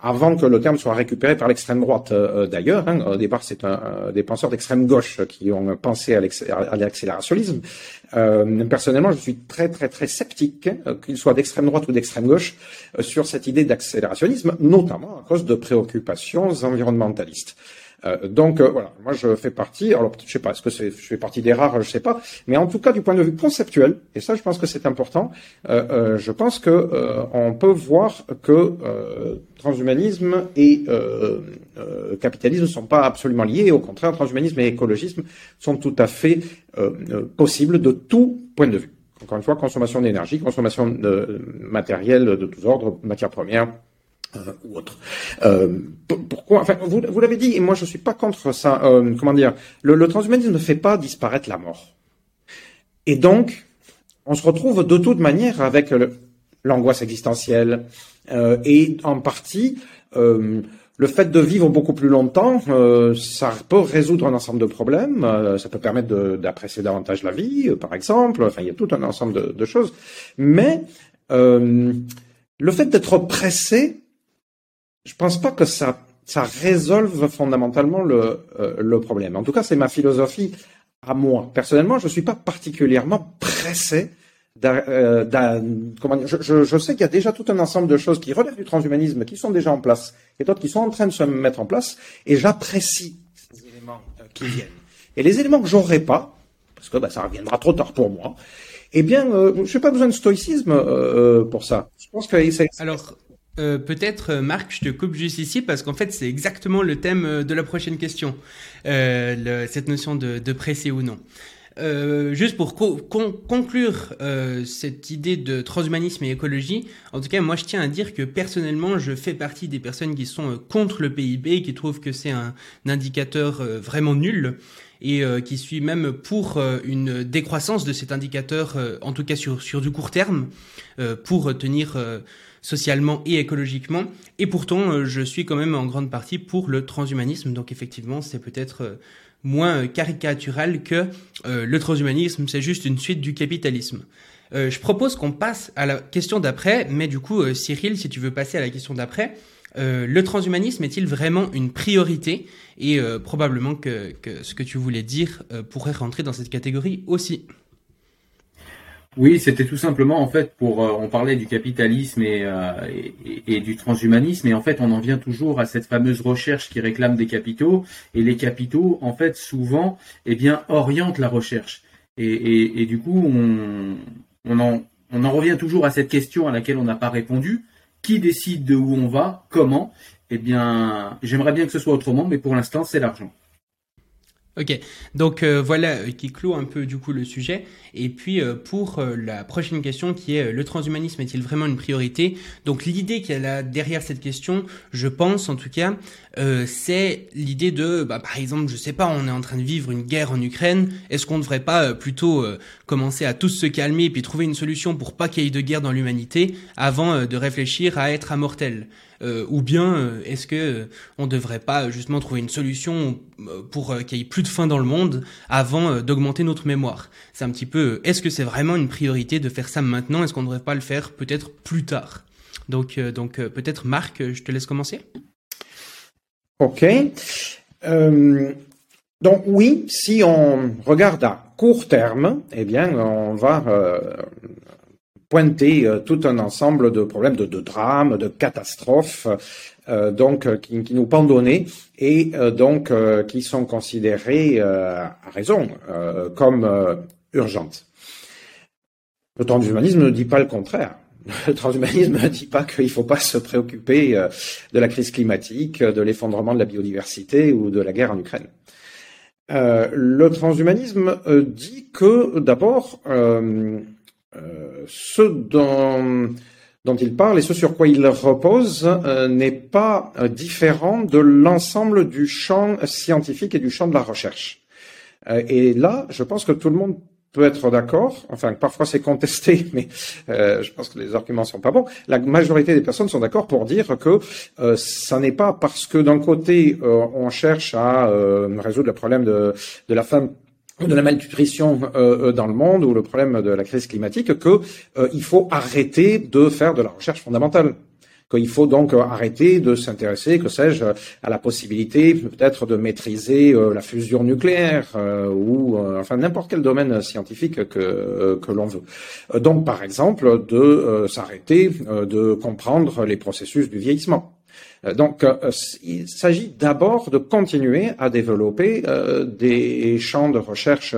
Speaker 3: avant que le terme soit récupéré par l'extrême droite euh, d'ailleurs. Hein. Au départ, c'est un, des penseurs d'extrême gauche qui ont pensé à l'accélérationnisme. Euh, personnellement, je suis très très très sceptique, euh, qu'il soit d'extrême droite ou d'extrême gauche, sur cette idée d'accélérationnisme, notamment à cause de préoccupations environnementalistes. Donc voilà, moi je fais partie. Alors je sais pas, est-ce que je fais partie des rares, je sais pas. Mais en tout cas, du point de vue conceptuel, et ça, je pense que c'est important. je pense que on peut voir que transhumanisme et capitalisme ne sont pas absolument liés. Au contraire, transhumanisme et écologisme sont tout à fait possibles de tout point de vue. Encore une fois, consommation d'énergie, consommation de matériel de tous ordres, matières premières, euh, ou autre. Euh, pourquoi Enfin, vous, vous l'avez dit, et moi je suis pas contre ça. Euh, comment dire le, transhumanisme ne fait pas disparaître la mort. Et donc, on se retrouve de toute manière avec l'angoisse existentielle et en partie le fait de vivre beaucoup plus longtemps, ça peut résoudre un ensemble de problèmes. Ça peut permettre d'apprécier davantage la vie, par exemple. Enfin, il y a tout un ensemble de choses. Mais le fait d'être pressé, je pense pas que ça, résolve fondamentalement le, le problème. En tout cas, c'est ma philosophie à moi. Personnellement, je suis pas particulièrement pressé euh, je, sais qu'il y a déjà tout un ensemble de choses qui relèvent du transhumanisme, qui sont déjà en place, et d'autres qui sont en train de se mettre en place, et j'apprécie ces éléments euh, qui viennent. Et les éléments que j'aurais pas, parce que bah, ça reviendra trop tard pour moi, eh bien, euh, je n'ai pas besoin de stoïcisme euh, pour ça. Je pense que
Speaker 2: alors. Peut-être Marc, je te coupe juste ici parce qu'en fait c'est exactement le thème de la prochaine question, le, cette notion de, de pressé ou non. Euh, juste pour conclure euh, cette idée de transhumanisme et écologie, en tout cas, moi je tiens à dire que personnellement, je fais partie des personnes qui sont euh, contre le PIB, qui trouvent que c'est un, indicateur vraiment nul et qui suis même pour une décroissance de cet indicateur, en tout cas sur, sur du court terme, pour tenir socialement et écologiquement. Et pourtant, je suis quand même en grande partie pour le transhumanisme. Donc effectivement, c'est peut-être moins caricatural que euh, le transhumanisme, c'est juste une suite du capitalisme. Euh, je propose qu'on passe à la question d'après, mais du coup, euh, Cyril, si tu veux passer à la question d'après, le transhumanisme est-il vraiment une priorité? Et probablement que, ce que tu voulais dire pourrait rentrer dans cette catégorie aussi.
Speaker 5: Oui, c'était tout simplement en fait pour euh, on parlait du capitalisme euh, et, du transhumanisme et en fait on en vient toujours à cette fameuse recherche qui réclame des capitaux et les capitaux en fait souvent eh bien orientent la recherche. Et, et du coup on, on, en, on en revient toujours à cette question à laquelle on n'a pas répondu. Qui décide de où on va? Comment? Eh bien j'aimerais bien que ce soit autrement mais pour l'instant c'est l'argent.
Speaker 2: Ok, donc euh, voilà euh, qui clôt un peu du coup le sujet. Et puis euh, pour la prochaine question qui est le transhumanisme est-il vraiment une priorité? Donc l'idée qu'il y a derrière cette question, je pense en tout cas, c'est l'idée de, bah, par exemple, je sais pas, on est en train de vivre une guerre en Ukraine. Est-ce qu'on ne devrait pas plutôt commencer à tous se calmer et puis trouver une solution pour pas qu'il y ait de guerre dans l'humanité avant de réfléchir à être immortel? Euh, ou bien euh, est-ce que euh, on devrait pas justement trouver une solution pour qu'il y ait plus de faim dans le monde avant d'augmenter notre mémoire? C'est un petit peu est-ce que c'est vraiment une priorité de faire ça maintenant? Est-ce qu'on ne devrait pas le faire peut-être plus tard? Donc donc peut-être Marc, je te laisse commencer.
Speaker 3: Ok. donc oui, si on regarde à court terme, eh bien, on va pointer euh, tout un ensemble de problèmes, de, drames, de catastrophes, euh, donc euh, qui, nous pendonnaient et donc qui sont considérés à raison comme urgentes. Le transhumanisme ne dit pas le contraire. Le transhumanisme ne dit pas qu'il ne faut pas se préoccuper de la crise climatique, de l'effondrement de la biodiversité ou de la guerre en Ukraine. Le transhumanisme dit que d'abord, ce dont, dont, il parle et ce sur quoi il repose euh, n'est pas euh, différent de l'ensemble du champ scientifique et du champ de la recherche. et là, je pense que tout le monde peut être d'accord. Enfin, parfois c'est contesté, mais je pense que les arguments sont pas bons. La majorité des personnes sont d'accord pour dire que ça n'est pas parce que d'un côté on cherche à résoudre le problème de, de la femme de la malnutrition euh, euh, dans le monde ou le problème de la crise climatique que euh, il faut arrêter de faire de la recherche fondamentale qu'il faut donc arrêter de s'intéresser, que sais-je, à la possibilité peut-être de maîtriser la fusion nucléaire ou enfin n'importe quel domaine scientifique que, que l'on veut. donc par exemple de s'arrêter de comprendre les processus du vieillissement. Donc, il s'agit d'abord de continuer à développer des champs de recherche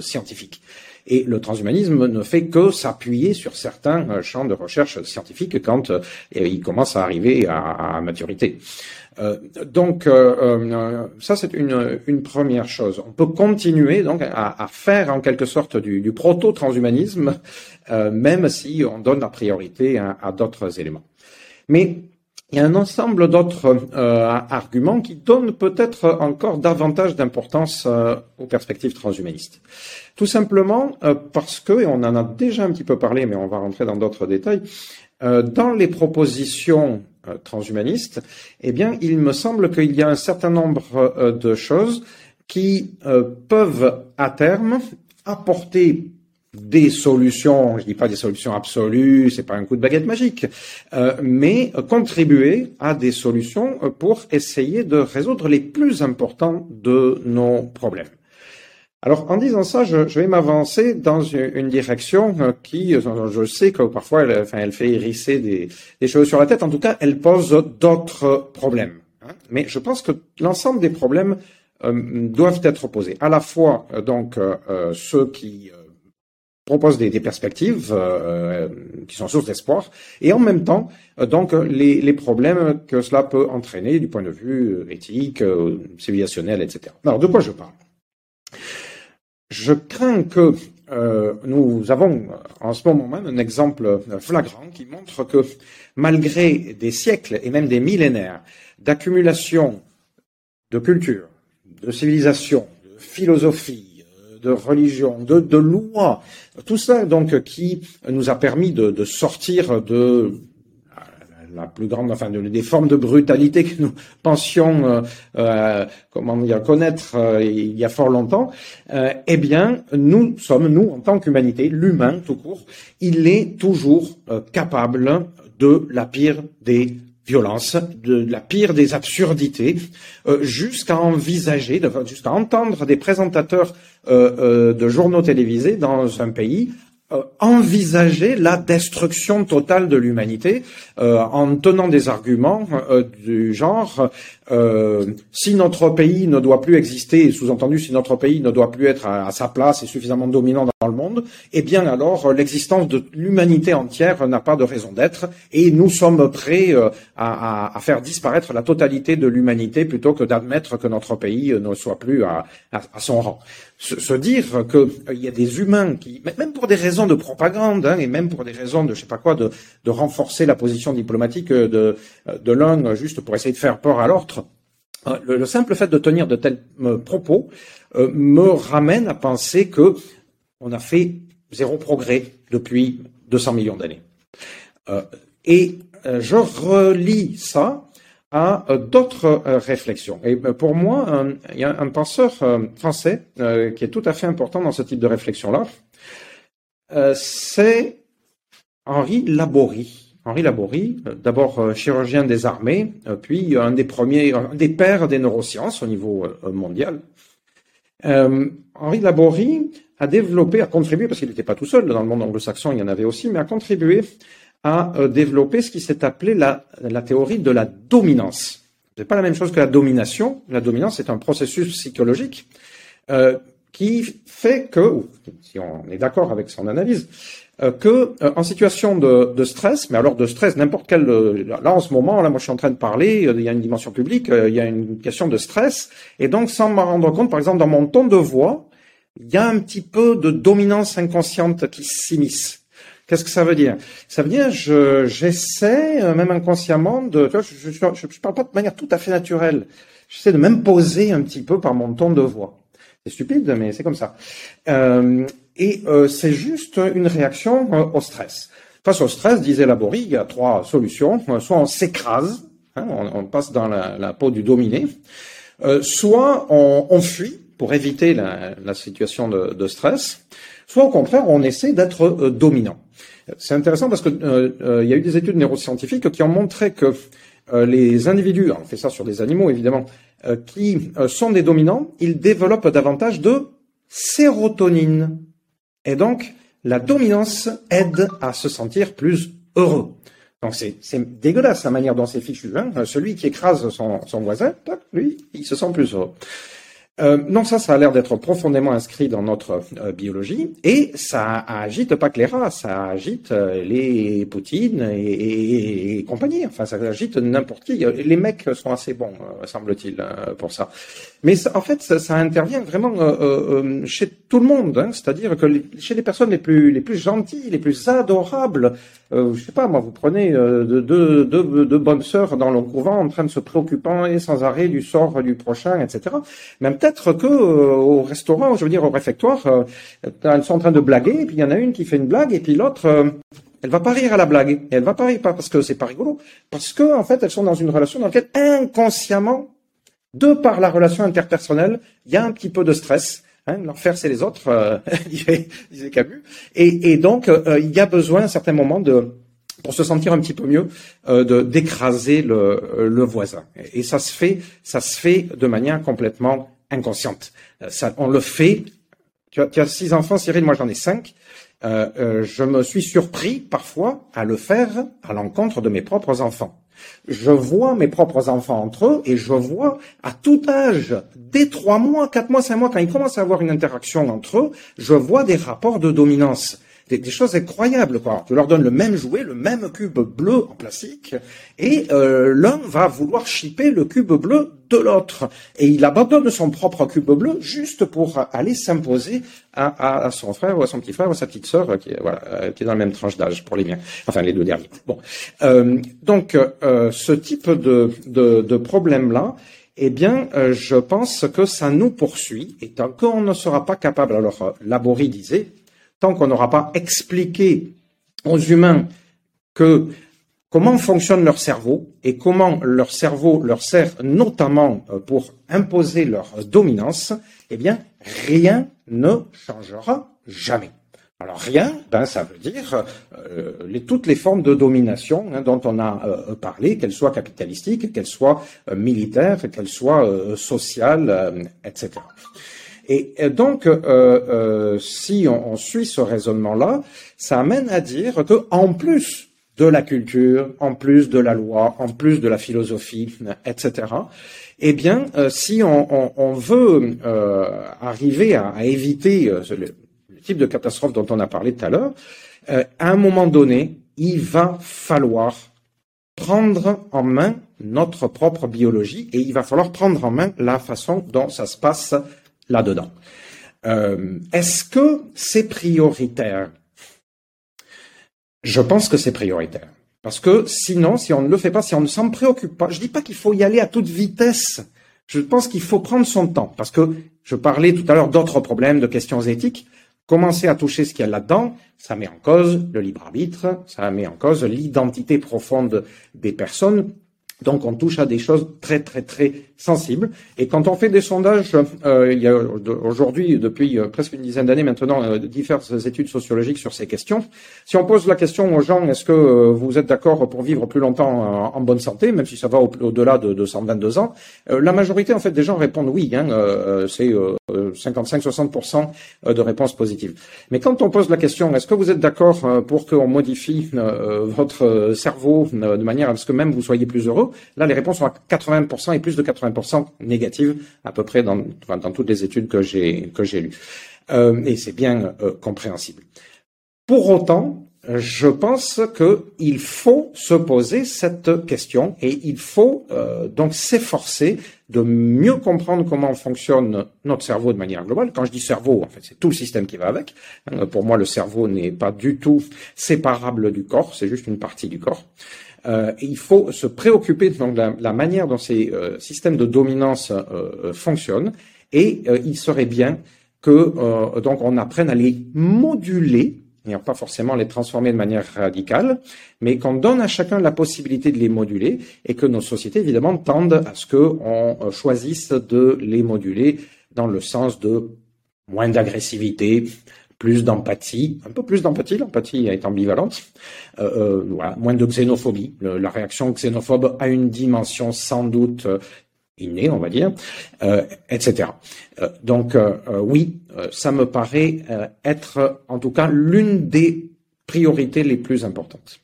Speaker 3: scientifiques. Et le transhumanisme ne fait que s'appuyer sur certains champs de recherche scientifiques quand il commence à arriver à, maturité. Euh, donc euh, euh, ça c'est une, première chose. On peut continuer donc à, faire en quelque sorte du, du proto-transhumanisme, même si on donne la priorité à, à d'autres éléments. Mais il y a un ensemble d'autres arguments qui donnent peut-être encore davantage d'importance aux perspectives transhumanistes. Tout simplement parce que, et on en a déjà un petit peu parlé, mais on va rentrer dans d'autres détails, dans les propositions euh, transhumaniste, eh bien, il me semble qu'il y a un certain nombre euh, de choses qui euh, peuvent à terme apporter des solutions, je dis pas des solutions absolues, c'est pas un coup de baguette magique, mais contribuer à des solutions pour essayer de résoudre les plus importants de nos problèmes. Alors, en disant ça, je, vais m'avancer dans une, direction euh, qui, euh, je sais que parfois, elle, enfin, elle fait hérisser des, des, choses sur la tête. En tout cas, elle pose d'autres problèmes. Hein. Mais je pense que l'ensemble des problèmes euh, doivent être posés. À la fois, donc, ceux qui proposent des, perspectives qui sont source d'espoir, et en même temps, donc, les, problèmes que cela peut entraîner du point de vue éthique, civilisationnel, etc. Alors, de quoi je parle? Je crains que euh, nous avons en ce moment même un exemple flagrant qui montre que malgré des siècles et même des millénaires d'accumulation de culture, de civilisation, de philosophie, de religion, de, de lois, tout ça donc qui nous a permis de, sortir de la plus grande, enfin, des formes de brutalité que nous pensions, euh, euh comment dire, connaître euh, il y a fort longtemps, euh, eh bien, nous sommes, nous, en tant qu'humanité, l'humain tout court, il est toujours capable de la pire des violences, de la pire des absurdités, jusqu'à envisager, jusqu'à entendre des présentateurs de journaux télévisés dans un pays euh, envisager la destruction totale de l'humanité euh, en tenant des arguments euh, du genre si notre pays ne doit plus exister, sous-entendu si notre pays ne doit plus être à, sa place et suffisamment dominant dans le monde, eh bien alors l'existence de l'humanité entière n'a pas de raison d'être et nous sommes prêts à, faire disparaître la totalité de l'humanité plutôt que d'admettre que notre pays ne soit plus à son rang se, dire qu'il euh, y a des humains qui, même pour des raisons de propagande, hein, et même pour des raisons de je sais pas quoi, de, renforcer la position diplomatique de, de l'un juste pour essayer de faire peur à l'autre, euh, le, simple fait de tenir de tels euh, propos me ramène à penser que on a fait zéro progrès depuis 200 millions d'années. et je relis ça à euh, d'autres euh, réflexions. Et euh, pour moi, il y a un penseur français qui est tout à fait important dans ce type de réflexion-là. C'est Henri Laborie. Henri Laborie, d'abord chirurgien des armées, puis un des premiers, un des pères des neurosciences au niveau mondial. Henri Laborie a développé, a contribué, parce qu'il n'était pas tout seul, dans le monde anglo-saxon il y en avait aussi, mais a contribué a euh, développé ce qui s'est appelé la, la, théorie de la dominance. C'est pas la même chose que la domination. La dominance est un processus psychologique euh, qui fait que, si on est d'accord avec son analyse, euh, que euh, en situation de, de, stress, mais alors de stress, n'importe quel, là en ce moment, là moi je suis en train de parler, il y a une dimension publique, il y a une question de stress, et donc sans m'en rendre compte, par exemple dans mon ton de voix, il y a un petit peu de dominance inconsciente qui s'immisce. Qu'est-ce que ça veut dire? Ça veut dire je j'essaie euh, même inconsciemment de je, je, je, parle pas de manière tout à fait naturelle. J'essaie de m'imposer un petit peu par mon ton de voix. C'est stupide, mais c'est comme ça. Euh, et euh, c'est juste une réaction au stress. Face au stress, disait Laborie, il y a trois solutions. Soit on s'écrase, hein, on, passe dans la, peau du dominé. soit on, fuit pour éviter la, situation de, stress soit au contraire on essaie d'être dominant. C'est intéressant parce que euh, euh, il y a eu des études neuroscientifiques qui ont montré que les individus, on fait ça sur des animaux évidemment, qui sont des dominants, ils développent davantage de sérotonine. Et donc, la dominance aide à se sentir plus heureux. Donc c'est dégueulasse la manière dont c'est fichu. Hein. Celui qui écrase son, son voisin, lui, il se sent plus heureux. Euh, non, ça, ça a l'air d'être profondément inscrit dans notre euh, biologie, et ça agite pas que les rats, ça agite euh, les Poutine et, compagnie. Enfin, ça agite n'importe qui. Les mecs sont assez bons, semble-t-il, pour ça. Mais en fait, ça, intervient vraiment chez tout le monde. Hein. C'est-à-dire que chez les personnes les plus gentilles, les plus adorables, je sais pas, moi, vous prenez deux, deux, deux, bonnes sœurs dans le couvent en train de se préoccupant et sans arrêt du sort du prochain, etc. Même peut-être que euh, au restaurant, je veux dire au réfectoire, euh, elles sont en train de blaguer, et puis il y en a une qui fait une blague, et puis l'autre, euh, elle va pas rire à la blague. Et elle va pas rire pas parce que c'est pas rigolo, parce que en fait, elles sont dans une relation dans laquelle inconsciemment, de par la relation interpersonnelle, il y a un petit peu de stress. Hein, L'enfer, c'est les autres, disait, Camus. Et, et donc, il y a besoin à un certain moment de pour se sentir un petit peu mieux, euh, d'écraser le, le voisin. Et ça se fait, ça se fait de manière complètement inconsciente. Euh, ça, on le fait. Tu as, tu as six enfants, Cyril, moi j'en ai cinq. Euh, euh, je me suis surpris parfois à le faire à l'encontre de mes propres enfants. Je vois mes propres enfants entre eux et je vois à tout âge, dès trois mois, quatre mois, cinq mois, quand ils commencent à avoir une interaction entre eux, je vois des rapports de dominance des, choses incroyables. Quoi. Tu leur donnes le même jouet, le même cube bleu en plastique, et euh, l'un va vouloir chipper le cube bleu de l'autre. Et il abandonne son propre cube bleu juste pour aller s'imposer à, son frère ou à son petit frère ou à sa petite sœur qui, est, voilà, euh, qui est dans la même tranche d'âge pour les miens. Enfin, les deux derniers. Euh, donc, euh, ce type de, de, problème-là, eh bien, euh, je pense que ça nous poursuit, et tant qu'on ne sera pas capable, alors Laborie tant qu'on n'aura pas expliqué aux humains que comment fonctionne leur cerveau et comment leur cerveau leur sert notamment euh, pour imposer leur dominance, eh bien, rien ne changera jamais. Alors rien, ben, ça veut dire euh, toutes les formes de domination hein, dont on a euh, parlé, qu'elles soient capitalistiques, qu'elles soient militaires, qu'elles soient sociales, etc. Et, donc, euh, euh, si on, suit ce raisonnement-là, ça amène à dire que en plus de la culture, en plus de la loi, en plus de la philosophie, etc. Eh bien, euh, si on, veut arriver à, éviter le, type de catastrophe dont on a parlé tout à l'heure, à un moment donné, il va falloir prendre en main notre propre biologie et il va falloir prendre en main la façon dont ça se passe là-dedans. Euh, est-ce que c'est prioritaire? Je pense que c'est prioritaire. Parce que sinon, si on ne le fait pas, si on ne s'en préoccupe pas, je dis pas qu'il faut y aller à toute vitesse. Je pense qu'il faut prendre son temps. Parce que je parlais tout à l'heure d'autres problèmes, de questions éthiques. Commencer à toucher ce qu'il y a là-dedans, ça met en cause le libre arbitre, ça met en cause l'identité profonde des personnes, donc on touche à des choses très très très sensibles. Et quand on fait des sondages, euh, il y a aujourd'hui, depuis euh, presque une dizaine d'années maintenant, euh, diverses études sociologiques sur ces questions. Si on pose la question aux gens, est-ce que euh, vous êtes d'accord pour vivre plus longtemps en bonne santé, même si ça va au-delà de, de 122 ans, la majorité en fait des gens répondent oui. Hein, c'est 55-60% de réponses positives. Mais quand on pose la question, est-ce que vous êtes d'accord pour qu'on modifie votre cerveau de manière à ce que même vous soyez plus heureux Là, les réponses sont à 80% et plus de 80% négatives, à peu près dans, toutes les études que j'ai que j'ai lues. Euh, et c'est bien euh, compréhensible. Pour autant, je pense qu'il faut se poser cette question et il faut euh, donc s'efforcer de mieux comprendre comment fonctionne notre cerveau de manière globale. Quand je dis cerveau, en fait, c'est tout le système qui va avec. pour moi, le cerveau n'est pas du tout séparable du corps, c'est juste une partie du corps. Euh, il faut se préoccuper de la, manière dont ces euh, systèmes de dominance euh, fonctionnent. Et il serait bien que donc on apprenne à les moduler et pas forcément les transformer de manière radicale, mais qu'on donne à chacun la possibilité de les moduler et que nos sociétés évidemment tendent à ce qu'on choisisse de les moduler dans le sens de moins d'agressivité, plus d'empathie, un peu plus d'empathie, l'empathie est ambivalente, euh, euh, moins de xénophobie. la réaction xénophobe a une dimension sans doute euh, innée, on va dire, etc. donc oui, ça me paraît être en tout cas l'une des priorités les plus importantes.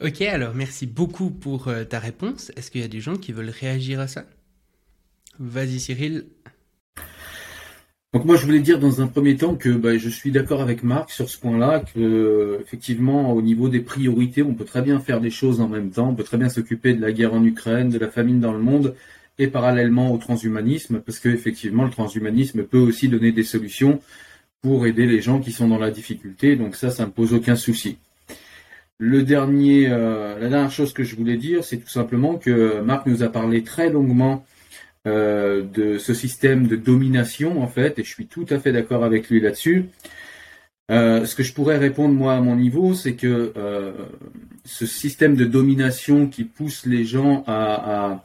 Speaker 2: Ok, alors merci beaucoup pour ta réponse. Est-ce qu'il y a des gens qui veulent réagir à ça? Vas-y Cyril.
Speaker 5: Donc moi je voulais dire dans un premier temps que bah, je suis d'accord avec Marc sur ce point-là, que effectivement au niveau des priorités, on peut très bien faire des choses en même temps, on peut très bien s'occuper de la guerre en Ukraine, de la famine dans le monde, et parallèlement au transhumanisme, parce que effectivement le transhumanisme peut aussi donner des solutions pour aider les gens qui sont dans la difficulté, donc ça, ça ne pose aucun souci. Le dernier, euh, la dernière chose que je voulais dire, c'est tout simplement que Marc nous a parlé très longuement euh, de ce système de domination en fait, et je suis tout à fait d'accord avec lui là-dessus. Euh, ce que je pourrais répondre moi à mon niveau, c'est que ce système de domination qui pousse les gens à,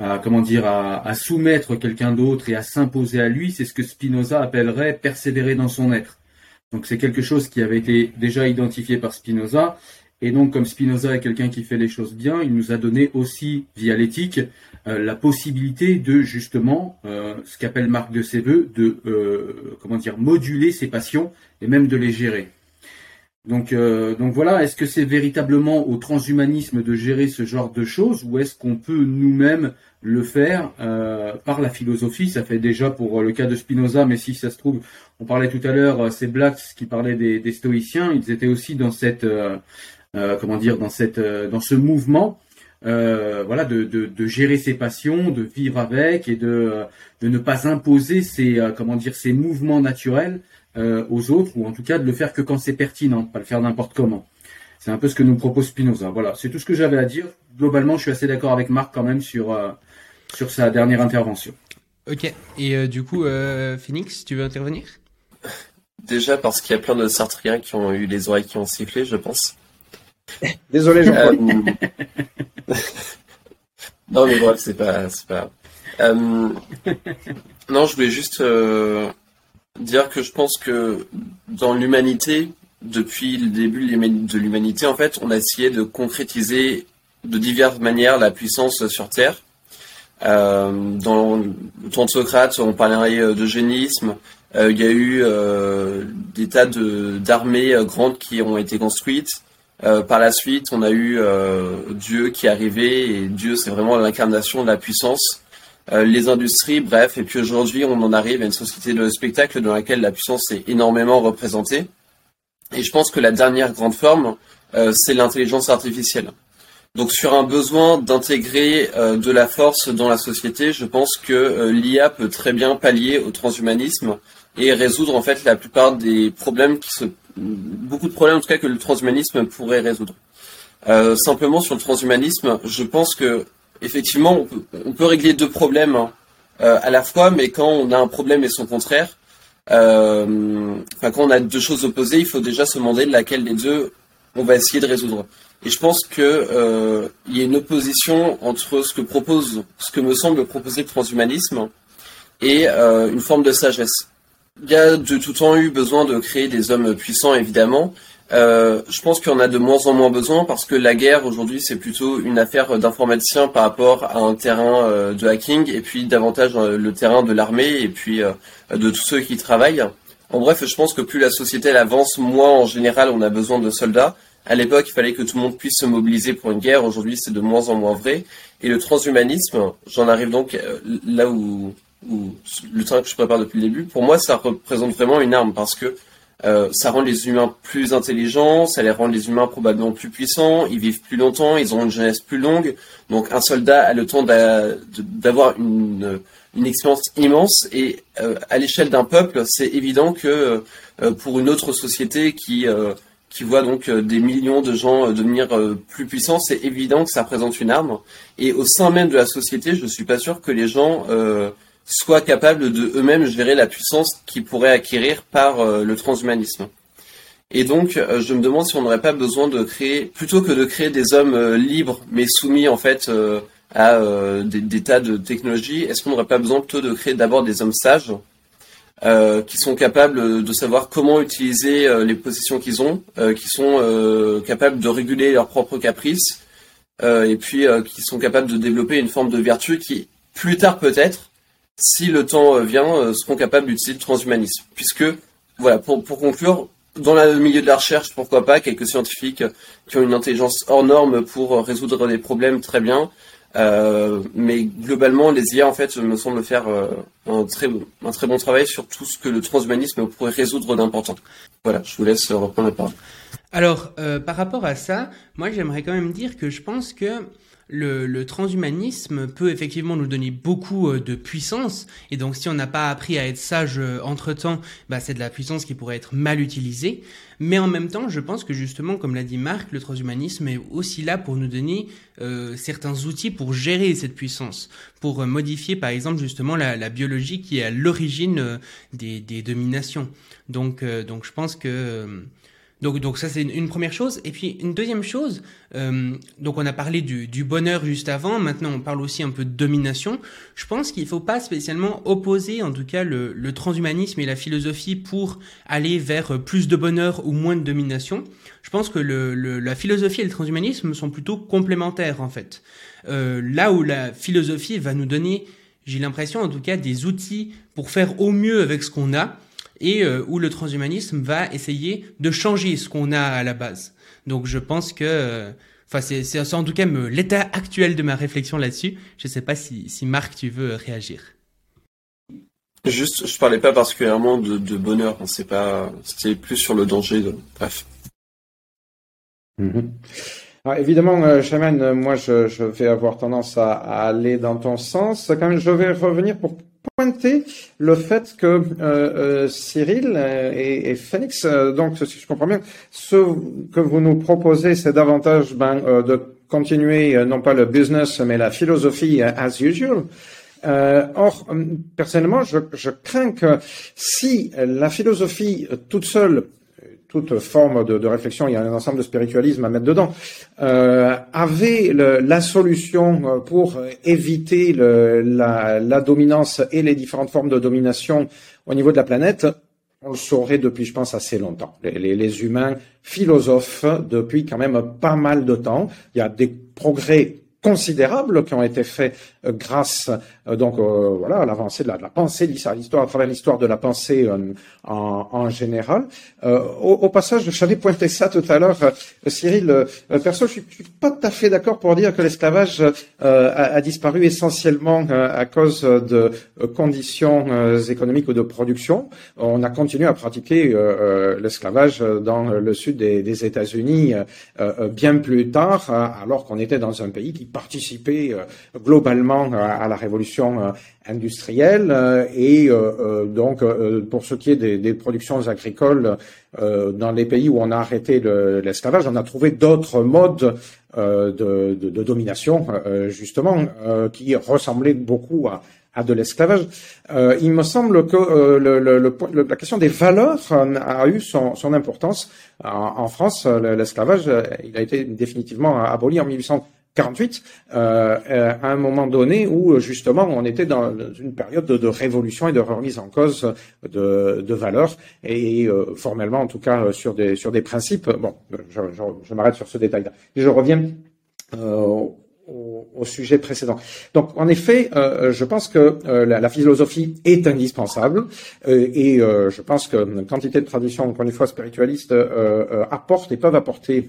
Speaker 5: à, comment dire à, à soumettre quelqu'un d'autre et à s'imposer à lui, c'est ce que Spinoza appellerait persévérer dans son être. Donc c'est quelque chose qui avait été déjà identifié par Spinoza. Et donc, comme Spinoza est quelqu'un qui fait les choses bien, il nous a donné aussi, via l'éthique, euh, la possibilité de justement, euh, ce qu'appelle Marc de Séveux, de euh, comment dire, moduler ses passions et même de les gérer. Donc, donc voilà, est-ce que c'est véritablement au transhumanisme de gérer ce genre de choses ou est-ce qu'on peut nous-mêmes le faire par la philosophie? Ça fait déjà pour le cas de Spinoza, mais si ça se trouve, on parlait tout à l'heure, c'est Blacks qui parlait des, stoïciens, ils étaient aussi dans cette comment dire, dans cette, euh, dans ce mouvement, euh, voilà, de, de, de, gérer ses passions, de vivre avec et de, de ne pas imposer ses, comment dire, ses mouvements naturels aux autres, ou en tout cas de le faire que quand c'est pertinent, pas le faire n'importe comment. C'est un peu ce que nous propose Spinoza. Voilà, c'est tout ce que j'avais à dire. Globalement, je suis assez d'accord avec Marc quand même sur, sur sa dernière intervention.
Speaker 2: Ok, et du coup, Phoenix, tu veux intervenir?
Speaker 6: Déjà parce qu'il y a plein de Sartriens qui ont eu les oreilles qui ont sifflé, je pense.
Speaker 3: Désolé, jean euh,
Speaker 6: non, mais bref, c'est pas, c'est pas. Euh... non, je voulais juste euh, dire que je pense que dans l'humanité, depuis le début de l'humanité, en fait, on a essayé de concrétiser de diverses manières la puissance sur Terre. Dans le temps de Socrate, on parlait d'eugénisme. Il y a eu des tas d'armées grandes qui ont été construites. Euh, par la suite, on a eu euh, Dieu qui est arrivé, et Dieu, c'est vraiment l'incarnation de la puissance. Euh, les industries, bref, et puis aujourd'hui, on en arrive à une société de spectacle dans laquelle la puissance est énormément représentée. Et je pense que la dernière grande forme, c'est l'intelligence artificielle. Donc sur un besoin d'intégrer de la force dans la société, je pense que l'IA peut très bien pallier au transhumanisme et résoudre en fait la plupart des problèmes qui se beaucoup de problèmes en tout cas que le transhumanisme pourrait résoudre. Euh, simplement sur le transhumanisme, je pense que effectivement on peut, régler deux problèmes hein, euh, à la fois, mais quand on a un problème et son contraire, euh, quand on a deux choses opposées, il faut déjà se demander laquelle des deux on va essayer de résoudre. Et je pense que il y a une opposition entre ce que propose, ce que me semble proposer le transhumanisme et une forme de sagesse il y a de tout temps eu besoin de créer des hommes puissants, évidemment. Euh, je pense en a de moins en moins besoin parce que la guerre aujourd'hui c'est plutôt une affaire d'informaticiens par rapport à un terrain euh, de hacking et puis davantage euh, le terrain de l'armée et puis de tous ceux qui travaillent. En bref, je pense que plus la société avance, moins en général on a besoin de soldats. À l'époque, il fallait que tout le monde puisse se mobiliser pour une guerre. Aujourd'hui, c'est de moins en moins vrai. Et le transhumanisme, j'en arrive donc là où ou le train que je prépare depuis le début, pour moi, ça représente vraiment une arme parce que euh, ça rend les humains plus intelligents, ça les rend les humains probablement plus puissants, ils vivent plus longtemps, ils ont une jeunesse plus longue. Donc un soldat a le temps d'avoir une, une expérience immense et euh, à l'échelle d'un peuple, c'est évident que euh, pour une autre société qui qui voit donc des millions de gens devenir plus puissants, c'est évident que ça représente une arme. Et au sein même de la société, je ne suis pas sûr que les gens soient capables de eux-mêmes gérer la puissance qu'ils pourraient acquérir par euh, le transhumanisme. Et donc, euh, je me demande si on n'aurait pas besoin de créer, plutôt que de créer des hommes euh, libres, mais soumis en fait à des, tas de technologies, est-ce qu'on n'aurait pas besoin plutôt de créer d'abord des hommes sages qui sont capables de savoir comment utiliser les positions qu'ils ont, qui sont capables de réguler leurs propres caprices, et puis qui sont capables de développer une forme de vertu qui, plus tard peut-être, si le temps euh, vient, euh, seront capables d'utiliser le transhumanisme. Puisque, voilà, pour, conclure, dans le milieu de la recherche, pourquoi pas, quelques scientifiques qui ont une intelligence hors norme pour résoudre des problèmes très bien. Euh, mais globalement, les IA, en fait, me semblent faire euh, un, très, bon travail sur tout ce que le transhumanisme pourrait résoudre d'important. Voilà, je vous laisse reprendre la parole.
Speaker 2: Alors, euh, par rapport à ça, moi, j'aimerais quand même dire que je pense que le, transhumanisme peut effectivement nous donner beaucoup euh, de puissance. Et donc, si on n'a pas appris à être sage euh, entre-temps, bah, c'est de la puissance qui pourrait être mal utilisée. Mais en même temps, je pense que justement, comme l'a dit Marc, le transhumanisme est aussi là pour nous donner euh, certains outils pour gérer cette puissance, pour modifier par exemple justement la, biologie qui est à l'origine des, des, dominations. Donc, donc je pense que donc, donc ça c'est une, première chose. Et puis une deuxième chose, euh, donc on a parlé du, du, bonheur juste avant. Maintenant on parle aussi un peu de domination. Je pense qu'il ne faut pas spécialement opposer, en tout cas, le, le, transhumanisme et la philosophie pour aller vers plus de bonheur ou moins de domination. Je pense que le, le, la philosophie et le transhumanisme sont plutôt complémentaires en fait. Euh, là où la philosophie va nous donner, j'ai l'impression en tout cas, des outils pour faire au mieux avec ce qu'on a et euh, où le transhumanisme va essayer de changer ce qu'on a à la base. Donc je pense que, euh, enfin c'est en tout cas l'état actuel de ma réflexion là-dessus. Je ne sais pas si, si Marc tu veux réagir.
Speaker 6: Juste, je parlais pas particulièrement de, de bonheur, hein, c'est pas, c'était plus sur le danger. De... Bref.
Speaker 3: Mhm. Alors, évidemment, euh, Shaman, moi, je, je, vais avoir tendance à, à, aller dans ton sens. Quand même, je vais revenir pour pointer le fait que euh, euh, Cyril et, et Phoenix, euh, donc si je comprends bien, ce que vous nous proposez, c'est davantage ben, de continuer non pas le business mais la philosophie as usual. or, personnellement, je, je, crains que si la philosophie toute seule toute forme de, réflexion, il y a un ensemble de spiritualisme à mettre dedans, euh, avait le, la solution euh, pour éviter le, la, la, dominance et les différentes formes de domination au niveau de la planète, on le saurait depuis, je pense, assez longtemps. Les, les, les humains philosophes depuis quand même pas mal de temps. Il y a des progrès considérables qui ont été faits euh, grâce euh, donc euh, voilà à l'avancée de la, de la pensée l'histoire à travers l'histoire de la pensée en, général. Au, passage j'avais pointé ça tout à l'heure Cyril perso je suis, suis pas tout à fait d'accord pour dire que l'esclavage a, a, disparu essentiellement à cause de conditions économiques ou de production. On a continué à pratiquer l'esclavage dans le sud des, des États-Unis bien plus tard alors qu'on était dans un pays qui participait globalement à la révolution euh, industrielle euh, et euh, donc pour ce qui est des, des productions agricoles dans les pays où on a arrêté l'esclavage, on a trouvé d'autres modes de, de, de, domination justement qui ressemblaient beaucoup à, à de l'esclavage. Euh, il me semble que euh, le, le, la question des valeurs a eu son, son importance. En, en France, l'esclavage, il a été définitivement aboli en 1800. 48, euh, euh, à un moment donné où justement on était dans une période de, révolution et de remise en cause de, de valeurs et euh, formellement en tout cas sur des sur des principes. Bon, je, je, je m'arrête sur ce détail-là. Je reviens euh, au, sujet précédent. Donc, en effet, euh, je pense que euh, la, philosophie est indispensable euh, et je pense que une quantité de traditions, encore une fois, spiritualistes, apportent et peuvent apporter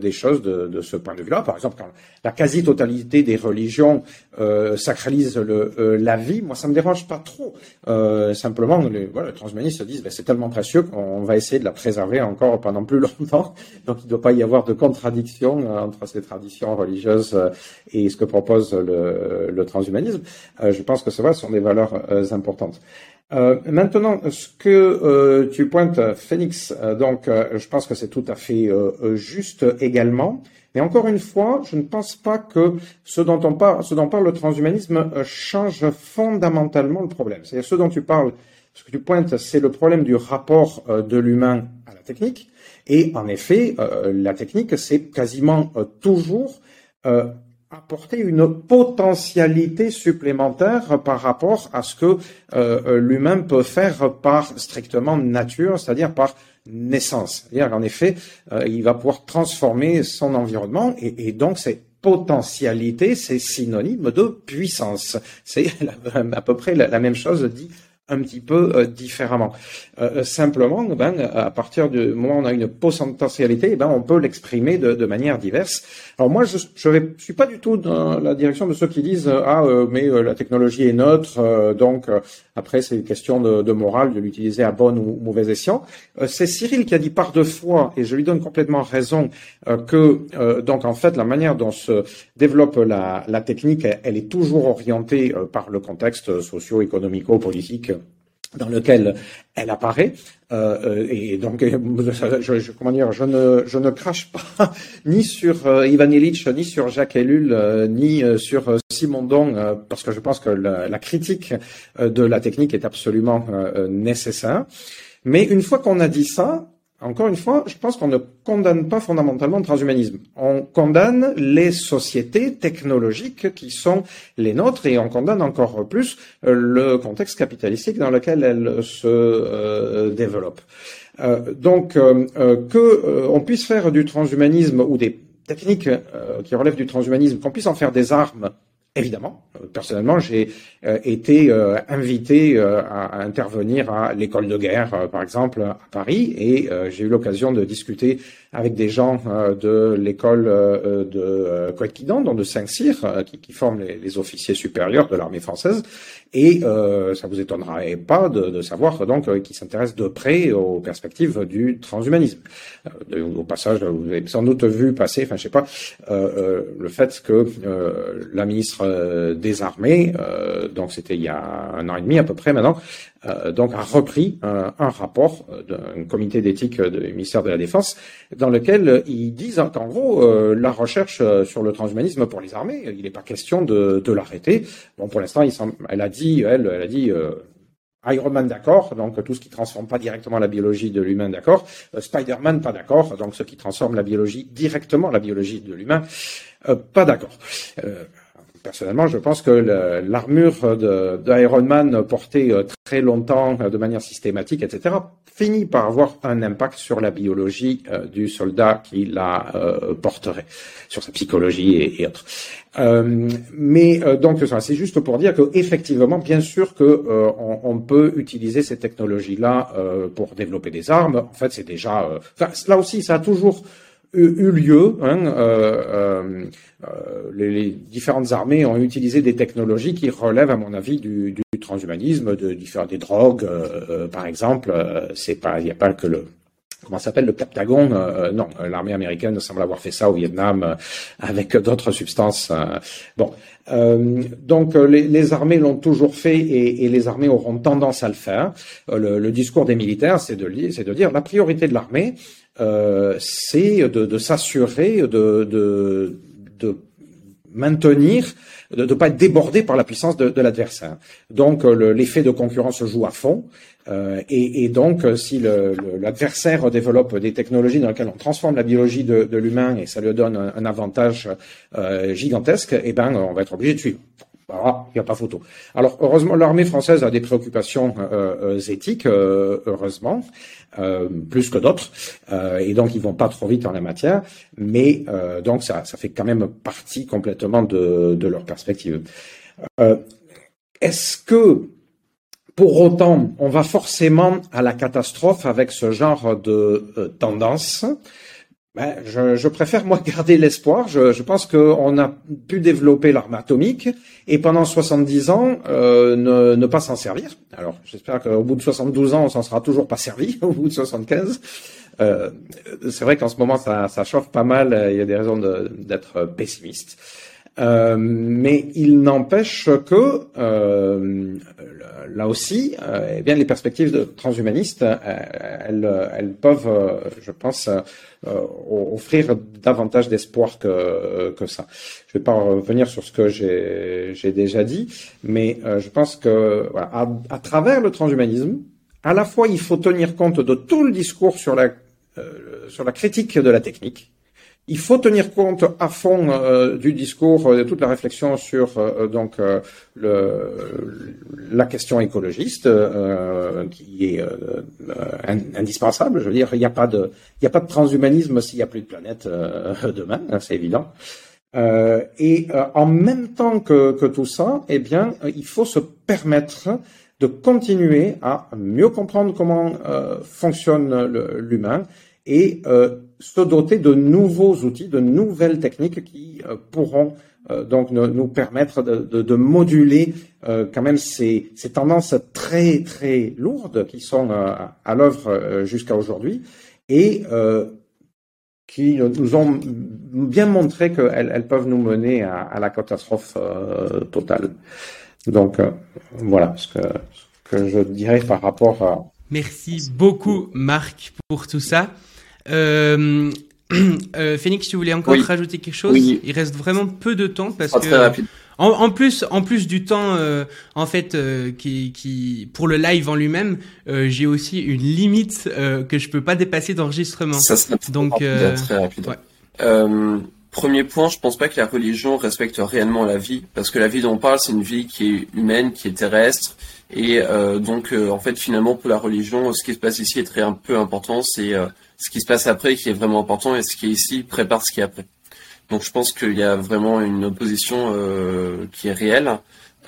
Speaker 3: des choses de, ce point de vue-là. Par exemple, quand la quasi-totalité des religions sacralisent le, la vie, moi, ça me dérange pas trop. simplement, les, voilà, transhumanistes se disent, ben, c'est tellement précieux qu'on va essayer de la préserver encore pendant plus longtemps. Donc, il ne doit pas y avoir de contradiction entre ces traditions religieuses et ce que propose le, transhumanisme, euh, je pense que ce sont des valeurs euh, importantes. Euh, maintenant, ce que tu pointes, Phoenix, donc je pense que c'est tout à fait juste également. Mais encore une fois, je ne pense pas que ce dont on parle, ce dont parle le transhumanisme change fondamentalement le problème. C'est-à-dire ce dont tu parles, ce que tu pointes, c'est le problème du rapport de l'humain à la technique. Et en effet, la technique, c'est quasiment toujours apporter une potentialité supplémentaire par rapport à ce que euh, l'humain peut faire par strictement nature, c'est-à-dire par naissance. C'est-à-dire qu'en effet, euh, il va pouvoir transformer son environnement et, donc c'est potentialité, c'est synonyme de puissance. C'est à peu près la, même chose dit un petit peu euh, différemment. Euh, euh, simplement, ben, à partir du moment où on a une potentialité, ben, on peut l'exprimer de, de, manière diverse. Alors moi, je ne suis pas du tout dans la direction de ceux qui disent ah mais la technologie est neutre, donc après c'est une question de, de morale de l'utiliser à bon ou mauvais escient. c'est Cyril qui a dit par deux fois, et je lui donne complètement raison, que donc en fait la manière dont se développe la, la technique, elle, est toujours orientée par le contexte socio-économico-politique dans lequel elle apparaît. Euh, euh et donc, je, je, comment dire, je ne, je ne crache pas ni sur euh, Ivan Illich, ni sur Jacques Ellul, euh, ni euh, sur Simondon, parce que je pense que la, la critique de la technique est absolument nécessaire. Mais une fois qu'on a dit ça, encore une fois, je pense qu'on ne condamne pas fondamentalement le transhumanisme. On condamne les sociétés technologiques qui sont les nôtres et on condamne encore plus euh, le contexte capitalistique dans lequel elles se euh, développent. Euh, donc, euh, que on puisse faire du transhumanisme ou des techniques qui relèvent du transhumanisme, qu'on puisse en faire des armes Évidemment, euh, personnellement, j'ai euh, été euh, invité à, intervenir à l'école de guerre, par exemple, à Paris, et j'ai eu l'occasion de discuter avec des gens de l'école de Kouekidan, donc de Saint-Cyr, qui, qui, forment les, les, officiers supérieurs de l'armée française, et euh, ça vous étonnerait pas de, de savoir donc euh, qu'ils s'intéressent de près aux perspectives du transhumanisme. Euh, au passage, vous avez sans doute vu passer, enfin je sais pas, euh, euh le fait que euh, la ministre des Armées, donc c'était il y a un an et demi à peu près maintenant, euh, donc a repris un, un rapport d'un comité d'éthique du ministère de la Défense dans lequel ils disent qu'en gros euh, la recherche sur le transhumanisme pour les armées, il n'est pas question de, l'arrêter. Bon, pour l'instant, elle a dit, elle, elle a dit. Euh, Iron Man d'accord, donc tout ce qui transforme pas directement la biologie de l'humain d'accord. Spider-Man pas d'accord, donc ce qui transforme la biologie directement la biologie de l'humain pas d'accord personnellement, je pense que l'armure d'Iron Man portée euh, très longtemps, euh, de manière systématique, etc., finit par avoir un impact sur la biologie euh, du soldat qui la porterait, sur sa psychologie et, autres. mais donc c'est juste pour dire que effectivement, bien sûr que on, peut utiliser ces technologies-là pour développer des armes. En fait, c'est déjà. là aussi, ça a toujours eu, lieu. Hein, euh, euh, les, différentes armées ont utilisé des technologies qui relèvent, à mon avis, du, transhumanisme, de, différents des drogues, euh, par exemple. c'est pas, il n'y a pas que le comment s'appelle le Captagon Non, l'armée américaine semble avoir fait ça au Vietnam avec d'autres substances. bon, donc les, armées l'ont toujours fait et, et, les armées auront tendance à le faire. Le, le discours des militaires, c'est de, c'est de dire la priorité de l'armée, euh, c'est de, s'assurer de, maintenir, de ne pas être débordé par la puissance de, l'adversaire. Donc l'effet de concurrence joue à fond. Euh, et, donc, si l'adversaire développe des technologies dans lesquelles on transforme la biologie de, l'humain et ça lui donne un, avantage euh, gigantesque, eh ben, on va être obligé de suivre. Voilà, il n'y a pas photo. Alors heureusement, l'armée française a des préoccupations euh, euh éthiques, euh, heureusement, plus que d'autres, et donc ils vont pas trop vite en la matière, mais donc ça, fait quand même partie complètement de leur perspective. Est-ce que pour autant, on va forcément à la catastrophe avec ce genre de tendance? Ben, je, je, préfère moi garder l'espoir. Je, je, pense qu'on a pu développer l'arme atomique et pendant 70 ans euh, ne, ne, pas s'en servir. Alors j'espère qu'au bout de 72 ans, on s'en sera toujours pas servi. Au bout de 75, euh, c'est vrai qu'en ce moment ça, ça, chauffe pas mal. Il y a des raisons d'être pessimiste. Euh, mais il n'empêche que euh, là aussi, euh, eh bien les perspectives de transhumanistes, euh, elles, elles, peuvent, euh, je pense, offrir davantage d'espoir que, que ça. Je ne vais pas revenir sur ce que j'ai déjà dit, mais je pense que voilà, à, à, travers le transhumanisme, à la fois il faut tenir compte de tout le discours sur la sur la critique de la technique il faut tenir compte à fond euh, du discours, euh, de toute la réflexion sur euh, donc le, la question écologiste, qui est indispensable. Je veux dire, il n'y a pas de, a pas de transhumanisme s'il n'y a plus de planète demain, hein, c'est évident. et en même temps que, que, tout ça, eh bien, il faut se permettre de continuer à mieux comprendre comment fonctionne l'humain et se doter de nouveaux outils, de nouvelles techniques qui pourront donc nous permettre de, moduler quand même ces, ces, tendances très très lourdes qui sont à l'œuvre jusqu'à aujourd'hui et qui nous ont bien montré qu'elles elles peuvent nous mener à, la catastrophe euh, totale. Donc euh, voilà ce que, ce que je dirais par rapport à...
Speaker 2: Merci beaucoup Marc pour tout ça. Euh, euh, Phoenix, tu voulais encore rajouter quelque chose
Speaker 6: oui.
Speaker 2: Il reste vraiment peu de temps parce que
Speaker 6: très
Speaker 2: en, en plus, en plus du temps, euh, en fait, euh, qui, qui pour le live en lui-même, euh, j'ai aussi une limite euh, que je peux pas dépasser d'enregistrement.
Speaker 6: Ça serait
Speaker 2: Donc,
Speaker 6: rapide,
Speaker 2: euh,
Speaker 6: très rapide.
Speaker 2: ouais.
Speaker 6: Euh, premier point, je pense pas que la religion respecte réellement la vie, parce que la vie dont on parle, c'est une vie qui est humaine, qui est terrestre, et euh, donc euh, en fait finalement pour la religion, ce qui se passe ici est très un peu important, c'est euh, ce qui se passe après qui est vraiment important, et ce qui est ici prépare ce qui est après. Donc je pense qu'il y a vraiment une opposition euh, qui est réelle.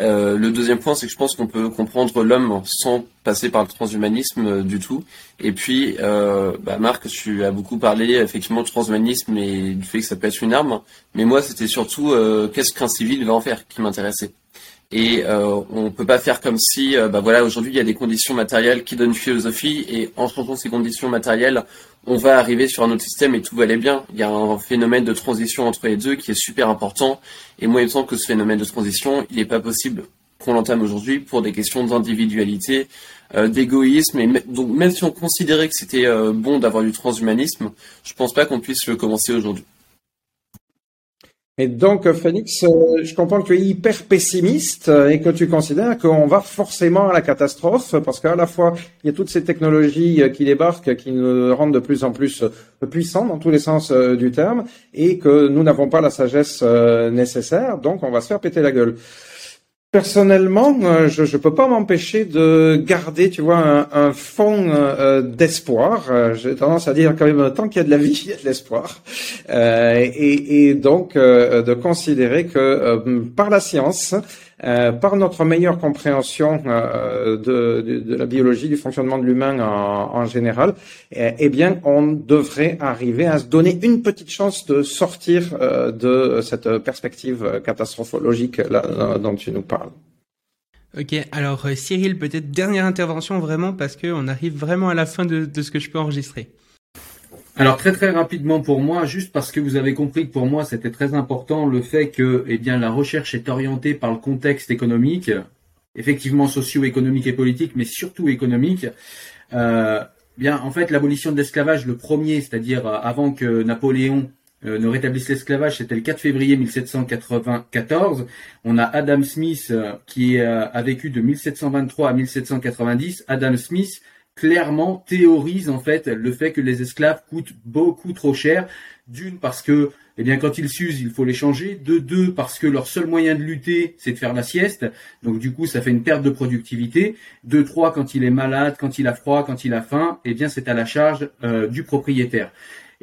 Speaker 6: Euh, le deuxième point, c'est que je pense qu'on peut comprendre l'homme sans passer par le transhumanisme euh, du tout. Et puis, euh, bah, Marc, tu as beaucoup parlé effectivement du transhumanisme et du fait que ça peut être une arme. Mais moi, c'était surtout euh, qu'est-ce qu'un civil va en faire qui m'intéressait? Et euh, on peut pas faire comme si, euh, bah voilà, aujourd'hui il y a des conditions matérielles qui donnent philosophie, et en changeant ces conditions matérielles, on va arriver sur un autre système et tout va aller bien. Il y a un phénomène de transition entre les deux qui est super important. Et moi, il me semble que ce phénomène de transition, il n'est pas possible qu'on l'entame aujourd'hui pour des questions d'individualité, euh, d'égoïsme. Et donc, même si on considérait que c'était euh, bon d'avoir du transhumanisme, je pense pas qu'on puisse le commencer aujourd'hui.
Speaker 3: Et donc, euh, Phoenix, euh, je comprends que tu es hyper pessimiste euh, et que tu considères qu'on va forcément à la catastrophe parce qu'à la fois, il y a toutes ces technologies euh, qui débarquent, qui nous rendent de plus en plus euh, puissants dans tous les sens euh, du terme et que nous n'avons pas la sagesse euh, nécessaire, donc on va se faire péter la gueule. Personnellement, euh, je ne peux pas m'empêcher de garder, tu vois, un, fond euh, d'espoir. Euh, J'ai tendance à dire quand même, tant qu'il y a de la vie, il y a de l'espoir. Euh, et, donc de considérer que par la science, euh, par notre meilleure compréhension euh, de, la biologie, du fonctionnement de l'humain en, général, eh, eh bien, on devrait arriver à se donner une petite chance de sortir euh, de cette perspective catastrophologique dont tu nous parles.
Speaker 2: Ok, alors Cyril, peut-être dernière intervention vraiment parce que on arrive vraiment à la fin de ce que je peux enregistrer.
Speaker 5: Alors très très rapidement pour moi, juste parce que vous avez compris que pour moi c'était très important le fait que eh bien la recherche est orientée par le contexte économique, effectivement socio-économique et politique, mais surtout économique. Euh, bien en fait l'abolition de l'esclavage, le premier, c'est-à-dire euh, avant que Napoléon euh, ne rétablisse l'esclavage, c'était le 4 février 1794. On a Adam Smith euh, qui a vécu de 1723 à 1790. Adam Smith clairement théorise en fait le fait que les esclaves coûtent beaucoup trop cher. D'une parce que eh bien quand ils s'usent, il faut les changer. De deux parce que leur seul moyen de lutter, c'est de faire la sieste. Donc du coup, ça fait une perte de productivité. De trois quand il est malade, quand il a froid, quand il a faim, eh bien c'est à la charge euh, du propriétaire.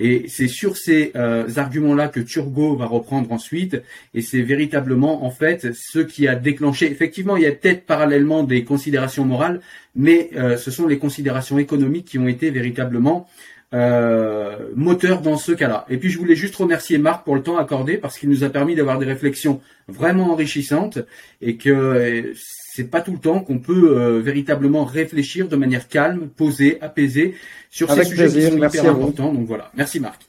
Speaker 5: Et c'est sur ces euh, arguments-là que Turgot va reprendre ensuite, et c'est véritablement en fait ce qui a déclenché. Effectivement, il y a peut-être parallèlement des considérations morales, mais euh, ce sont les considérations économiques qui ont été véritablement euh, moteurs dans ce cas-là. Et puis je voulais juste remercier Marc pour le temps accordé parce qu'il nous a permis d'avoir des réflexions vraiment enrichissantes et que euh, c'est pas tout le temps qu'on peut euh, véritablement réfléchir de manière calme, posée, apaisée sur
Speaker 3: Avec
Speaker 5: ces sujets qui sont
Speaker 3: merci
Speaker 5: hyper importants. Donc voilà, merci Marc.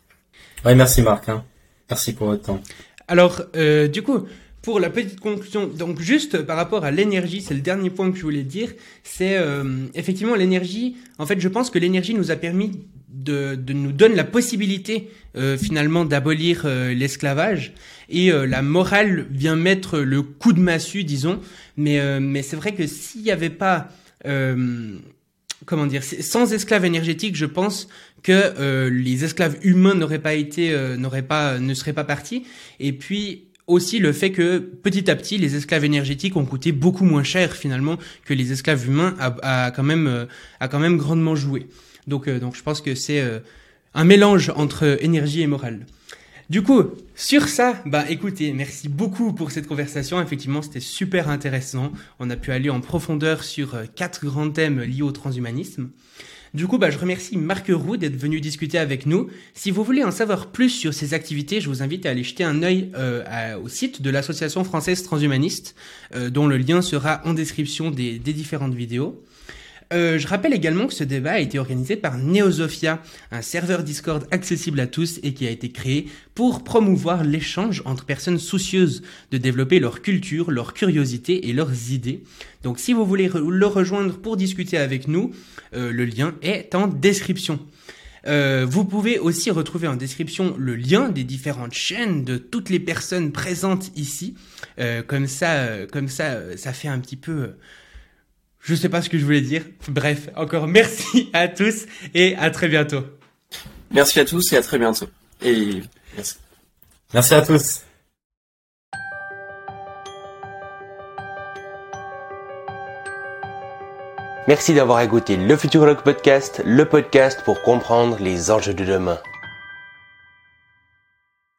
Speaker 4: Ouais, merci Marc. Hein. Merci pour votre temps.
Speaker 2: Alors, euh, du coup, pour la petite conclusion, donc juste par rapport à l'énergie, c'est le dernier point que je voulais dire, c'est euh, effectivement l'énergie. En fait, je pense que l'énergie nous a permis de, de nous donne la possibilité euh, finalement d'abolir euh, l'esclavage et euh, la morale vient mettre le coup de massue, disons. Mais euh, mais c'est vrai que s'il n'y avait pas comment dire, sans esclaves énergétiques, je pense que euh, les esclaves humains n'auraient pas été, euh, n'auraient pas, ne seraient pas partis. Et puis aussi le fait que petit à petit, les esclaves énergétiques ont coûté beaucoup moins cher finalement que les esclaves humains a, quand même, euh, a quand même grandement joué. Donc, euh, donc je pense que c'est euh, un mélange entre énergie et morale. Du coup, sur ça, bah écoutez, merci beaucoup pour cette conversation. Effectivement, c'était super intéressant. On a pu aller en profondeur sur quatre grands thèmes liés au transhumanisme. Du coup, bah, je remercie Marc Roux d'être venu discuter avec nous. Si vous voulez en savoir plus sur ses activités, je vous invite à aller jeter un œil euh, au site de l'Association française transhumaniste, euh, dont le lien sera en description des, des différentes vidéos. Euh, je rappelle également que ce débat a été organisé par Neosophia, un serveur Discord accessible à tous et qui a été créé pour promouvoir l'échange entre personnes soucieuses de développer leur culture, leur curiosité et leurs idées. Donc si vous voulez le rejoindre pour discuter avec nous, euh, le lien est en description. Euh, vous pouvez aussi retrouver en description le lien des différentes chaînes de toutes les personnes présentes ici. comme ça, comme ça, ça fait un petit peu je sais pas ce que je voulais dire. Bref, encore merci à tous et à très bientôt.
Speaker 6: Merci à tous et à très bientôt. Et merci.
Speaker 4: Merci à tous.
Speaker 1: Merci d'avoir écouté le Futurologue Podcast, le podcast pour comprendre les enjeux de demain.